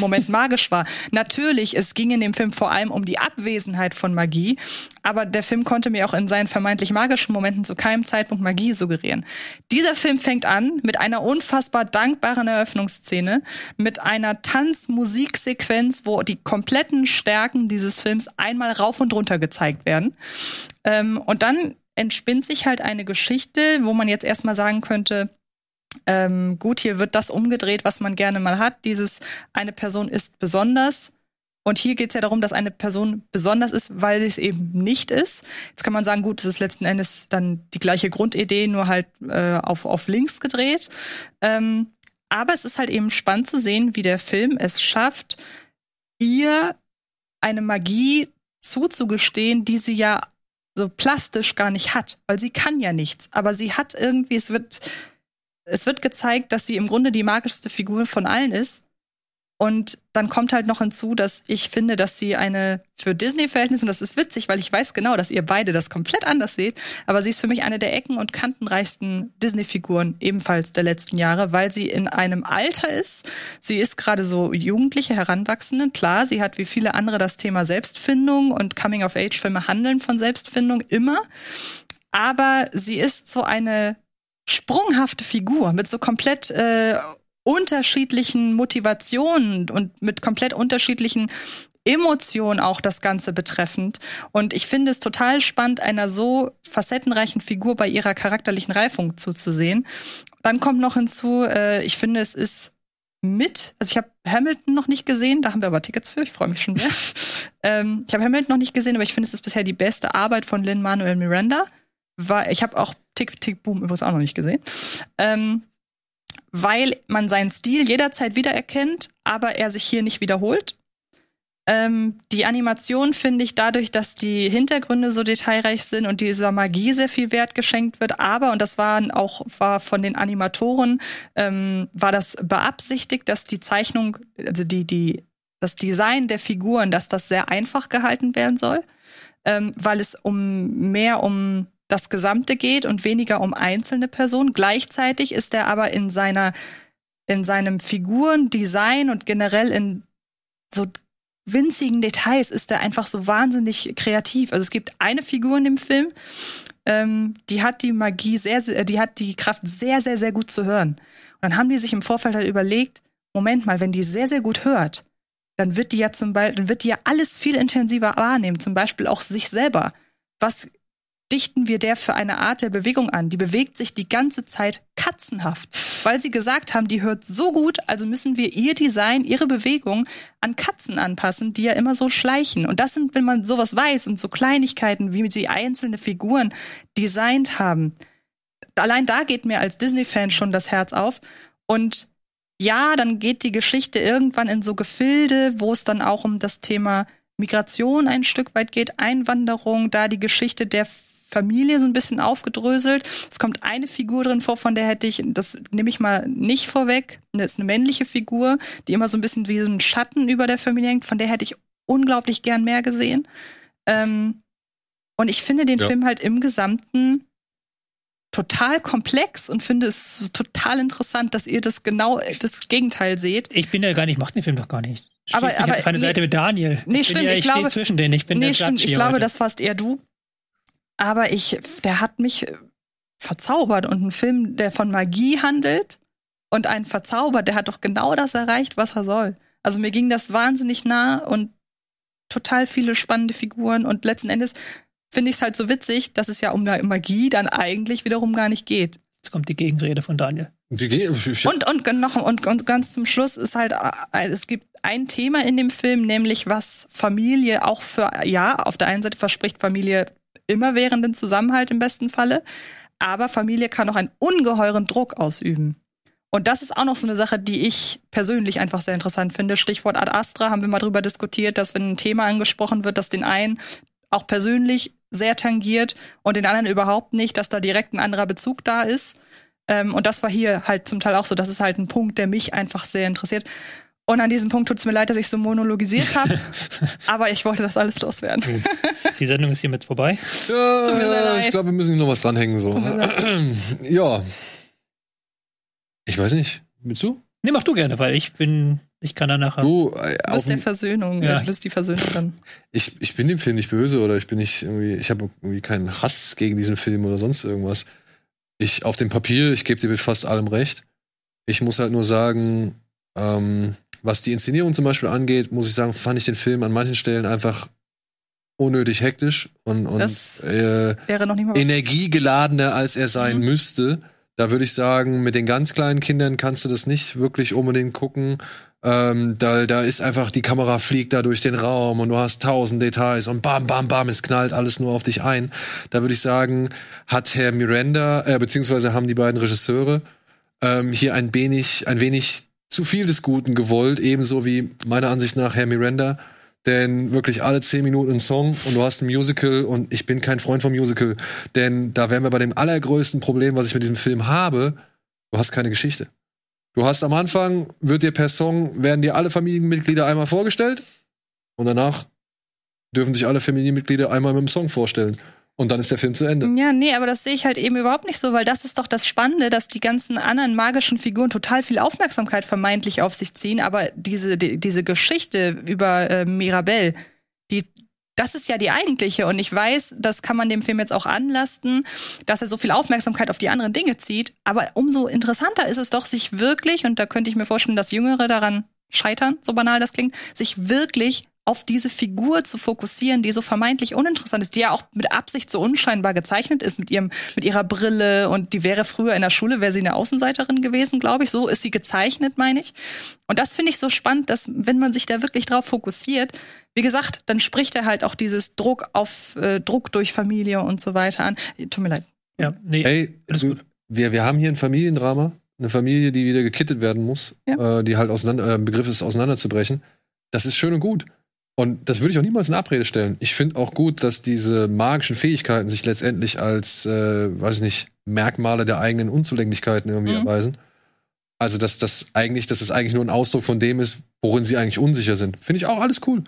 Moment magisch war. Natürlich, es ging in dem Film vor allem um die Abwesenheit von Magie, aber der Film konnte mir auch in seinen vermeintlich magischen Momenten zu keinem Zeitpunkt Magie suggerieren. Dieser Film fängt an mit einer unfassbar dankbaren Eröffnungsszene, mit einer Tanzmusiksequenz, wo die kompletten Stärken dieses Films einmal rauf und runter gezeigt werden. Ähm, und dann entspinnt sich halt eine Geschichte, wo man jetzt erstmal sagen könnte, ähm, gut, hier wird das umgedreht, was man gerne mal hat. Dieses eine Person ist besonders. Und hier geht es ja darum, dass eine Person besonders ist, weil sie es eben nicht ist. Jetzt kann man sagen, gut, es ist letzten Endes dann die gleiche Grundidee, nur halt äh, auf, auf links gedreht. Ähm, aber es ist halt eben spannend zu sehen, wie der Film es schafft, ihr eine Magie zuzugestehen, die sie ja so plastisch gar nicht hat, weil sie kann ja nichts. Aber sie hat irgendwie, es wird, es wird gezeigt, dass sie im Grunde die magischste Figur von allen ist. Und dann kommt halt noch hinzu, dass ich finde, dass sie eine für Disney-Verhältnisse, und das ist witzig, weil ich weiß genau, dass ihr beide das komplett anders seht, aber sie ist für mich eine der ecken- und kantenreichsten Disney-Figuren ebenfalls der letzten Jahre, weil sie in einem Alter ist. Sie ist gerade so jugendliche Heranwachsende. Klar, sie hat wie viele andere das Thema Selbstfindung und Coming-of-Age-Filme handeln von Selbstfindung immer. aber sie ist so eine sprunghafte Figur mit so komplett äh, unterschiedlichen Motivationen und mit komplett unterschiedlichen Emotionen auch das Ganze betreffend. Und ich finde es total spannend, einer so facettenreichen Figur bei ihrer charakterlichen Reifung zuzusehen. Dann kommt noch hinzu, äh, ich finde, es ist mit, also ich habe Hamilton noch nicht gesehen, da haben wir aber Tickets für, ich freue mich schon sehr. ähm, ich habe Hamilton noch nicht gesehen, aber ich finde, es ist bisher die beste Arbeit von Lin Manuel Miranda. War, ich habe auch Tick, Tick, Boom übrigens auch noch nicht gesehen. Ähm, weil man seinen Stil jederzeit wiedererkennt, aber er sich hier nicht wiederholt. Ähm, die Animation finde ich dadurch, dass die Hintergründe so detailreich sind und dieser Magie sehr viel Wert geschenkt wird. Aber, und das war auch war von den Animatoren, ähm, war das beabsichtigt, dass die Zeichnung, also die, die, das Design der Figuren, dass das sehr einfach gehalten werden soll, ähm, weil es um mehr um das Gesamte geht und weniger um einzelne Personen. Gleichzeitig ist er aber in seiner in seinem Figurendesign und generell in so winzigen Details ist er einfach so wahnsinnig kreativ. Also es gibt eine Figur in dem Film, ähm, die hat die Magie sehr, sehr, die hat die Kraft sehr, sehr, sehr gut zu hören. Und dann haben die sich im Vorfeld halt überlegt, Moment mal, wenn die sehr, sehr gut hört, dann wird die ja zum Beispiel, dann wird die ja alles viel intensiver wahrnehmen, zum Beispiel auch sich selber. Was dichten wir der für eine Art der Bewegung an? Die bewegt sich die ganze Zeit katzenhaft, weil sie gesagt haben, die hört so gut, also müssen wir ihr Design, ihre Bewegung an Katzen anpassen, die ja immer so schleichen. Und das sind, wenn man sowas weiß und so Kleinigkeiten, wie sie einzelne Figuren designt haben. Allein da geht mir als Disney-Fan schon das Herz auf. Und ja, dann geht die Geschichte irgendwann in so Gefilde, wo es dann auch um das Thema Migration ein Stück weit geht, Einwanderung, da die Geschichte der Familie so ein bisschen aufgedröselt. Es kommt eine Figur drin vor, von der hätte ich, das nehme ich mal nicht vorweg, das ist eine männliche Figur, die immer so ein bisschen wie so ein Schatten über der Familie hängt, von der hätte ich unglaublich gern mehr gesehen. Ähm, und ich finde den Ja. Film halt im Gesamten total komplex und finde es total interessant, dass ihr das genau das Gegenteil seht. Ich bin ja gar nicht, mach den Film doch gar nicht. Schließ Aber- mich aber- auf eine nee. Seite mit Daniel. Nee, ich stimmt, ja, ich ich stehe glaube- zwischen denen. Ich bin nee, der stimmt, ich glaube, heute. das warst eher du. Aber ich, der hat mich verzaubert und ein Film, der von Magie handelt und einen verzaubert, der hat doch genau das erreicht, was er soll. Also mir ging das wahnsinnig nah und total viele spannende Figuren und letzten Endes finde ich es halt so witzig, dass es ja um Magie dann eigentlich wiederum gar nicht geht. Jetzt kommt die Gegenrede von Daniel. Die, Ge- ich, Und, und noch und, und ganz zum Schluss ist halt, äh, es gibt ein Thema in dem Film, nämlich was Familie auch für, ja, auf der einen Seite verspricht Familie immerwährenden Zusammenhalt im besten Falle, aber Familie kann auch einen ungeheuren Druck ausüben. Und das ist auch noch so eine Sache, die ich persönlich einfach sehr interessant finde. Stichwort Ad Astra haben wir mal drüber diskutiert, dass wenn ein Thema angesprochen wird, das den einen auch persönlich sehr tangiert und den anderen überhaupt nicht, dass da direkt ein anderer Bezug da ist. Ähm, und das war hier halt zum Teil auch so. Das ist halt ein Punkt, der mich einfach sehr interessiert. Und an diesem Punkt tut es mir leid, dass ich so monologisiert habe. aber ich wollte das alles loswerden. Die Sendung ist hiermit vorbei. ja, leid. ich glaube, wir müssen hier noch was dranhängen. So. Ja. Ich weiß nicht. Willst du? Nee, mach du gerne, weil ich bin, ich kann da nachher. Du, äh, Du bist der Versöhnung. Ja. Du bist die Versöhnung dann. ich, ich bin dem Film nicht böse oder ich bin nicht irgendwie, ich habe irgendwie keinen Hass gegen diesen Film oder sonst irgendwas. Ich, auf dem Papier, ich gebe dir mit fast allem recht. Ich muss halt nur sagen, ähm, was die Inszenierung zum Beispiel angeht, muss ich sagen, fand ich den Film an manchen Stellen einfach unnötig hektisch und, und äh, Wäre noch nicht mal was. energiegeladener, als er sein Mhm. müsste. Da würde ich sagen, mit den ganz kleinen Kindern kannst du das nicht wirklich unbedingt gucken. Ähm, da, da ist einfach, die Kamera fliegt da durch den Raum und du hast tausend Details und bam, bam, bam, es knallt alles nur auf dich ein. Da würde ich sagen, hat Herr Miranda, äh, beziehungsweise haben die beiden Regisseure ähm, hier ein wenig, ein wenig zu viel des Guten gewollt, ebenso wie meiner Ansicht nach Herr Miranda. Denn wirklich alle zehn Minuten ein Song und du hast ein Musical und ich bin kein Freund vom Musical. Denn da wären wir bei dem allergrößten Problem, was ich mit diesem Film habe. Du hast keine Geschichte. Du hast am Anfang, wird dir per Song, werden dir alle Familienmitglieder einmal vorgestellt und danach dürfen sich alle Familienmitglieder einmal mit dem Song vorstellen. Und dann ist der Film zu Ende. Ja, nee, aber das sehe ich halt eben überhaupt nicht so, weil das ist doch das Spannende, dass die ganzen anderen magischen Figuren total viel Aufmerksamkeit vermeintlich auf sich ziehen, aber diese, die, diese Geschichte über äh, Mirabelle, die das ist ja die eigentliche. Und ich weiß, das kann man dem Film jetzt auch anlasten, dass er so viel Aufmerksamkeit auf die anderen Dinge zieht. Aber umso interessanter ist es doch, sich wirklich, und da könnte ich mir vorstellen, dass Jüngere daran scheitern, so banal das klingt, sich wirklich auf diese Figur zu fokussieren, die so vermeintlich uninteressant ist, die ja auch mit Absicht so unscheinbar gezeichnet ist mit ihrem mit ihrer Brille und die wäre früher in der Schule wäre sie eine Außenseiterin gewesen, glaube ich. So ist sie gezeichnet, meine ich. Und das finde ich so spannend, dass wenn man sich da wirklich drauf fokussiert, wie gesagt, dann spricht er halt auch dieses Druck auf äh, Druck durch Familie und so weiter an. Tut mir leid. Ja, nee, Hey, alles gut. wir, wir haben hier ein Familiendrama. Eine Familie, die wieder gekittet werden muss, Ja. äh, die halt auseinander, äh, Begriff ist, auseinanderzubrechen. Das ist schön und gut. Und das würde ich auch niemals in Abrede stellen. Ich finde auch gut, dass diese magischen Fähigkeiten sich letztendlich als, äh, weiß ich nicht, Merkmale der eigenen Unzulänglichkeiten irgendwie Mhm. erweisen. Also, dass das eigentlich, dass es eigentlich nur ein Ausdruck von dem ist, worin sie eigentlich unsicher sind. Finde ich auch alles cool.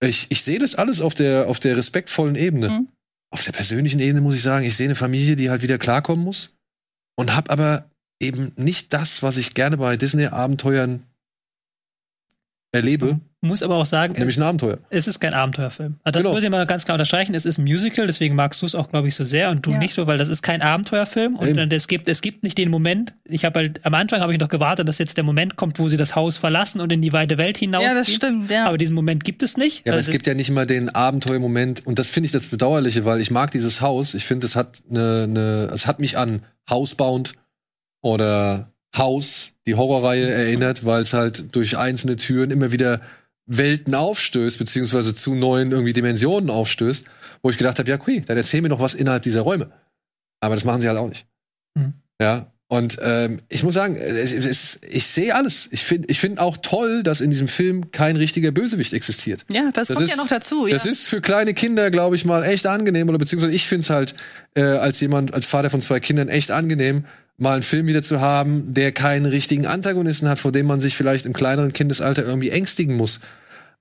Ich, ich sehe das alles auf der, auf der respektvollen Ebene. Mhm. Auf der persönlichen Ebene muss ich sagen, ich sehe eine Familie, die halt wieder klarkommen muss und habe aber eben nicht das, was ich gerne bei Disney-Abenteuern erlebe, Muss aber auch sagen, nämlich ein Abenteuer. es ist kein Abenteuerfilm. Also das Genau. muss ich mal ganz klar unterstreichen. Es ist ein Musical, deswegen magst du es auch, glaube ich, so sehr und du Ja. nicht so, weil das ist kein Abenteuerfilm und Eben. es gibt es gibt nicht den Moment. Ich habe halt am Anfang habe ich noch gewartet, dass jetzt der Moment kommt, wo sie das Haus verlassen und in die weite Welt hinaus. Ja, das stimmt, ja. Aber diesen Moment gibt es nicht. Ja, aber es gibt ja nicht immer den Abenteuermoment und das finde ich das Bedauerliche, weil ich mag dieses Haus. Ich finde, es hat eine, eine, es hat mich an Housebound oder House, die Horrorreihe erinnert, weil es halt durch einzelne Türen immer wieder Welten aufstößt, beziehungsweise zu neuen irgendwie Dimensionen aufstößt, wo ich gedacht habe, ja, okay, dann erzähl mir doch was innerhalb dieser Räume. Aber das machen sie halt auch nicht. Mhm. Ja. Und ähm, ich muss sagen, es, es, ich sehe alles. Ich finde ich find auch toll, dass in diesem Film kein richtiger Bösewicht existiert. ja, das, das kommt ist- ja noch dazu. Ja. Das ist für kleine Kinder, glaube ich, mal echt angenehm. Oder beziehungsweise ich finde es halt äh, als jemand, als Vater von zwei Kindern echt angenehm, mal einen Film wieder zu haben, der keinen richtigen Antagonisten hat, vor dem man sich vielleicht im kleineren Kindesalter irgendwie ängstigen muss.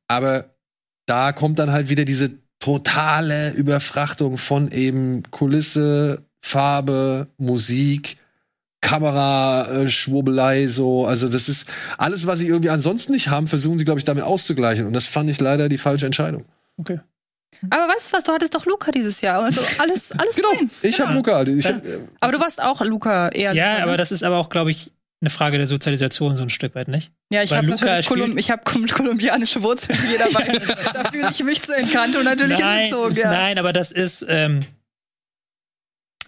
Aber da kommt dann halt wieder diese totale Überfrachtung von eben Kulisse, Farbe, Musik, Kamera, äh, Schwurbelei, so. Also das ist alles, was sie irgendwie ansonsten nicht haben, versuchen sie, glaube ich, damit auszugleichen. Und das fand ich leider die falsche Entscheidung. okay. Aber weißt du was, du hattest doch Luca dieses Jahr. Also alles, alles Genau, ich Ja. habe Luca. Ich hab, äh, Aber du warst auch Luca eher. Ja, ne? aber das ist aber auch, glaube ich, eine Frage der Sozialisation so ein Stück weit, nicht? Ja, ich habe Kolum ich hab kolumbianische Wurzeln, wie jeder weiß. da fühle ich mich zu Encanto natürlich nein, hingezogen. Ja. nein, aber das ist, ähm,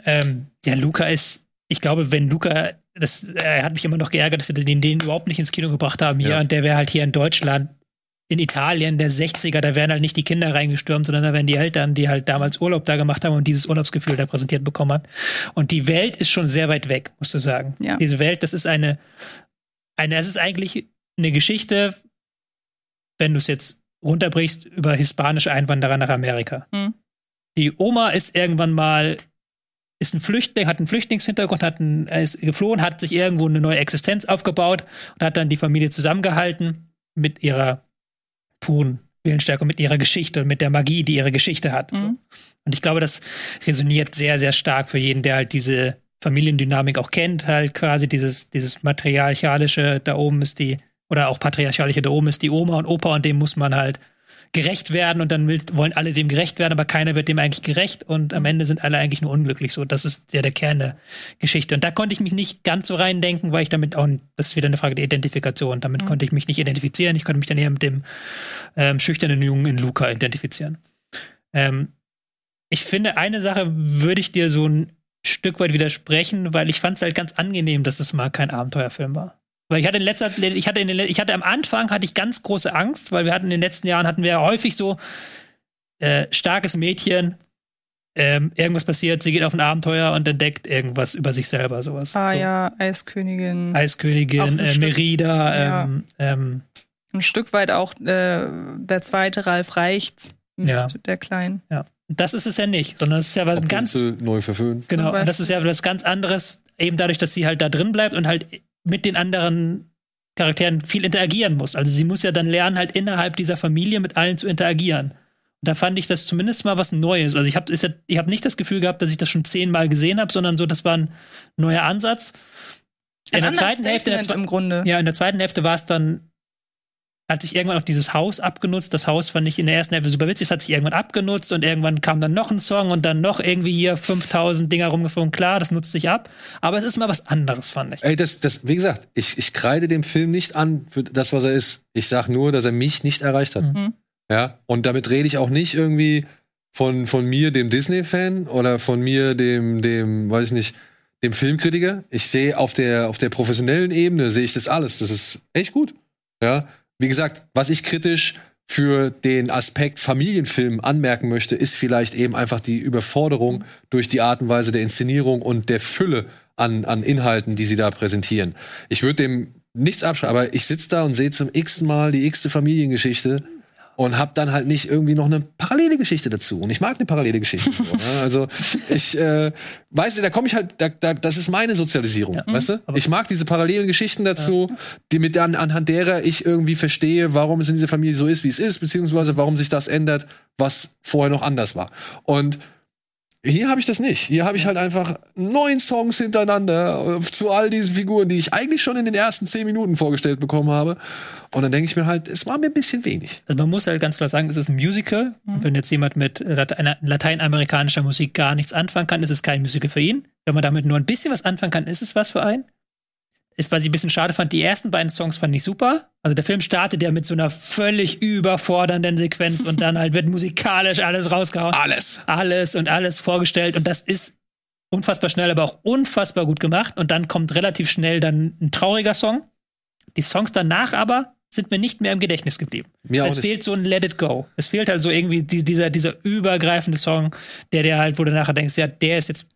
ähm, ja, Luca ist, ich glaube, wenn Luca, das, er hat mich immer noch geärgert, dass sie den, den überhaupt nicht ins Kino gebracht haben hier Ja. und der wäre halt hier in Deutschland, in Italien der 60er, da wären halt nicht die Kinder reingestürmt, sondern da wären die Eltern, die halt damals Urlaub da gemacht haben und dieses Urlaubsgefühl da präsentiert bekommen hat. Und die Welt ist schon sehr weit weg, musst du sagen. Ja. Diese Welt, das ist eine, eine, es ist eigentlich eine Geschichte, wenn du es jetzt runterbrichst, über hispanische Einwanderer nach Amerika. Hm. Die Oma ist irgendwann mal, ist ein Flüchtling, hat einen Flüchtlingshintergrund, hat einen, ist geflohen, hat sich irgendwo eine neue Existenz aufgebaut und hat dann die Familie zusammengehalten mit ihrer puren Willensstärke, und mit ihrer Geschichte und mit der Magie, die ihre Geschichte hat. Mhm. So. Und ich glaube, das resoniert sehr, sehr stark für jeden, der halt diese Familiendynamik auch kennt, halt quasi dieses, dieses matriarchalische, da oben ist die, oder auch patriarchalische, da oben ist die Oma und Opa und dem muss man halt gerecht werden und dann will, wollen alle dem gerecht werden, aber keiner wird dem eigentlich gerecht und am Ende sind alle eigentlich nur unglücklich. So, das ist ja der Kern der Geschichte. Und da konnte ich mich nicht ganz so reindenken, weil ich damit auch, das ist wieder eine Frage der Identifikation. Damit Mhm. konnte ich mich nicht identifizieren. Ich konnte mich dann eher mit dem ähm, schüchternen Jungen in Luca identifizieren. Ähm, ich finde, eine Sache würde ich dir so ein Stück weit widersprechen, weil ich fand es halt ganz angenehm, dass es mal kein Abenteuerfilm war. Weil ich hatte in letzter, ich hatte in den, ich hatte am Anfang hatte ich ganz große Angst, weil wir hatten in den letzten Jahren hatten wir ja häufig so äh, starkes Mädchen, ähm, irgendwas passiert, sie geht auf ein Abenteuer und entdeckt irgendwas über sich selber, sowas. Ah so. ja, Eiskönigin. Eiskönigin, äh, Merida, Ja. ähm, ähm, Ein Stück weit auch äh, der zweite Ralf Reichts mit Ja. der Kleinen. ja. Das ist es ja nicht, sondern es ist ja was ganz Rapunzel neu verföhnt. Genau, und das ist ja was ganz anderes, eben dadurch, dass sie halt da drin bleibt und halt mit den anderen Charakteren viel interagieren muss. Also sie muss ja dann lernen, halt innerhalb dieser Familie mit allen zu interagieren. Und da fand ich das zumindest mal was Neues. Also ich habe ich hab nicht das Gefühl gehabt, dass ich das schon zehnmal gesehen habe, sondern so, das war ein neuer Ansatz. In der Hälfte, in der, im Grunde. ja, in der zweiten Hälfte war es dann hat sich irgendwann auch dieses Haus abgenutzt. Das Haus fand ich in der ersten Hälfte super witzig. Es hat sich irgendwann abgenutzt und irgendwann kam dann noch ein Song und dann noch irgendwie hier 5000 Dinger rumgeflogen. Klar, das nutzt sich ab. Aber es ist mal was anderes, fand ich. Ey, das, das, wie gesagt, ich, ich kreide dem Film nicht an für das, was er ist. Ich sag nur, dass er mich nicht erreicht hat. Mhm. Ja, und damit rede ich auch nicht irgendwie von, von mir, dem Disney-Fan, oder von mir, dem, dem, weiß ich nicht, dem Filmkritiker. Ich sehe auf der, auf der professionellen Ebene sehe ich das alles. Das ist echt gut. Ja, wie gesagt, was ich kritisch für den Aspekt Familienfilm anmerken möchte, ist vielleicht eben einfach die Überforderung durch die Art und Weise der Inszenierung und der Fülle an, an Inhalten, die sie da präsentieren. Ich würde dem nichts abschreiben, aber ich sitze da und sehe zum x Mal die x-te Familiengeschichte und hab dann halt nicht irgendwie noch eine parallele Geschichte dazu. Und ich mag eine parallele Geschichte. so, ne? Also ich äh, weiß, da komme ich halt, da, da, das ist meine Sozialisierung, Ja. weißt du? Aber- Ich mag diese parallelen Geschichten dazu, die mit dann anhand derer ich irgendwie verstehe, warum es in dieser Familie so ist, wie es ist, beziehungsweise warum sich das ändert, was vorher noch anders war. Und hier habe ich das nicht. Hier habe ich halt einfach neun Songs hintereinander äh, zu all diesen Figuren, die ich eigentlich schon in den ersten zehn Minuten vorgestellt bekommen habe. Und dann denke ich mir halt, es war mir ein bisschen wenig. Also man muss halt ganz klar sagen, es ist ein Musical. Und wenn jetzt jemand mit Late- lateinamerikanischer Musik gar nichts anfangen kann, ist es kein Musical für ihn. Wenn man damit nur ein bisschen was anfangen kann, ist es was für einen. Ich, was ich ein bisschen schade fand, die ersten beiden Songs fand ich super. Also der Film startet ja mit so einer völlig überfordernden Sequenz und dann halt wird musikalisch alles rausgehauen. Alles. alles und alles vorgestellt und das ist unfassbar schnell, aber auch unfassbar gut gemacht und dann kommt relativ schnell dann ein trauriger Song. Die Songs danach aber sind mir nicht mehr im Gedächtnis geblieben. Mir auch es fehlt so ein Let It Go. Es fehlt halt so irgendwie die, dieser, dieser übergreifende Song, der der halt, wo du nachher denkst, ja, der ist jetzt,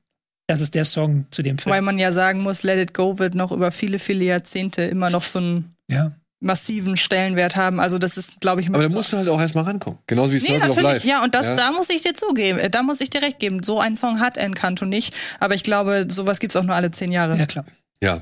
das ist der Song zu dem Film. man ja sagen muss, Let It Go wird noch über viele, viele Jahrzehnte immer noch so einen Ja. massiven Stellenwert haben. Also das ist, glaube ich, Aber da so- musst du halt auch erstmal rankommen. Genauso wie Nee, Circle of natürlich. Life. Ja, und das, Ja. da muss ich dir zugeben, äh, da muss ich dir recht geben. So einen Song hat Encanto nicht, aber ich glaube, sowas gibt's auch nur alle zehn Jahre. ja, klar. Ja.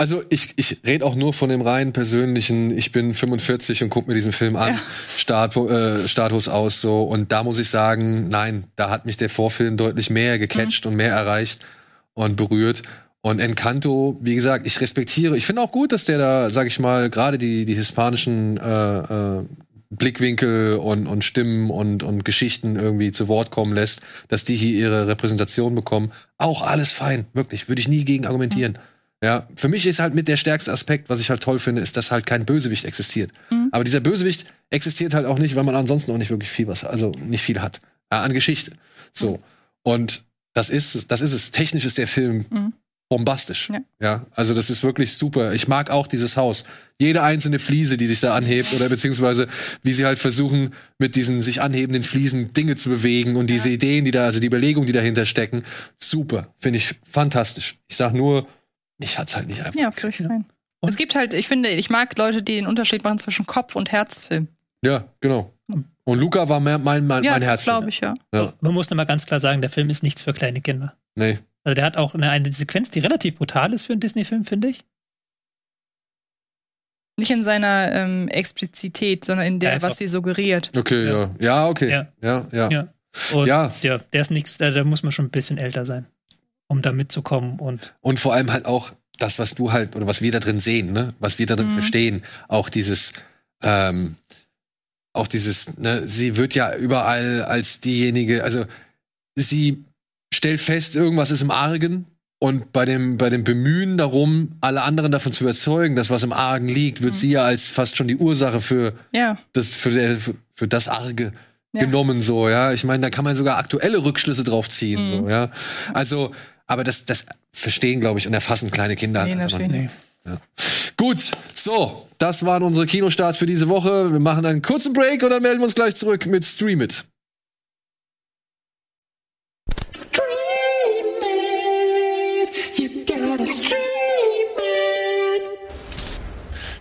Also ich, ich rede auch nur von dem rein persönlichen, ich bin 45 und guck mir diesen Film an, Start, äh, Status aus so. Und da muss ich sagen, nein, da hat mich der Vorfilm deutlich mehr gecatcht und mehr erreicht und berührt. Und Encanto, wie gesagt, ich respektiere, ich finde auch gut, dass der da, sag ich mal, gerade die, die hispanischen äh, äh, Blickwinkel und, und Stimmen und, und Geschichten irgendwie zu Wort kommen lässt, dass die hier ihre Repräsentation bekommen. Auch alles fein, wirklich, würde ich nie gegen argumentieren. Ja, für mich ist halt mit der stärkste Aspekt, was ich halt toll finde, ist, dass halt kein Bösewicht existiert. Aber dieser Bösewicht existiert halt auch nicht, weil man ansonsten auch nicht wirklich viel was, also nicht viel hat ja, an Geschichte. So und das ist, das ist es. Technisch ist der Film Mhm. bombastisch. Ja. Ja. also das ist wirklich super. Ich mag auch dieses Haus. Jede einzelne Fliese, die sich da anhebt oder beziehungsweise wie sie halt versuchen, mit diesen sich anhebenden Fliesen Dinge zu bewegen und diese Ideen, die da, also die Überlegungen, die dahinter stecken, super. Finde ich fantastisch. Ich sag nur, mich hat's halt nicht einfach. Ja, völlig fein. Und- Es gibt halt, ich finde, ich mag Leute, die den Unterschied machen zwischen Kopf- und Herzfilm. Ja, genau. Und Luca war mein, mein, mein, ja, mein Herz. glaube ich, ja. Ja. Man muss nochmal ganz klar sagen, der Film ist nichts für kleine Kinder. Nee. Also der hat auch eine, eine Sequenz, die relativ brutal ist für einen Disney-Film, finde ich. Nicht in seiner ähm, Explizität, sondern in der, Einfach. was sie suggeriert. Okay, ja. Ja, okay. Ja. Ja, ja. Ja. Und Ja. ja, der ist nichts, da, da muss man schon ein bisschen älter sein, um da mitzukommen. Und Und vor allem halt auch das, was du halt, oder was wir da drin sehen, ne? Was wir da drin Mhm. verstehen. Auch dieses, ähm, auch dieses, ne, sie wird ja überall als diejenige, also sie stellt fest, irgendwas ist im Argen. Und bei dem, bei dem Bemühen darum, alle anderen davon zu überzeugen, dass was im Argen liegt, wird Mhm. sie ja als fast schon die Ursache für Ja. das, für, der, für, für das Arge Ja. genommen, so, ja. Ich meine, da kann man sogar aktuelle Rückschlüsse drauf ziehen, Mhm. so, ja. Also, aber das, das verstehen, glaube ich, und erfassen kleine Kinder. Nee, natürlich nicht. Gut, so, das waren unsere Kinostarts für diese Woche. Wir machen einen kurzen Break und dann melden wir uns gleich zurück mit Stream It.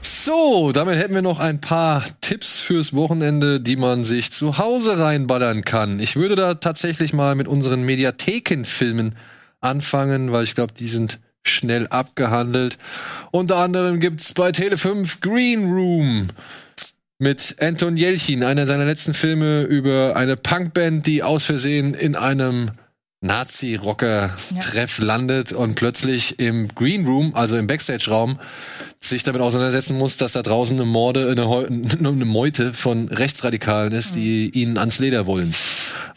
So, damit hätten wir noch ein paar Tipps fürs Wochenende, die man sich zu Hause reinballern kann. Ich würde da tatsächlich mal mit unseren Mediathekenfilmen anfangen, weil ich glaube, die sind schnell abgehandelt. Unter anderem gibt's bei Tele5 Green Room mit Anton Jelchin, einer seiner letzten Filme über eine Punkband, die aus Versehen in einem Nazi-Rocker-Treff landet und plötzlich im Green Room, also im Backstage-Raum, sich damit auseinandersetzen muss, dass da draußen eine Morde, eine, Heu- eine Meute von Rechtsradikalen ist, die ihnen ans Leder wollen.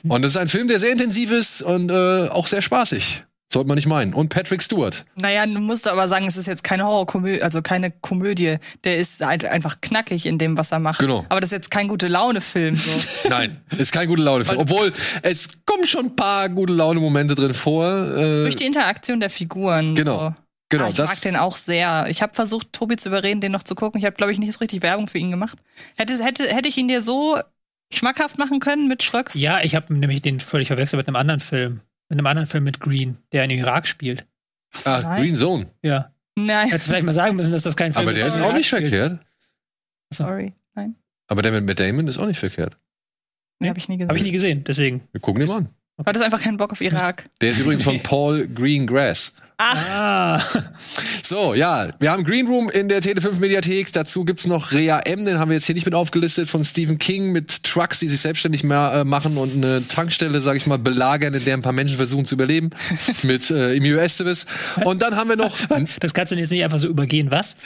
Und es ist ein Film, der sehr intensiv ist und äh, auch sehr spaßig. Sollte man nicht meinen. Und Patrick Stewart. Naja, du musst aber sagen, es ist jetzt keine Horrorkomödie, also keine Komödie. Der ist ein- einfach knackig in dem, was er macht. Genau. Aber das ist jetzt kein gute Laune-Film. So. Nein, ist kein gute Laune-Film. Obwohl, es kommen schon ein paar gute Laune-Momente drin vor. Äh, Durch die Interaktion der Figuren. Genau. So. genau, ah, ich das, mag den auch sehr. Ich habe versucht, Tobi zu überreden, den noch zu gucken. Ich habe, glaube ich, nicht so richtig Werbung für ihn gemacht. Hätte, hätte, hätte ich ihn dir so schmackhaft machen können mit Schröcks? Ja, ich habe nämlich den völlig verwechselt mit einem anderen Film. Mit einem anderen Film mit Green, der in Irak spielt. Ach so, ah, nein. Green Zone. Ja. Nein. Hättest vielleicht mal sagen müssen, dass das kein Film Aber der ist auch Irak nicht spielt. verkehrt. Sorry. Nein. Aber der mit Matt Damon ist auch nicht verkehrt. Nee, habe ich nie gesehen. Habe ich nie gesehen, deswegen. Wir gucken den mal an. War das einfach keinen Bock auf Irak? Der ist übrigens von Paul Greengrass. Ach, Ah, So, ja, wir haben Green Room in der Tele5 Mediathek. Dazu gibt's noch Rea M, den haben wir jetzt hier nicht mit aufgelistet, von Stephen King mit Trucks, die sich selbstständig mehr, äh, machen und eine Tankstelle, sag ich mal, belagern, in der ein paar Menschen versuchen zu überleben. mit äh, Emilio Estevez. Und dann haben wir noch. das kannst du jetzt nicht einfach so übergehen. Was?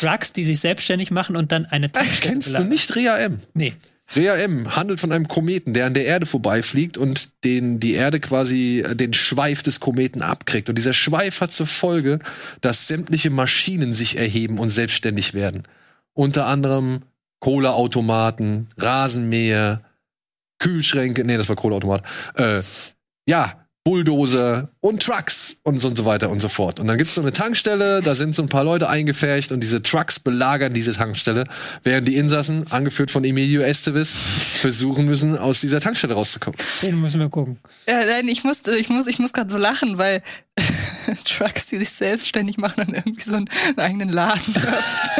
Trucks, die sich selbstständig machen und dann eine Tankstelle Kennst du belagern. nicht Rea M? Nee. Rea M handelt von einem Kometen, der an der Erde vorbeifliegt und den die Erde quasi äh, den Schweif des Kometen abkriegt. Und dieser Schweif hat zur Folge, dass sämtliche Maschinen sich erheben und selbstständig werden. Unter anderem Kohleautomaten, Rasenmäher, Kühlschränke, nee, das war Kohleautomat. Äh, ja, Bulldozer und Trucks und so, und so weiter und so fort. Und dann gibt's so eine Tankstelle, da sind so ein paar Leute eingefärcht und diese Trucks belagern diese Tankstelle, während die Insassen, angeführt von Emilio Estevez, versuchen müssen, aus dieser Tankstelle rauszukommen. Den müssen wir gucken. ja, nein, ich musste, ich muss, ich muss gerade so lachen, weil Trucks, die sich selbstständig machen und irgendwie so einen, einen eigenen Laden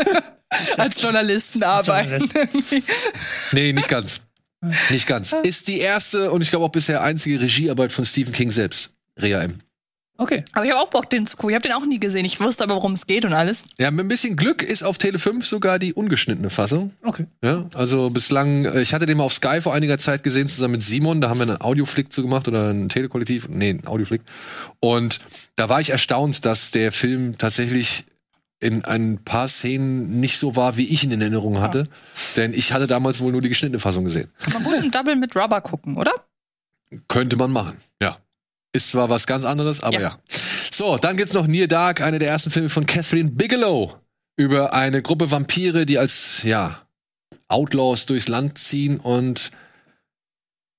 als Journalisten arbeiten. Irgendwie. Nee, nicht ganz. Nicht ganz. Ist die erste und ich glaube auch bisher einzige Regiearbeit von Stephen King selbst. Rea M. Okay. aber ich habe auch Bock, den zu gucken. Ich habe den auch nie gesehen. Ich wusste aber, worum es geht und alles. Ja, mit ein bisschen Glück ist auf Tele 5 sogar die ungeschnittene Fassung. Okay. Ja, also bislang, äh, ich hatte den mal auf Sky vor einiger Zeit gesehen, zusammen mit Simon, da haben wir einen Audioflick zu gemacht oder ein Telekollektiv, nee, ein Audioflick. Und da war ich erstaunt, dass der Film tatsächlich in ein paar Szenen nicht so war, wie ich ihn in Erinnerung hatte. Denn ich hatte damals wohl nur die geschnittene Fassung gesehen. Kann man gut im Double mit Rubber gucken, oder? Könnte man machen, ja. Ist zwar was ganz anderes, aber ja. Ja. So, dann gibt's noch Near Dark, einer der ersten Filme von Catherine Bigelow. Über eine Gruppe Vampire, die als, ja, Outlaws durchs Land ziehen und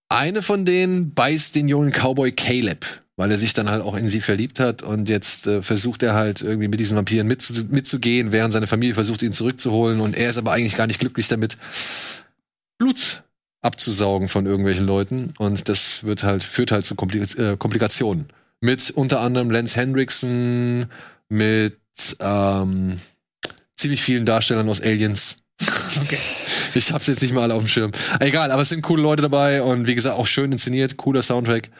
eine von denen beißt den jungen Cowboy Caleb, weil er sich dann halt auch in sie verliebt hat und jetzt äh, versucht er halt irgendwie mit diesen Vampiren mitzu mitzugehen, während seine Familie versucht, ihn zurückzuholen und er ist aber eigentlich gar nicht glücklich damit, Blut abzusaugen von irgendwelchen Leuten und das wird halt führt halt zu Kompli äh, Komplikationen mit unter anderem Lance Hendrickson mit ähm, ziemlich vielen Darstellern aus Aliens. Okay. Ich hab's jetzt nicht mal alle auf dem Schirm. Egal, aber es sind coole Leute dabei und wie gesagt auch schön inszeniert, cooler Soundtrack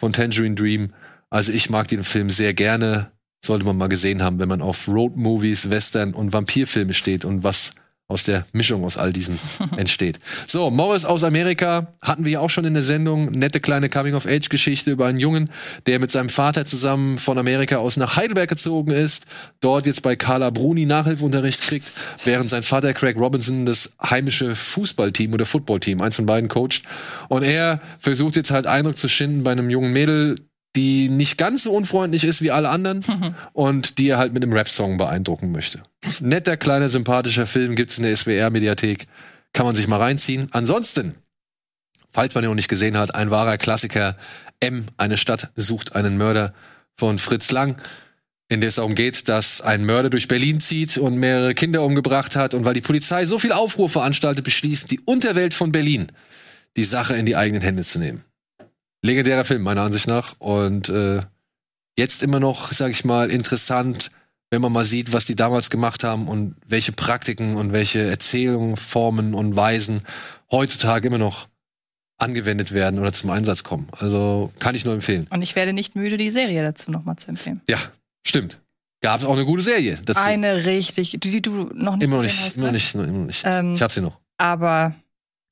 von Tangerine Dream. Also ich mag den Film sehr gerne. Sollte man mal gesehen haben, wenn man auf Road-Movies, Western und Vampirfilme steht und was aus der Mischung aus all diesem entsteht. So, Morris aus Amerika hatten wir ja auch schon in der Sendung. Nette kleine Coming-of-Age-Geschichte über einen Jungen, der mit seinem Vater zusammen von Amerika aus nach Heidelberg gezogen ist, dort jetzt bei Carla Bruni Nachhilfeunterricht kriegt, während sein Vater Craig Robinson das heimische Fußballteam oder Footballteam, eins von beiden coacht. Und er versucht jetzt halt Eindruck zu schinden bei einem jungen Mädel, die nicht ganz so unfreundlich ist wie alle anderen und die er halt mit einem Rap-Song beeindrucken möchte. Netter, kleiner, sympathischer Film gibt's in der SWR-Mediathek. Kann man sich mal reinziehen. Ansonsten, falls man ihn noch nicht gesehen hat, ein wahrer Klassiker. M, eine Stadt sucht einen Mörder von Fritz Lang, in der es darum geht, dass ein Mörder durch Berlin zieht und mehrere Kinder umgebracht hat. Und weil die Polizei so viel Aufruhr veranstaltet, beschließt die Unterwelt von Berlin, die Sache in die eigenen Hände zu nehmen. Legendärer Film, meiner Ansicht nach. Und äh, jetzt immer noch, sag ich mal, interessant, wenn man mal sieht, was die damals gemacht haben und welche Praktiken und welche Erzählungen, Formen und Weisen heutzutage immer noch angewendet werden oder zum Einsatz kommen. Also kann ich nur empfehlen. Und ich werde nicht müde, die Serie dazu nochmal zu empfehlen. Ja, stimmt. Gab es auch eine gute Serie dazu. Eine richtig, die, die du noch nicht immer noch gesehen nicht, hast, immer noch ne? nicht, immer noch nicht. Ähm, ich hab sie noch. Aber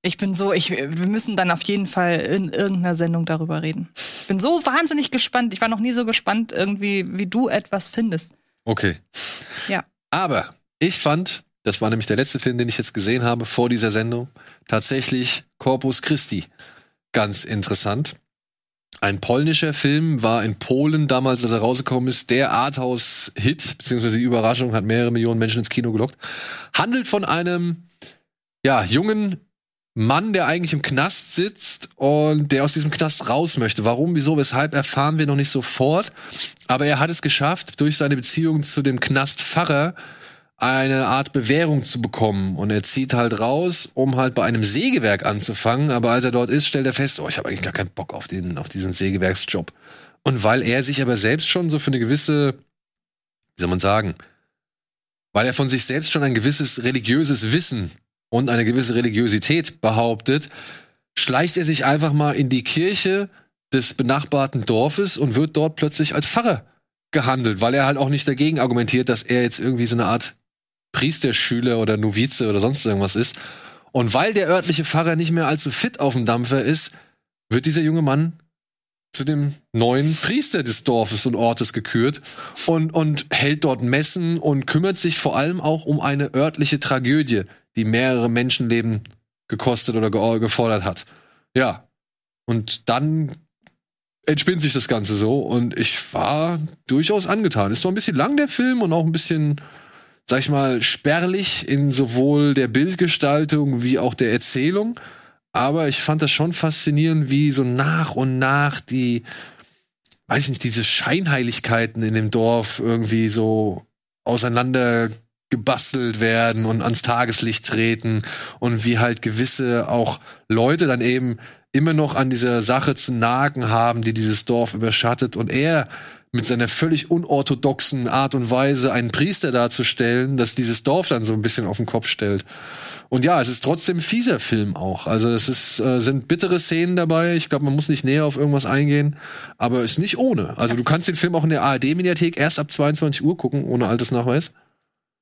Ich bin so, ich, wir müssen dann auf jeden Fall in irgendeiner Sendung darüber reden. Ich bin so wahnsinnig gespannt. Ich war noch nie so gespannt, irgendwie, wie du etwas findest. Okay. Ja. Aber ich fand, das war nämlich der letzte Film, den ich jetzt gesehen habe vor dieser Sendung, tatsächlich Corpus Christi. Ganz interessant. Ein polnischer Film war in Polen damals, als er rausgekommen ist, der Arthouse-Hit, beziehungsweise die Überraschung hat mehrere Millionen Menschen ins Kino gelockt. Handelt von einem, ja, jungen Mann, der eigentlich im Knast sitzt und der aus diesem Knast raus möchte. Warum, wieso, weshalb erfahren wir noch nicht sofort. Aber er hat es geschafft, durch seine Beziehung zu dem Knastpfarrer eine Art Bewährung zu bekommen. Und er zieht halt raus, um halt bei einem Sägewerk anzufangen. Aber als er dort ist, stellt er fest, oh, ich habe eigentlich gar keinen Bock auf, den, auf diesen Sägewerksjob. Und weil er sich aber selbst schon so für eine gewisse, wie soll man sagen, weil er von sich selbst schon ein gewisses religiöses Wissen und eine gewisse Religiosität behauptet, schleicht er sich einfach mal in die Kirche des benachbarten Dorfes und wird dort plötzlich als Pfarrer gehandelt, weil er halt auch nicht dagegen argumentiert, dass er jetzt irgendwie so eine Art Priesterschüler oder Novize oder sonst irgendwas ist. Und weil der örtliche Pfarrer nicht mehr allzu fit auf dem Dampfer ist, wird dieser junge Mann zu dem neuen Priester des Dorfes und Ortes gekürt und, und hält dort Messen und kümmert sich vor allem auch um eine örtliche Tragödie, die mehrere Menschenleben gekostet oder ge gefordert hat. Ja. Und dann entspinnt sich das Ganze so und ich war durchaus angetan. Ist zwar ein bisschen lang, der Film, und auch ein bisschen, sag ich mal, spärlich in sowohl der Bildgestaltung wie auch der Erzählung. Aber ich fand das schon faszinierend, wie so nach und nach die, weiß ich nicht, diese Scheinheiligkeiten in dem Dorf irgendwie so auseinander gebastelt werden und ans Tageslicht treten und wie halt gewisse auch Leute dann eben immer noch an dieser Sache zu nagen haben, die dieses Dorf überschattet und er mit seiner völlig unorthodoxen Art und Weise einen Priester darzustellen, das dieses Dorf dann so ein bisschen auf den Kopf stellt. Und ja, es ist trotzdem ein fieser Film auch. Also es ist, äh, sind bittere Szenen dabei. Ich glaube, man muss nicht näher auf irgendwas eingehen, aber es ist nicht ohne. Also du kannst den Film auch in der ARD-Mediathek erst ab 22 Uhr gucken, ohne Altersnachweis.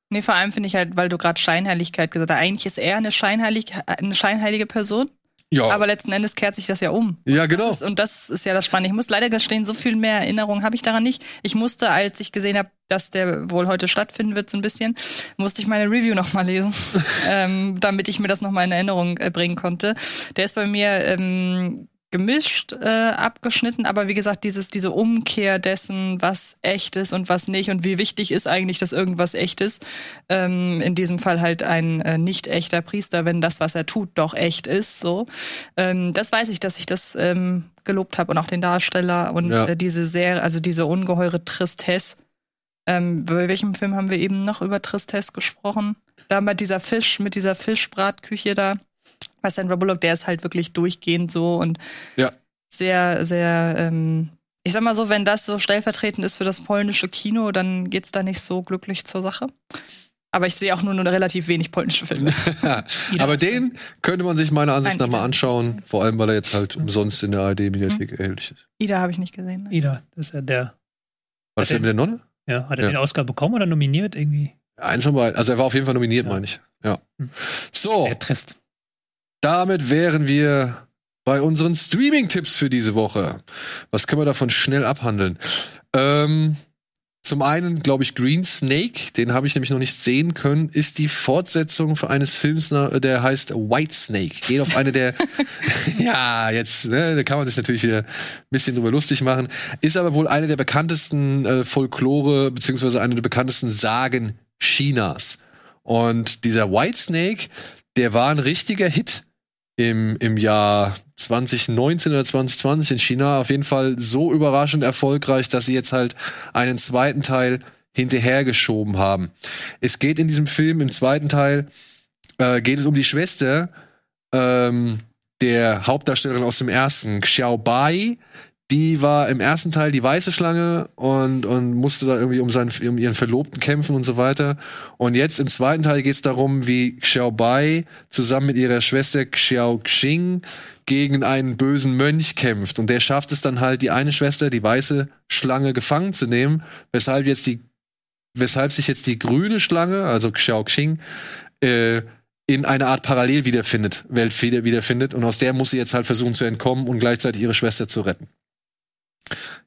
Nee, vor allem finde ich halt, weil du gerade Scheinheiligkeit gesagt hast, eigentlich ist er eine, scheinheilig, eine scheinheilige Person. Ja. Aber letzten Endes kehrt sich das ja um. Ja, genau. Das ist, und das ist ja das Spannende. Ich muss leider gestehen, so viel mehr Erinnerungen habe ich daran nicht. Ich musste, als ich gesehen habe, dass der wohl heute stattfinden wird, so ein bisschen, musste ich meine Review nochmal lesen, ähm, damit ich mir das nochmal in Erinnerung äh, bringen konnte. Der ist bei mir ähm, gemischt äh, abgeschnitten, aber wie gesagt, dieses diese Umkehr dessen, was echt ist und was nicht und wie wichtig ist eigentlich, dass irgendwas echt ist. Ähm, in diesem Fall halt ein äh, nicht echter Priester, wenn das, was er tut, doch echt ist. So, ähm, das weiß ich, dass ich das ähm, gelobt habe und auch den Darsteller und Ja. äh, diese sehr, also diese ungeheure Tristesse. Ähm, bei welchem Film haben wir eben noch über Tristesse gesprochen? Da mit dieser Fisch, mit dieser Fischbratküche da. Bei Sandra Bullock, der ist halt wirklich durchgehend so und Ja. sehr, sehr, ähm, ich sag mal so, wenn das so stellvertretend ist für das polnische Kino, dann geht's da nicht so glücklich zur Sache. Aber ich sehe auch nur, nur relativ wenig polnische Filme. Aber den könnte man sich meiner Ansicht nach mal anschauen, vor allem weil er jetzt halt umsonst in der ARD-Mediathek erhältlich ist. Ida habe ich nicht gesehen. Ne? Ida, das ist ja der. War das der mit der Nonne? Ja, hat er Ja. den Oscar bekommen oder nominiert irgendwie? Eins von beiden. Also er war auf jeden Fall nominiert, Ja. meine ich. Ja. Hm. So, Sehr trist. Damit wären wir bei unseren Streaming-Tipps für diese Woche. Was können wir davon schnell abhandeln? Ähm, zum einen, glaube ich, Green Snake, den habe ich nämlich noch nicht sehen können, ist die Fortsetzung für eines Films, na- der heißt White Snake. Geht auf eine der, ja, jetzt, ne, da kann man sich natürlich wieder ein bisschen drüber lustig machen. Ist aber wohl eine der bekanntesten äh, Folklore, beziehungsweise eine der bekanntesten Sagen Chinas. Und dieser White Snake, der war ein richtiger Hit im, im Jahr 2019 oder 2020 in China. Auf jeden Fall so überraschend erfolgreich, dass sie jetzt halt einen zweiten Teil hinterhergeschoben haben. Es geht in diesem Film, im zweiten Teil, äh, geht es um die Schwester ähm, der Hauptdarstellerin aus dem ersten, Xiao Bai. Die war im ersten Teil die weiße Schlange und, und musste da irgendwie um, seinen, um ihren Verlobten kämpfen und so weiter. Und jetzt im zweiten Teil geht es darum, wie Xiao Bai zusammen mit ihrer Schwester Xiao Xing gegen einen bösen Mönch kämpft. Und der schafft es dann halt, die eine Schwester, die weiße Schlange, gefangen zu nehmen, weshalb jetzt die, weshalb sich jetzt die grüne Schlange, also Xiao Xing, äh, in eine Art Parallel wiederfindet, Welt wieder wiederfindet. Und aus der muss sie jetzt halt versuchen zu entkommen und gleichzeitig ihre Schwester zu retten.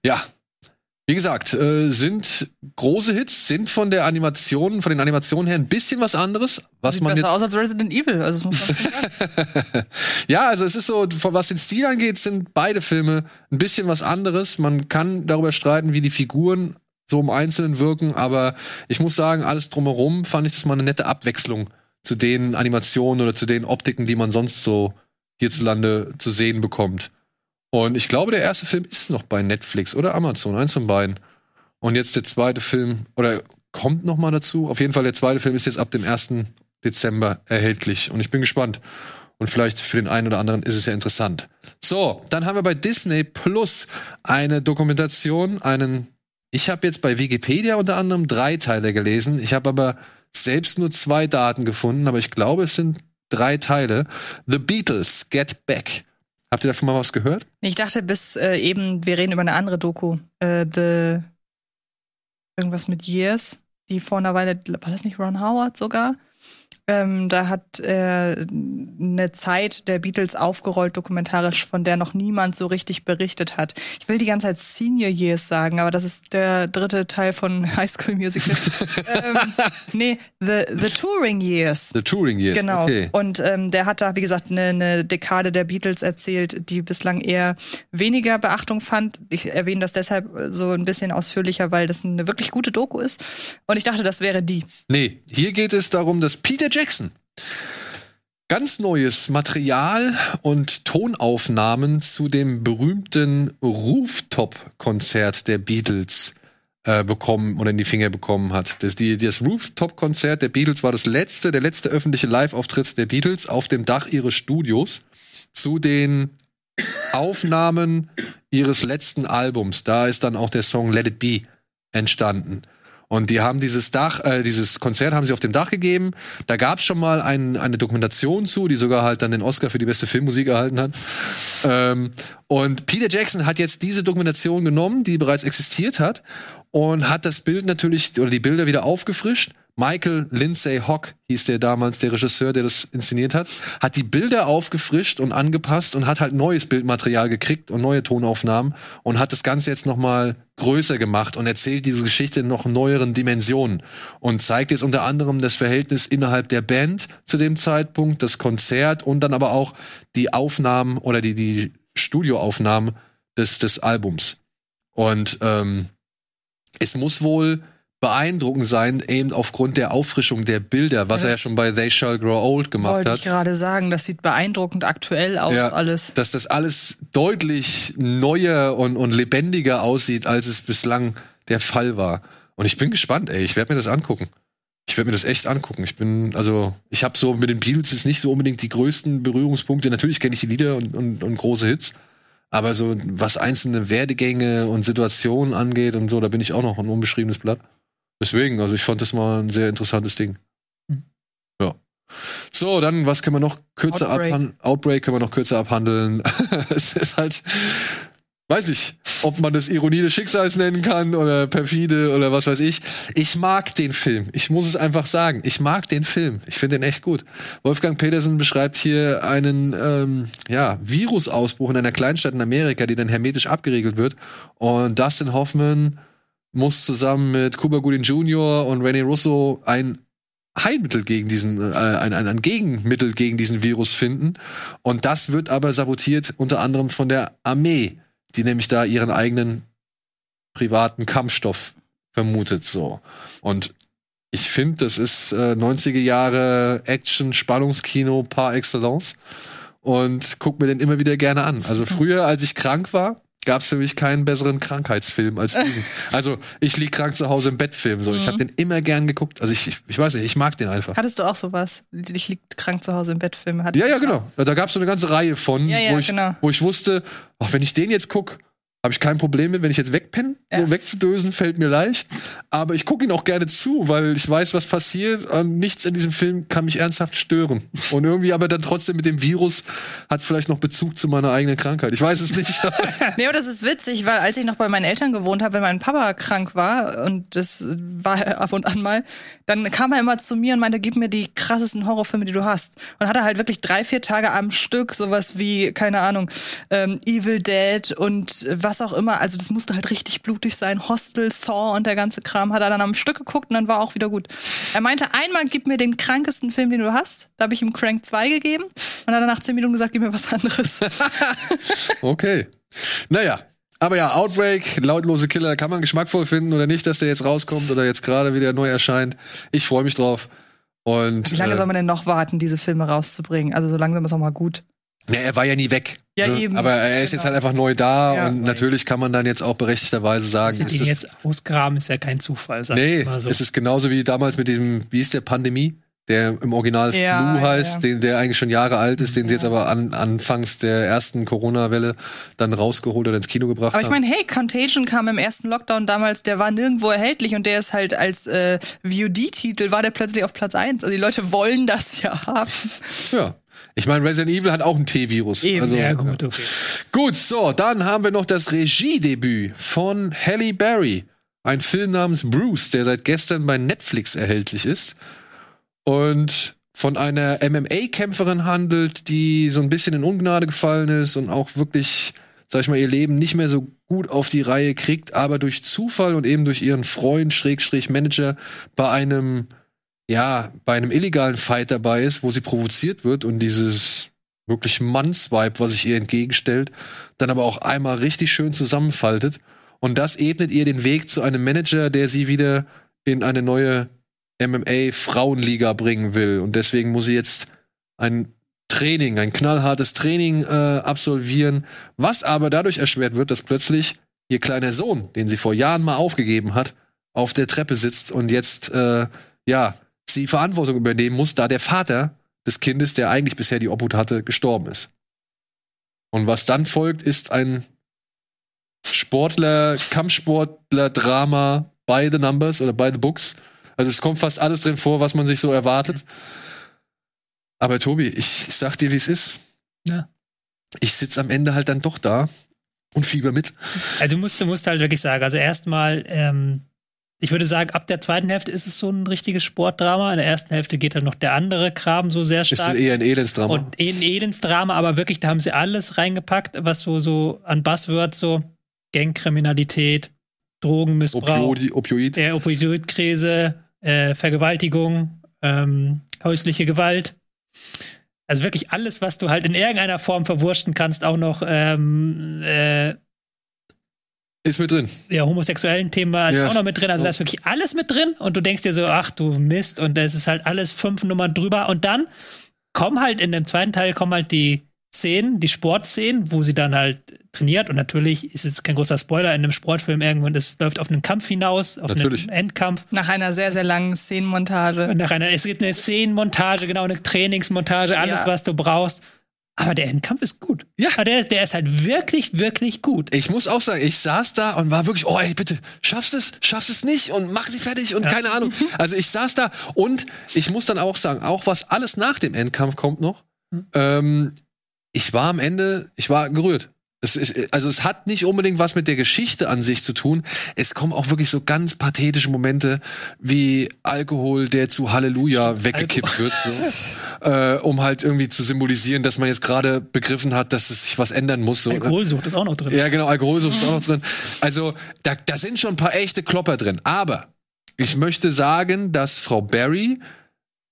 Ja. Wie gesagt, äh, sind große Hits, sind von der Animation, von den Animationen her ein bisschen was anderes, was Sieht man besser jetzt aus als Resident Evil. Also, ja, also es ist so, was den Stil angeht, sind beide Filme ein bisschen was anderes. Man kann darüber streiten, wie die Figuren so im Einzelnen wirken, aber ich muss sagen, alles drumherum fand ich das mal eine nette Abwechslung zu den Animationen oder zu den Optiken, die man sonst so hierzulande zu sehen bekommt. Und ich glaube, der erste Film ist noch bei Netflix oder Amazon, eins von beiden. Und jetzt der zweite Film, oder kommt noch mal dazu. Auf jeden Fall, der zweite Film ist jetzt ab dem 1. Dezember erhältlich. Und ich bin gespannt. Und vielleicht für den einen oder anderen ist es ja interessant. So, dann haben wir bei Disney Plus eine Dokumentation, einen. Ich habe jetzt bei Wikipedia unter anderem drei Teile gelesen. Ich habe aber selbst nur zwei Daten gefunden, aber ich glaube, es sind drei Teile. The Beatles Get Back. Habt ihr davon mal was gehört? Ich dachte bis äh, eben, wir reden über eine andere Doku. Äh, the irgendwas mit Years, die vor einer Weile, war das nicht Ron Howard sogar? Ähm, da hat er eine Zeit der Beatles aufgerollt, dokumentarisch, von der noch niemand so richtig berichtet hat. Ich will die ganze Zeit Senior Years sagen, aber das ist der dritte Teil von High School Musical. ähm, nee, the, the Touring Years. The Touring Years. Genau. Okay. Und ähm, der hat da, wie gesagt, eine, eine Dekade der Beatles erzählt, die bislang eher weniger Beachtung fand. Ich erwähne das deshalb so ein bisschen ausführlicher, weil das eine wirklich gute Doku ist. Und ich dachte, das wäre die. Nee, hier geht es darum, dass Peter Jackson ganz neues Material und Tonaufnahmen zu dem berühmten Rooftop-Konzert der Beatles äh, bekommen oder in die Finger bekommen hat. Das, die, das Rooftop-Konzert der Beatles war das letzte, der letzte öffentliche Live-Auftritt der Beatles auf dem Dach ihres Studios zu den Aufnahmen ihres letzten Albums. Da ist dann auch der Song Let It Be entstanden. Und die haben dieses Dach, äh, dieses Konzert haben sie auf dem Dach gegeben. Da gab es schon mal ein, eine Dokumentation zu, die sogar halt dann den Oscar für die beste Filmmusik erhalten hat. Ähm, und Peter Jackson hat jetzt diese Dokumentation genommen, die bereits existiert hat, und hat das Bild natürlich oder die Bilder wieder aufgefrischt. Michael Lindsay Hock hieß der damals, der Regisseur, der das inszeniert hat, hat die Bilder aufgefrischt und angepasst und hat halt neues Bildmaterial gekriegt und neue Tonaufnahmen und hat das Ganze jetzt noch mal größer gemacht und erzählt diese Geschichte in noch neueren Dimensionen und zeigt jetzt unter anderem das Verhältnis innerhalb der Band zu dem Zeitpunkt, das Konzert und dann aber auch die Aufnahmen oder die, die Studioaufnahmen des, des Albums. Und ähm, es muss wohl beeindruckend sein, eben aufgrund der Auffrischung der Bilder, was er ja Das schon bei They Shall Grow Old gemacht Wollte hat. ich gerade sagen, das sieht beeindruckend aktuell aus, Ja. alles. dass das alles deutlich neuer und, und lebendiger aussieht, als es bislang der Fall war. Und ich bin gespannt, ey. Ich werde mir das angucken. Ich werde mir das echt angucken. Ich bin, also, ich habe so mit den Beatles jetzt nicht so unbedingt die größten Berührungspunkte. Natürlich kenne ich die Lieder und, und, und große Hits. Aber so, was einzelne Werdegänge und Situationen angeht und so, da bin ich auch noch ein unbeschriebenes Blatt. Deswegen, also ich fand das mal ein sehr interessantes Ding. Mhm. Ja. So, dann, was können wir noch kürzer abhandeln? Outbreak können wir noch kürzer abhandeln. es ist halt, weiß nicht, ob man das Ironie des Schicksals nennen kann oder perfide oder was weiß ich. Ich mag den Film. Ich muss es einfach sagen. Ich mag den Film. Ich finde den echt gut. Wolfgang Petersen beschreibt hier einen ähm, ja, Virusausbruch in einer Kleinstadt in Amerika, die dann hermetisch abgeriegelt wird. Und Dustin Hoffman muss zusammen mit Cuba Gooding Jr. und Rennie Russo ein Heilmittel gegen diesen, äh, ein, ein, ein Gegenmittel gegen diesen Virus finden. Und das wird aber sabotiert unter anderem von der Armee, die nämlich da ihren eigenen privaten Kampfstoff vermutet. So. Und ich finde, das ist äh, 90er Jahre Action, Spannungskino par excellence. Und guck mir den immer wieder gerne an. Also früher, als ich krank war, gab es für mich keinen besseren Krankheitsfilm als diesen. Also ich lieg krank zu Hause im Bett Film. So. Ich habe den immer gern geguckt. Also ich, ich, weiß nicht, ich mag den einfach. Hattest du auch sowas? Ich lieg krank zu Hause im Bett, Filme hatte Ja, ja, auch. genau. Da gab es so eine ganze Reihe von, Ja, ja, wo, ich, genau. wo ich wusste, ach, wenn ich den jetzt guck, Habe ich kein Problem mit, wenn ich jetzt wegpenne. Ja. So wegzudösen fällt mir leicht. Aber ich gucke ihn auch gerne zu, weil ich weiß, was passiert. Und nichts in diesem Film kann mich ernsthaft stören. Und irgendwie aber dann trotzdem mit dem Virus hat es vielleicht noch Bezug zu meiner eigenen Krankheit. Ich weiß es nicht. Nee, aber das ist witzig, weil als ich noch bei meinen Eltern gewohnt habe, wenn mein Papa krank war, und das war ab und an mal, dann kam er immer zu mir und meinte, gib mir die krassesten Horrorfilme, die du hast. Und hatte halt wirklich drei, vier Tage am Stück sowas wie, keine Ahnung, ähm, Evil Dead und was auch immer. Also das musste halt richtig blutig sein. Hostel, Saw und der ganze Kram hat er dann am Stück geguckt und dann war auch wieder gut. Er meinte, einmal gib mir den krankesten Film, den du hast. Da habe ich ihm Crank 2 gegeben und hat er nach zehn Minuten gesagt, gib mir was anderes. okay. Naja. Aber ja, Outbreak, lautlose Killer, kann man geschmackvoll finden oder nicht, dass der jetzt rauskommt oder jetzt gerade wieder neu erscheint. Ich freue mich drauf. Und Wie lange äh, soll man denn noch warten, diese Filme rauszubringen? Also so langsam ist auch mal gut. Ja, er war ja nie weg. Ja, ne? eben. Aber er ist Genau. jetzt halt einfach neu da Ja. und natürlich kann man dann jetzt auch berechtigterweise sagen, Sie ist den das, jetzt ausgraben, ist ja kein Zufall, sag nee, so. es ist genauso wie damals mit diesem, wie ist der Pandemie, der im Original Ja, Flu heißt, ja. Den, der eigentlich schon Jahre alt ist, den sie jetzt aber an, anfangs der ersten Corona-Welle dann rausgeholt oder ins Kino gebracht Aber ich haben. meine, hey, Contagion kam im ersten Lockdown damals, der war nirgendwo erhältlich und der ist halt als äh, VOD-Titel, war der plötzlich auf Platz 1. Also die Leute wollen das ja haben. Ja. Ich meine, Resident Evil hat auch ein T-Virus. Also, ja, gut, okay. Gut, so, dann haben wir noch das Regiedebüt von Halle Berry. Ein Film namens Bruce, der seit gestern bei Netflix erhältlich ist. Und von einer MMA-Kämpferin handelt, die so ein bisschen in Ungnade gefallen ist und auch wirklich, sag ich mal, ihr Leben nicht mehr so gut auf die Reihe kriegt, aber durch Zufall und eben durch ihren Freund, Schrägstrich Manager, bei einem, ja, bei einem illegalen Fight dabei ist, wo sie provoziert wird und dieses wirklich Mannsvibe, was sich ihr entgegenstellt, dann aber auch einmal richtig schön zusammenfaltet. Und das ebnet ihr den Weg zu einem Manager, der sie wieder in eine neue MMA-Frauenliga bringen will. Und deswegen muss sie jetzt ein Training, ein knallhartes Training äh, absolvieren, was aber dadurch erschwert wird, dass plötzlich ihr kleiner Sohn, den sie vor Jahren mal aufgegeben hat, auf der Treppe sitzt und jetzt äh, ja sie Verantwortung übernehmen muss, da der Vater des Kindes, der eigentlich bisher die Obhut hatte, gestorben ist. Und was dann folgt, ist ein Sportler, Kampfsportler-Drama by the numbers oder by the books. Also es kommt fast alles drin vor, was man sich so erwartet. Aber Tobi, ich, ich sag dir, wie es ist. Ja. Ich sitz am Ende halt dann doch da und fieber mit. Also du musst, du musst halt wirklich sagen, also erstmal, ähm, ich würde sagen, ab der zweiten Hälfte ist es so ein richtiges Sportdrama. In der ersten Hälfte geht dann noch der andere Kram so sehr Ist stark. eher ein Elendsdrama. Und ein Elendsdrama, aber wirklich, da haben sie alles reingepackt, was so, so an Buzzwords so Gangkriminalität, Drogenmissbrauch, Opioid, Opioid. der Opioidkrise, äh, Vergewaltigung, ähm, häusliche Gewalt. Also wirklich alles, was du halt in irgendeiner Form verwurschten kannst, auch noch ähm, äh, Ist mit drin. ja, homosexuellen Thema ist Ja. auch noch mit drin. Also da ist wirklich alles mit drin und du denkst dir so, ach du Mist, und es ist halt alles fünf Nummern drüber. Und dann kommen halt in dem zweiten Teil kommen halt die Szenen, die Sportszenen, wo sie dann halt trainiert. Und natürlich ist jetzt kein großer Spoiler in einem Sportfilm irgendwann, es läuft auf einen Kampf hinaus, auf Natürlich. einen Endkampf. Nach einer sehr, sehr langen Szenenmontage. Und nach einer, es gibt eine Szenenmontage, genau, eine Trainingsmontage, alles, Ja. was du brauchst. Aber der Endkampf ist gut. Ja. Aber der ist, der ist halt wirklich, wirklich gut. Ich muss auch sagen, ich saß da und war wirklich, oh ey, bitte, schaffst es, schaffst es nicht und mach sie fertig und keine Ahnung. Also ich saß da und ich muss dann auch sagen, auch was alles nach dem Endkampf kommt noch, ähm, ich war am Ende, ich war gerührt. Es ist, also es hat nicht unbedingt was mit der Geschichte an sich zu tun. Es kommen auch wirklich so ganz pathetische Momente wie Alkohol, der zu Halleluja weggekippt wird, so, äh, um halt irgendwie zu symbolisieren, dass man jetzt gerade begriffen hat, dass es sich was ändern muss. So? Alkoholsucht ist auch noch drin. Ja, genau, Alkoholsucht ist auch noch drin. Also, da, da sind schon ein paar echte Klopper drin. Aber ich möchte sagen, dass Frau Barry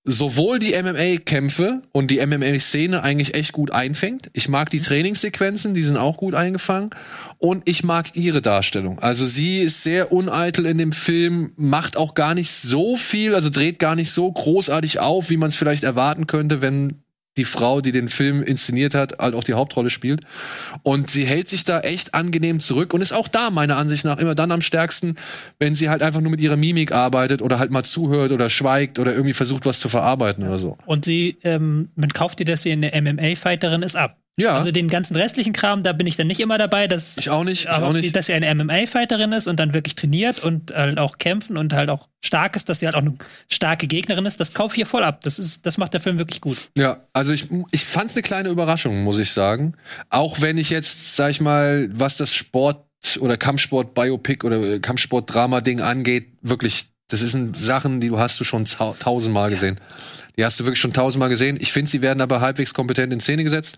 sowohl die MMA-Kämpfe und die MMA-Szene eigentlich echt gut einfängt. Ich mag die Trainingssequenzen, die sind auch gut eingefangen. Und ich mag ihre Darstellung. Also sie ist sehr uneitel in dem Film, macht auch gar nicht so viel, also dreht gar nicht so großartig auf, wie man es vielleicht erwarten könnte, wenn die Frau, die den Film inszeniert hat, halt auch die Hauptrolle spielt. Und sie hält sich da echt angenehm zurück und ist auch da meiner Ansicht nach immer dann am stärksten, wenn sie halt einfach nur mit ihrer Mimik arbeitet oder halt mal zuhört oder schweigt oder irgendwie versucht, was zu verarbeiten oder so. Und sie, ähm, man kauft ihr, dass sie eine MMA-Fighterin ist, ab. Ja, Also den ganzen restlichen Kram, da bin ich dann nicht immer dabei, dass, ich auch nicht, ich auch nicht. dass sie eine MMA-Fighterin ist und dann wirklich trainiert und halt auch kämpfen und halt auch stark ist, dass sie halt auch eine starke Gegnerin ist, das kaufe ich hier voll ab. Das, ist, das macht der Film wirklich gut. Ja, also ich, ich fand es eine kleine Überraschung, muss ich sagen. Auch wenn ich jetzt, sag ich mal, was das Sport- oder Kampfsport-Biopic oder Kampfsport-Drama-Ding angeht, wirklich, das sind Sachen, die du hast du schon tausendmal gesehen. Die hast du wirklich schon tausendmal gesehen. Ich finde, sie werden aber halbwegs kompetent in Szene gesetzt.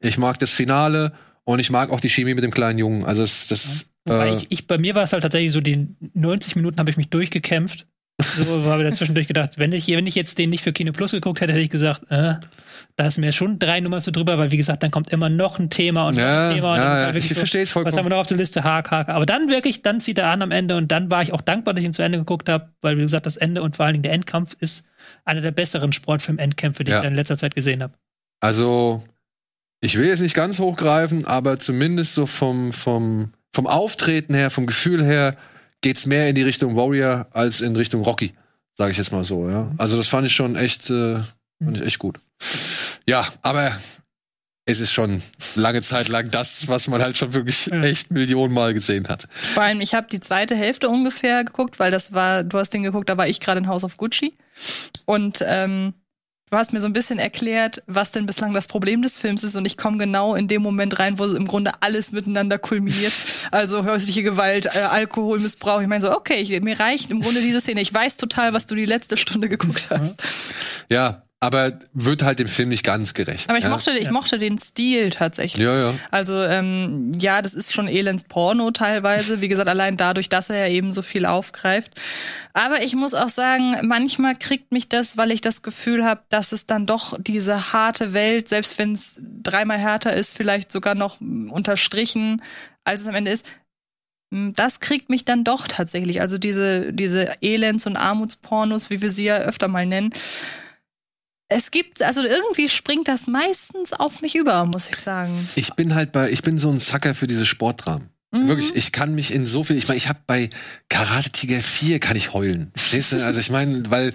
Ich mag das Finale und ich mag auch die Chemie mit dem kleinen Jungen. Also das, das Wobei äh, ich, ich, bei mir war es halt tatsächlich so, die 90 Minuten habe ich mich durchgekämpft. So habe ich dazwischendurch gedacht, wenn ich, wenn ich jetzt den nicht für Kino Plus geguckt hätte, hätte ich gesagt, äh, da ist mir schon drei Nummern so drüber, weil wie gesagt, dann kommt immer noch ein Thema und Ja, ein Thema. Und dann ja, ich verstehe es Was haben vollkommen. wir noch auf der Liste? Haak, Haak. Aber dann wirklich, dann zieht er an am Ende und dann war ich auch dankbar, dass ich ihn zu Ende geguckt habe, weil wie gesagt, das Ende und vor allen Dingen der Endkampf ist einer der besseren Sportfilm-Endkämpfe, die Ja. ich in letzter Zeit gesehen habe. Also, ich will jetzt nicht ganz hochgreifen, aber zumindest so vom, vom, vom Auftreten her, vom Gefühl her, geht's mehr in die Richtung Warrior als in Richtung Rocky, sage ich jetzt mal so, ja. Also das fand ich schon echt, äh, fand ich echt gut. Ja, aber es ist schon lange Zeit lang das, was man halt schon wirklich Ja. echt Millionen Mal gesehen hat. Vor allem, ich habe die zweite Hälfte ungefähr geguckt, weil das war, du hast den geguckt, da war ich gerade in House of Gucci. Und ähm, du hast mir so ein bisschen erklärt, was denn bislang das Problem des Films ist. Und ich komme genau in dem Moment rein, wo im Grunde alles miteinander kulminiert. Also häusliche Gewalt, äh, Alkoholmissbrauch. Ich meine so, okay, ich, mir reicht im Grunde diese Szene. Ich weiß total, was du die letzte Stunde geguckt hast. Ja, aber wird halt dem Film nicht ganz gerecht. Aber ich ja? mochte, ich Ja. mochte den Stil tatsächlich. Ja, ja. Also ähm, ja, das ist schon elends Porno teilweise. Wie gesagt, allein dadurch, dass er ja eben so viel aufgreift. Aber ich muss auch sagen, manchmal kriegt mich das, weil ich das Gefühl habe, dass es dann doch diese harte Welt, selbst wenn es dreimal härter ist, vielleicht sogar noch unterstrichen, als es am Ende ist. mm, Das kriegt mich dann doch tatsächlich. Also diese, diese Elends- und Armutspornos, wie wir sie ja öfter mal nennen. Es gibt, also irgendwie springt das meistens auf mich über, muss ich sagen. Ich bin halt bei, ich bin so ein Sucker für diese Sportdramen. Mhm. Wirklich, ich kann mich in so viel, ich meine, ich habe bei Karate Tiger 4 kann ich heulen. Verstehst du? Also ich meine, weil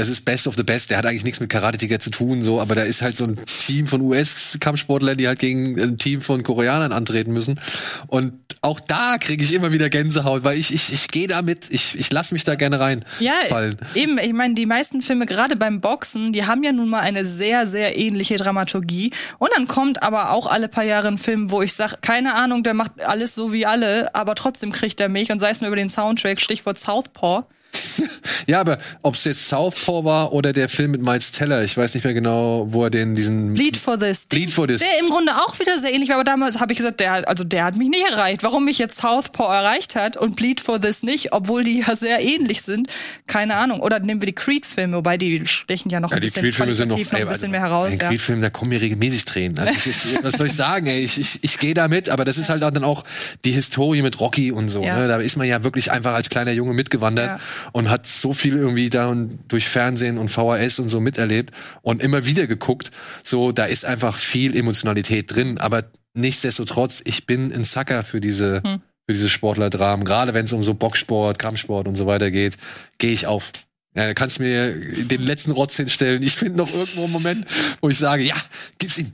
es ist Best of the Best, der hat eigentlich nichts mit Karate Tiger zu tun, so, aber da ist halt so ein Team von US-Kampfsportlern, die halt gegen ein Team von Koreanern antreten müssen. Und auch da kriege ich immer wieder Gänsehaut, weil ich, ich, ich gehe da mit, ich, ich lasse mich da gerne reinfallen. Ja, eben, ich meine, die meisten Filme, gerade beim Boxen, die haben ja nun mal eine sehr, sehr ähnliche Dramaturgie. Und dann kommt aber auch alle paar Jahre ein Film, wo ich sage, keine Ahnung, der macht alles so wie alle, aber trotzdem kriegt er mich. Und sei es nur über den Soundtrack, Stichwort Southpaw. Ja, aber ob es jetzt Southpaw war oder der Film mit Miles Teller, ich weiß nicht mehr genau, wo er den diesen Bleed for This. Bleed for This. Der im Grunde auch wieder sehr ähnlich war, aber damals habe ich gesagt, der, hat- also der hat mich nicht erreicht. Warum mich jetzt Southpaw erreicht hat und Bleed for This nicht, obwohl die ja sehr ähnlich sind, keine Ahnung. Oder nehmen wir die Creed-Filme, wobei die stechen ja noch Ja, ein die bisschen Creed-Filme sind noch, noch ein bisschen mehr heraus. Ein Ja. Creed-Film, da kommen mir regelmäßig Tränen. Also ich, ich, was soll ich sagen, ey? Ich, ich, ich gehe da mit, aber das ist halt dann auch die Historie mit Rocky und so. Ja. Ne? Da ist man ja wirklich einfach als kleiner Junge mitgewandert Ja. Und hat so viel irgendwie da und durch Fernsehen und VHS und so miterlebt und immer wieder geguckt. So, da ist einfach viel Emotionalität drin, aber nichtsdestotrotz, ich bin ein Sucker für diese, Hm. für diese Sportlerdramen. Gerade wenn es um so Boxsport, Kampfsport und so weiter geht, gehe ich auf. Ja, kannst mir den letzten Rotz hinstellen. Ich finde noch irgendwo einen Moment, wo ich sage, ja, gib's ihm.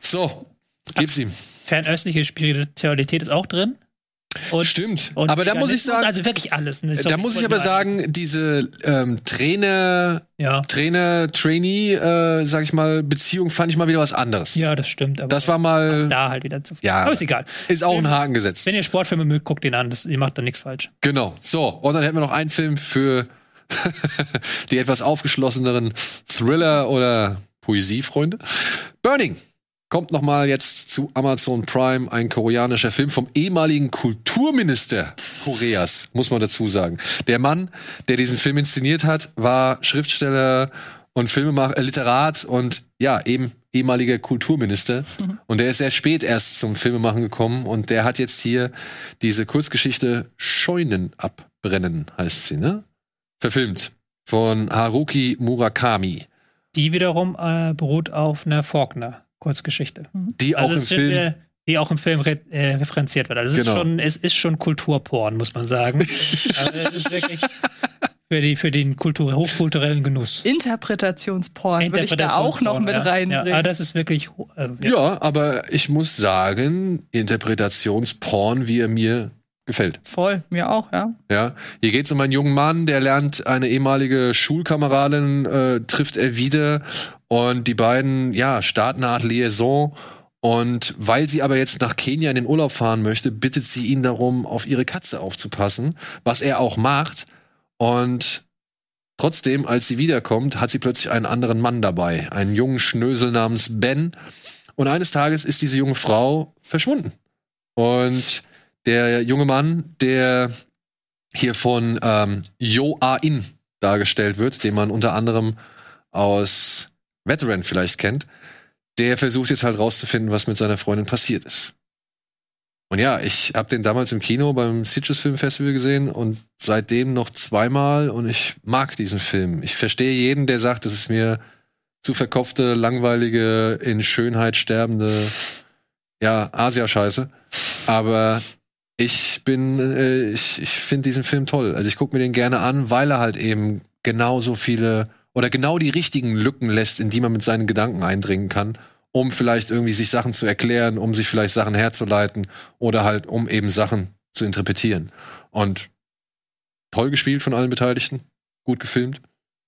So, gib's ihm. Fernöstliche Spiritualität ist auch drin. Und, Stimmt. und aber da muss ich sagen, Also wirklich alles. ne? da muss ich aber sagen, diese ähm, Trainer, Ja, Trainer, Trainee, äh, sag ich mal, Beziehung fand ich mal wieder was anderes. ja, das stimmt. Aber Das war mal, da halt wieder zu viel. Ja, aber ist egal. ist auch ein Haken gesetzt. Wenn ihr Sportfilme mögt, guckt den an. Das, ihr macht da nichts falsch. Genau. So, und dann hätten wir noch einen Film für die etwas aufgeschlosseneren Thriller- oder Poesiefreunde. Burning kommt noch mal jetzt zu Amazon Prime, ein koreanischer Film vom ehemaligen Kulturminister Koreas, muss man dazu sagen. Der Mann, der diesen Film inszeniert hat, war Schriftsteller und Filmemacher, äh, Literat und ja, eben ehemaliger Kulturminister. Und der ist sehr spät erst zum Filmemachen gekommen und der hat jetzt hier diese Kurzgeschichte Scheunen abbrennen, heißt sie, ne? Verfilmt von Haruki Murakami, Die wiederum äh, beruht auf einer Faulkner-Kurzgeschichte. die auch Also im es sind Film wir- die auch im Film re äh, referenziert wird. Also es, Genau. ist schon, es ist schon Kulturporn, muss man sagen. also es ist wirklich Für, die, für den Kultur, hochkulturellen Genuss. Interpretationsporn würde ich da auch noch mit ja. reinbringen. Ja, aber das ist wirklich. Äh, Ja. aber ich muss sagen, Interpretationsporn, wie er mir gefällt. Voll, mir auch, ja. Ja, hier geht's um einen jungen Mann, der lernt eine ehemalige Schulkameradin, äh, trifft er wieder und die beiden, ja, starten eine Art Liaison. Und weil sie aber jetzt nach Kenia in den Urlaub fahren möchte, bittet sie ihn darum, auf ihre Katze aufzupassen, was er auch macht. Und trotzdem, als sie wiederkommt, hat sie plötzlich einen anderen Mann dabei, einen jungen Schnösel namens Ben. Und eines Tages ist diese junge Frau verschwunden. Und der junge Mann, der hier von ähm, Yo A-In dargestellt wird, den man unter anderem aus Veteran vielleicht kennt, der versucht jetzt halt rauszufinden, was mit seiner Freundin passiert ist. Und ja, ich habe den damals im Kino beim Sitges Film Festival gesehen und seitdem noch zweimal und ich mag diesen Film. Ich verstehe jeden, der sagt, das ist mir zu verkopfte, langweilige, in Schönheit sterbende, ja, Asia-Scheiße. Aber ich bin, äh, ich, ich finde diesen Film toll. Also ich gucke mir den gerne an, weil er halt eben genau so viele oder genau die richtigen Lücken lässt, in die man mit seinen Gedanken eindringen kann, um vielleicht irgendwie sich Sachen zu erklären, um sich vielleicht Sachen herzuleiten oder halt um eben Sachen zu interpretieren. Und toll gespielt von allen Beteiligten, gut gefilmt.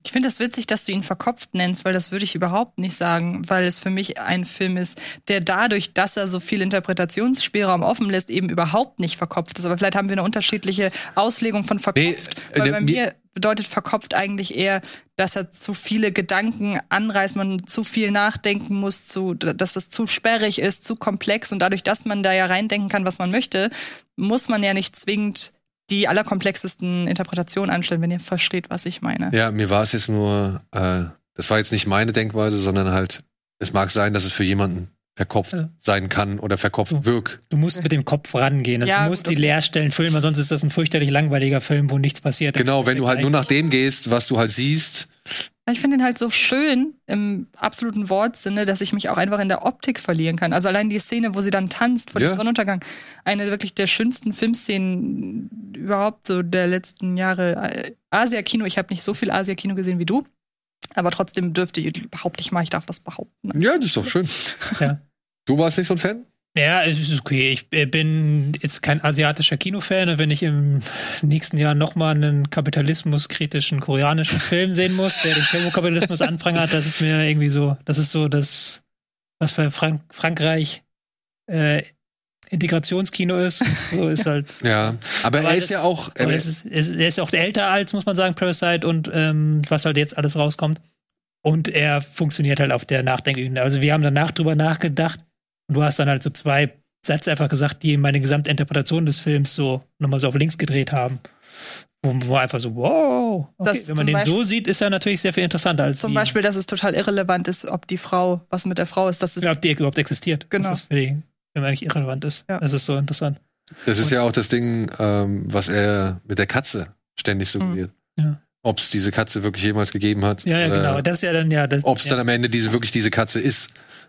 Ich finde es das witzig, dass du ihn verkopft nennst, weil das würde ich überhaupt nicht sagen, weil es für mich ein Film ist, der dadurch, dass er so viel Interpretationsspielraum offen lässt, eben überhaupt nicht verkopft ist. Aber vielleicht haben wir eine unterschiedliche Auslegung von verkopft. Nee, äh, weil der- bei mir bedeutet verkopft eigentlich eher, dass er zu viele Gedanken anreißt, man zu viel nachdenken muss, zu, dass das zu sperrig ist, zu komplex und dadurch, dass man da ja reindenken kann, was man möchte, muss man ja nicht zwingend die allerkomplexesten Interpretationen anstellen, wenn ihr versteht, was ich meine. Ja, mir war es jetzt nur, äh, das war jetzt nicht meine Denkweise, sondern halt, es mag sein, dass es für jemanden verkopft sein kann oder verkopft wirkt. Du musst mit dem Kopf rangehen. Also Ja, du musst die. Leerstellen füllen, weil sonst ist das ein fürchterlich langweiliger Film, wo nichts passiert. Genau, wenn du halt nur nach dem gehst, was du halt siehst. Ich finde ihn halt so schön im absoluten Wortsinne, dass ich mich auch einfach in der Optik verlieren kann. Also allein die Szene, wo sie dann tanzt vor Ja. dem Sonnenuntergang, eine wirklich der schönsten Filmszenen überhaupt so der letzten Jahre. Äh, Asia-Kino, ich habe nicht so viel Asia-Kino gesehen wie du, aber trotzdem dürfte ich behaupte ich mal, ich darf das behaupten. Ja, das ist doch schön. Ja. Du warst nicht so ein Fan? Ja, es ist okay. Ich äh, bin jetzt kein asiatischer Kinofan. Wenn ich im nächsten Jahr nochmal einen kapitalismuskritischen koreanischen Film sehen muss, der den Turbokapitalismus anprangert, das ist mir irgendwie so, das ist so das, was für Frank Frankreich äh, Integrationskino ist. So ist halt. Ja, aber, Aber er das ist ja ist- auch. Aber Er, ist, es, er ist auch älter als, muss man sagen, Parasite und ähm, was halt jetzt alles rauskommt. Und er funktioniert halt auf der Nachdenkebene. Also wir haben danach drüber nachgedacht und du hast dann halt so zwei Sätze einfach gesagt, die meine gesamte Interpretation des Films so nochmal so auf links gedreht haben. Wo, wo einfach so, wow. Okay, Das wenn man den Beispiel- so sieht, ist er natürlich sehr viel interessanter als Zum die, Beispiel, dass es total irrelevant ist, ob die Frau, was mit der Frau ist, das ist ja, ob die überhaupt existiert. Genau. Dass das für die Film eigentlich irrelevant ist. Ja. Das ist so interessant. das ist ja auch das Ding, ähm, was er mit der Katze ständig suggeriert. Ja. Ob es diese Katze wirklich jemals gegeben hat. Ja, ja, genau. Das ist ja dann ja. Ob es ja. dann am Ende diese wirklich diese Katze ist.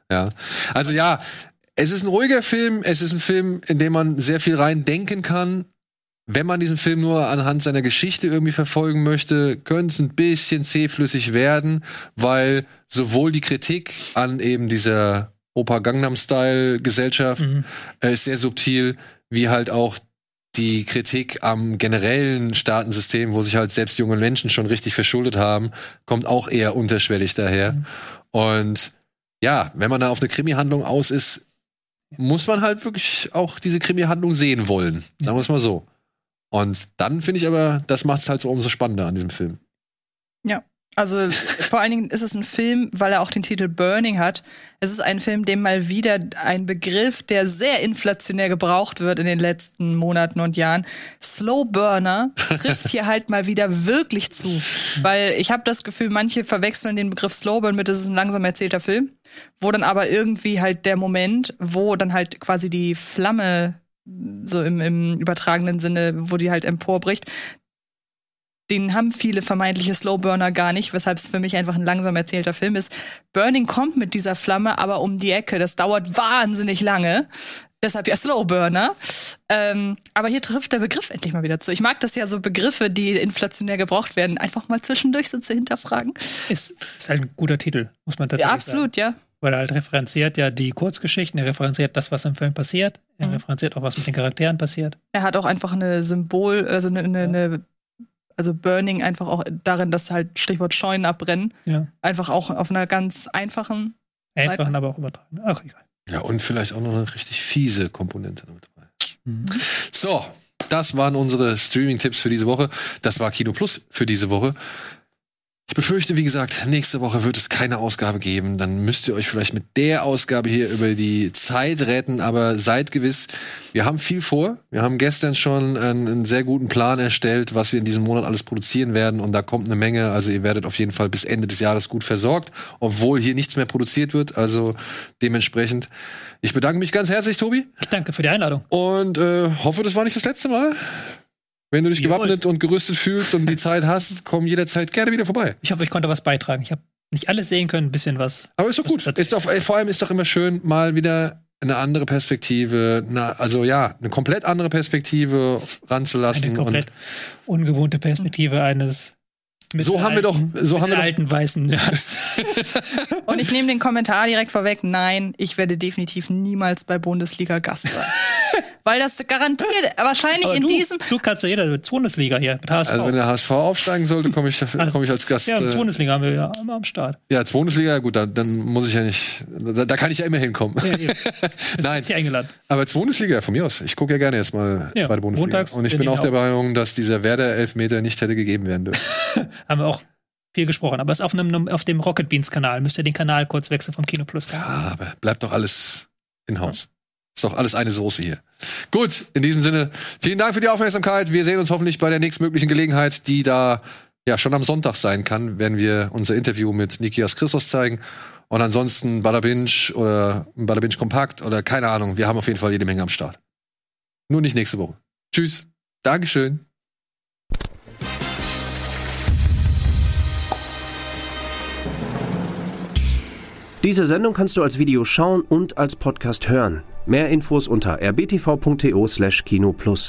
Ja. Also ja, es ist ein ruhiger Film. Es ist ein Film, in dem man sehr viel rein denken kann. Wenn man diesen Film nur anhand seiner Geschichte irgendwie verfolgen möchte, könnte es ein bisschen zähflüssig werden, weil sowohl die Kritik an eben dieser Opa Gangnam Style Gesellschaft Mhm. äh, ist sehr subtil, wie halt auch die Kritik am generellen Staatensystem, wo sich halt selbst junge Menschen schon richtig verschuldet haben, kommt auch eher unterschwellig daher. Mhm. Und ja, wenn man da auf eine Krimi-Handlung aus ist, muss man halt wirklich auch diese Krimi-Handlung sehen wollen. Sagen wir es mal so. Und dann finde ich aber, das macht es halt so umso spannender an diesem Film. Also vor allen Dingen ist es ein Film, weil er auch den Titel Burning hat. Es ist ein Film, dem mal wieder ein Begriff, der sehr inflationär gebraucht wird in den letzten Monaten und Jahren, Slow Burner, trifft hier halt mal wieder wirklich zu. Weil ich habe das Gefühl, manche verwechseln den Begriff Slow Burn mit, das ist ein langsam erzählter Film, wo dann aber irgendwie halt der Moment, wo dann halt quasi die Flamme so im, im übertragenen Sinne, wo die halt emporbricht, den haben viele vermeintliche Slowburner gar nicht, weshalb es für mich einfach ein langsam erzählter Film ist. Burning kommt mit dieser Flamme aber um die Ecke. Das dauert wahnsinnig lange. Deshalb ja Slowburner. Ähm, aber hier trifft der Begriff endlich mal wieder zu. Ich mag das ja so Begriffe, die inflationär gebraucht werden, einfach mal zwischendurch so zu hinterfragen. Ist, ist halt ein guter Titel, muss man Ja, tatsächlich sagen. absolut, ja. Weil er halt referenziert ja die Kurzgeschichten, er referenziert das, was im Film passiert, er Mhm. referenziert auch, was mit den Charakteren passiert. Er hat auch einfach eine Symbol, also eine, eine, eine also Burning einfach auch darin, dass halt Stichwort Scheunen abbrennen, Ja. einfach auch auf einer ganz einfachen. Einfach, Weiter. aber auch übertragen. Ach, egal. Ja, und vielleicht auch noch eine richtig fiese Komponente damit dabei. Mhm. So, das waren unsere Streaming-Tipps für diese Woche. Das war Kino Plus für diese Woche. Ich befürchte, wie gesagt, nächste Woche wird es keine Ausgabe geben. Dann müsst ihr euch vielleicht mit der Ausgabe hier über die Zeit retten. Aber seid gewiss, wir haben viel vor. Wir haben gestern schon einen, einen sehr guten Plan erstellt, was wir in diesem Monat alles produzieren werden. Und da kommt eine Menge. Also ihr werdet auf jeden Fall bis Ende des Jahres gut versorgt, obwohl hier nichts mehr produziert wird. Also dementsprechend. Ich bedanke mich ganz herzlich, Tobi. Ich danke für die Einladung. Und äh, hoffe, das war nicht das letzte Mal. Wenn du dich Jawohl. gewappnet und gerüstet fühlst und die Zeit hast, komm jederzeit gerne wieder vorbei. Ich hoffe, ich konnte was beitragen. Ich habe nicht alles sehen können, ein bisschen was. Aber ist doch gut. ist doch, ey, vor allem ist doch immer schön, mal wieder eine andere Perspektive, na, also ja, eine komplett andere Perspektive ranzulassen. Eine komplett ungewohnte Perspektive eines. So haben wir doch- so haben wir doch- mittelalten weißen Nerds. Und ich nehme den Kommentar direkt vorweg. Nein, ich werde definitiv niemals bei Bundesliga Gast sein. Weil das garantiert wahrscheinlich Aber in du, diesem. du kannst ja jeder Bundesliga hier mit HSV. also wenn der HSV aufsteigen sollte, komme ich, komm ich als Gast. ja, äh, Bundesliga haben wir ja immer am Start. ja, Bundesliga, gut, da, dann muss ich ja nicht, da, da kann ich ja immer hinkommen. Ja, Nein. hier eingeladen. Aber Bundesliga von mir aus. Ich gucke ja gerne jetzt mal Ja, zweite Bundesliga. montags und ich bin auch der auch. Meinung, dass dieser Werder-Elfmeter nicht hätte gegeben werden dürfen. Haben wir auch viel gesprochen. Aber es ist auf, einem, auf dem Rocket Beans Kanal. Müsst ihr den Kanal kurz wechseln vom Kino Plus. Ja, aber bleibt doch alles in Haus. Ist doch alles eine Soße hier. Gut, in diesem Sinne, vielen Dank für die Aufmerksamkeit. Wir sehen uns hoffentlich bei der nächstmöglichen Gelegenheit, die da ja schon am Sonntag sein kann, werden wir unser Interview mit Nikias Christos zeigen. Und ansonsten Bada Binge oder Bada Binge Kompakt oder keine Ahnung. Wir haben auf jeden Fall jede Menge am Start. Nur nicht nächste Woche. Tschüss. Dankeschön. Diese Sendung kannst du als Video schauen und als Podcast hören. Mehr Infos unter rbtv.to/kinoplus.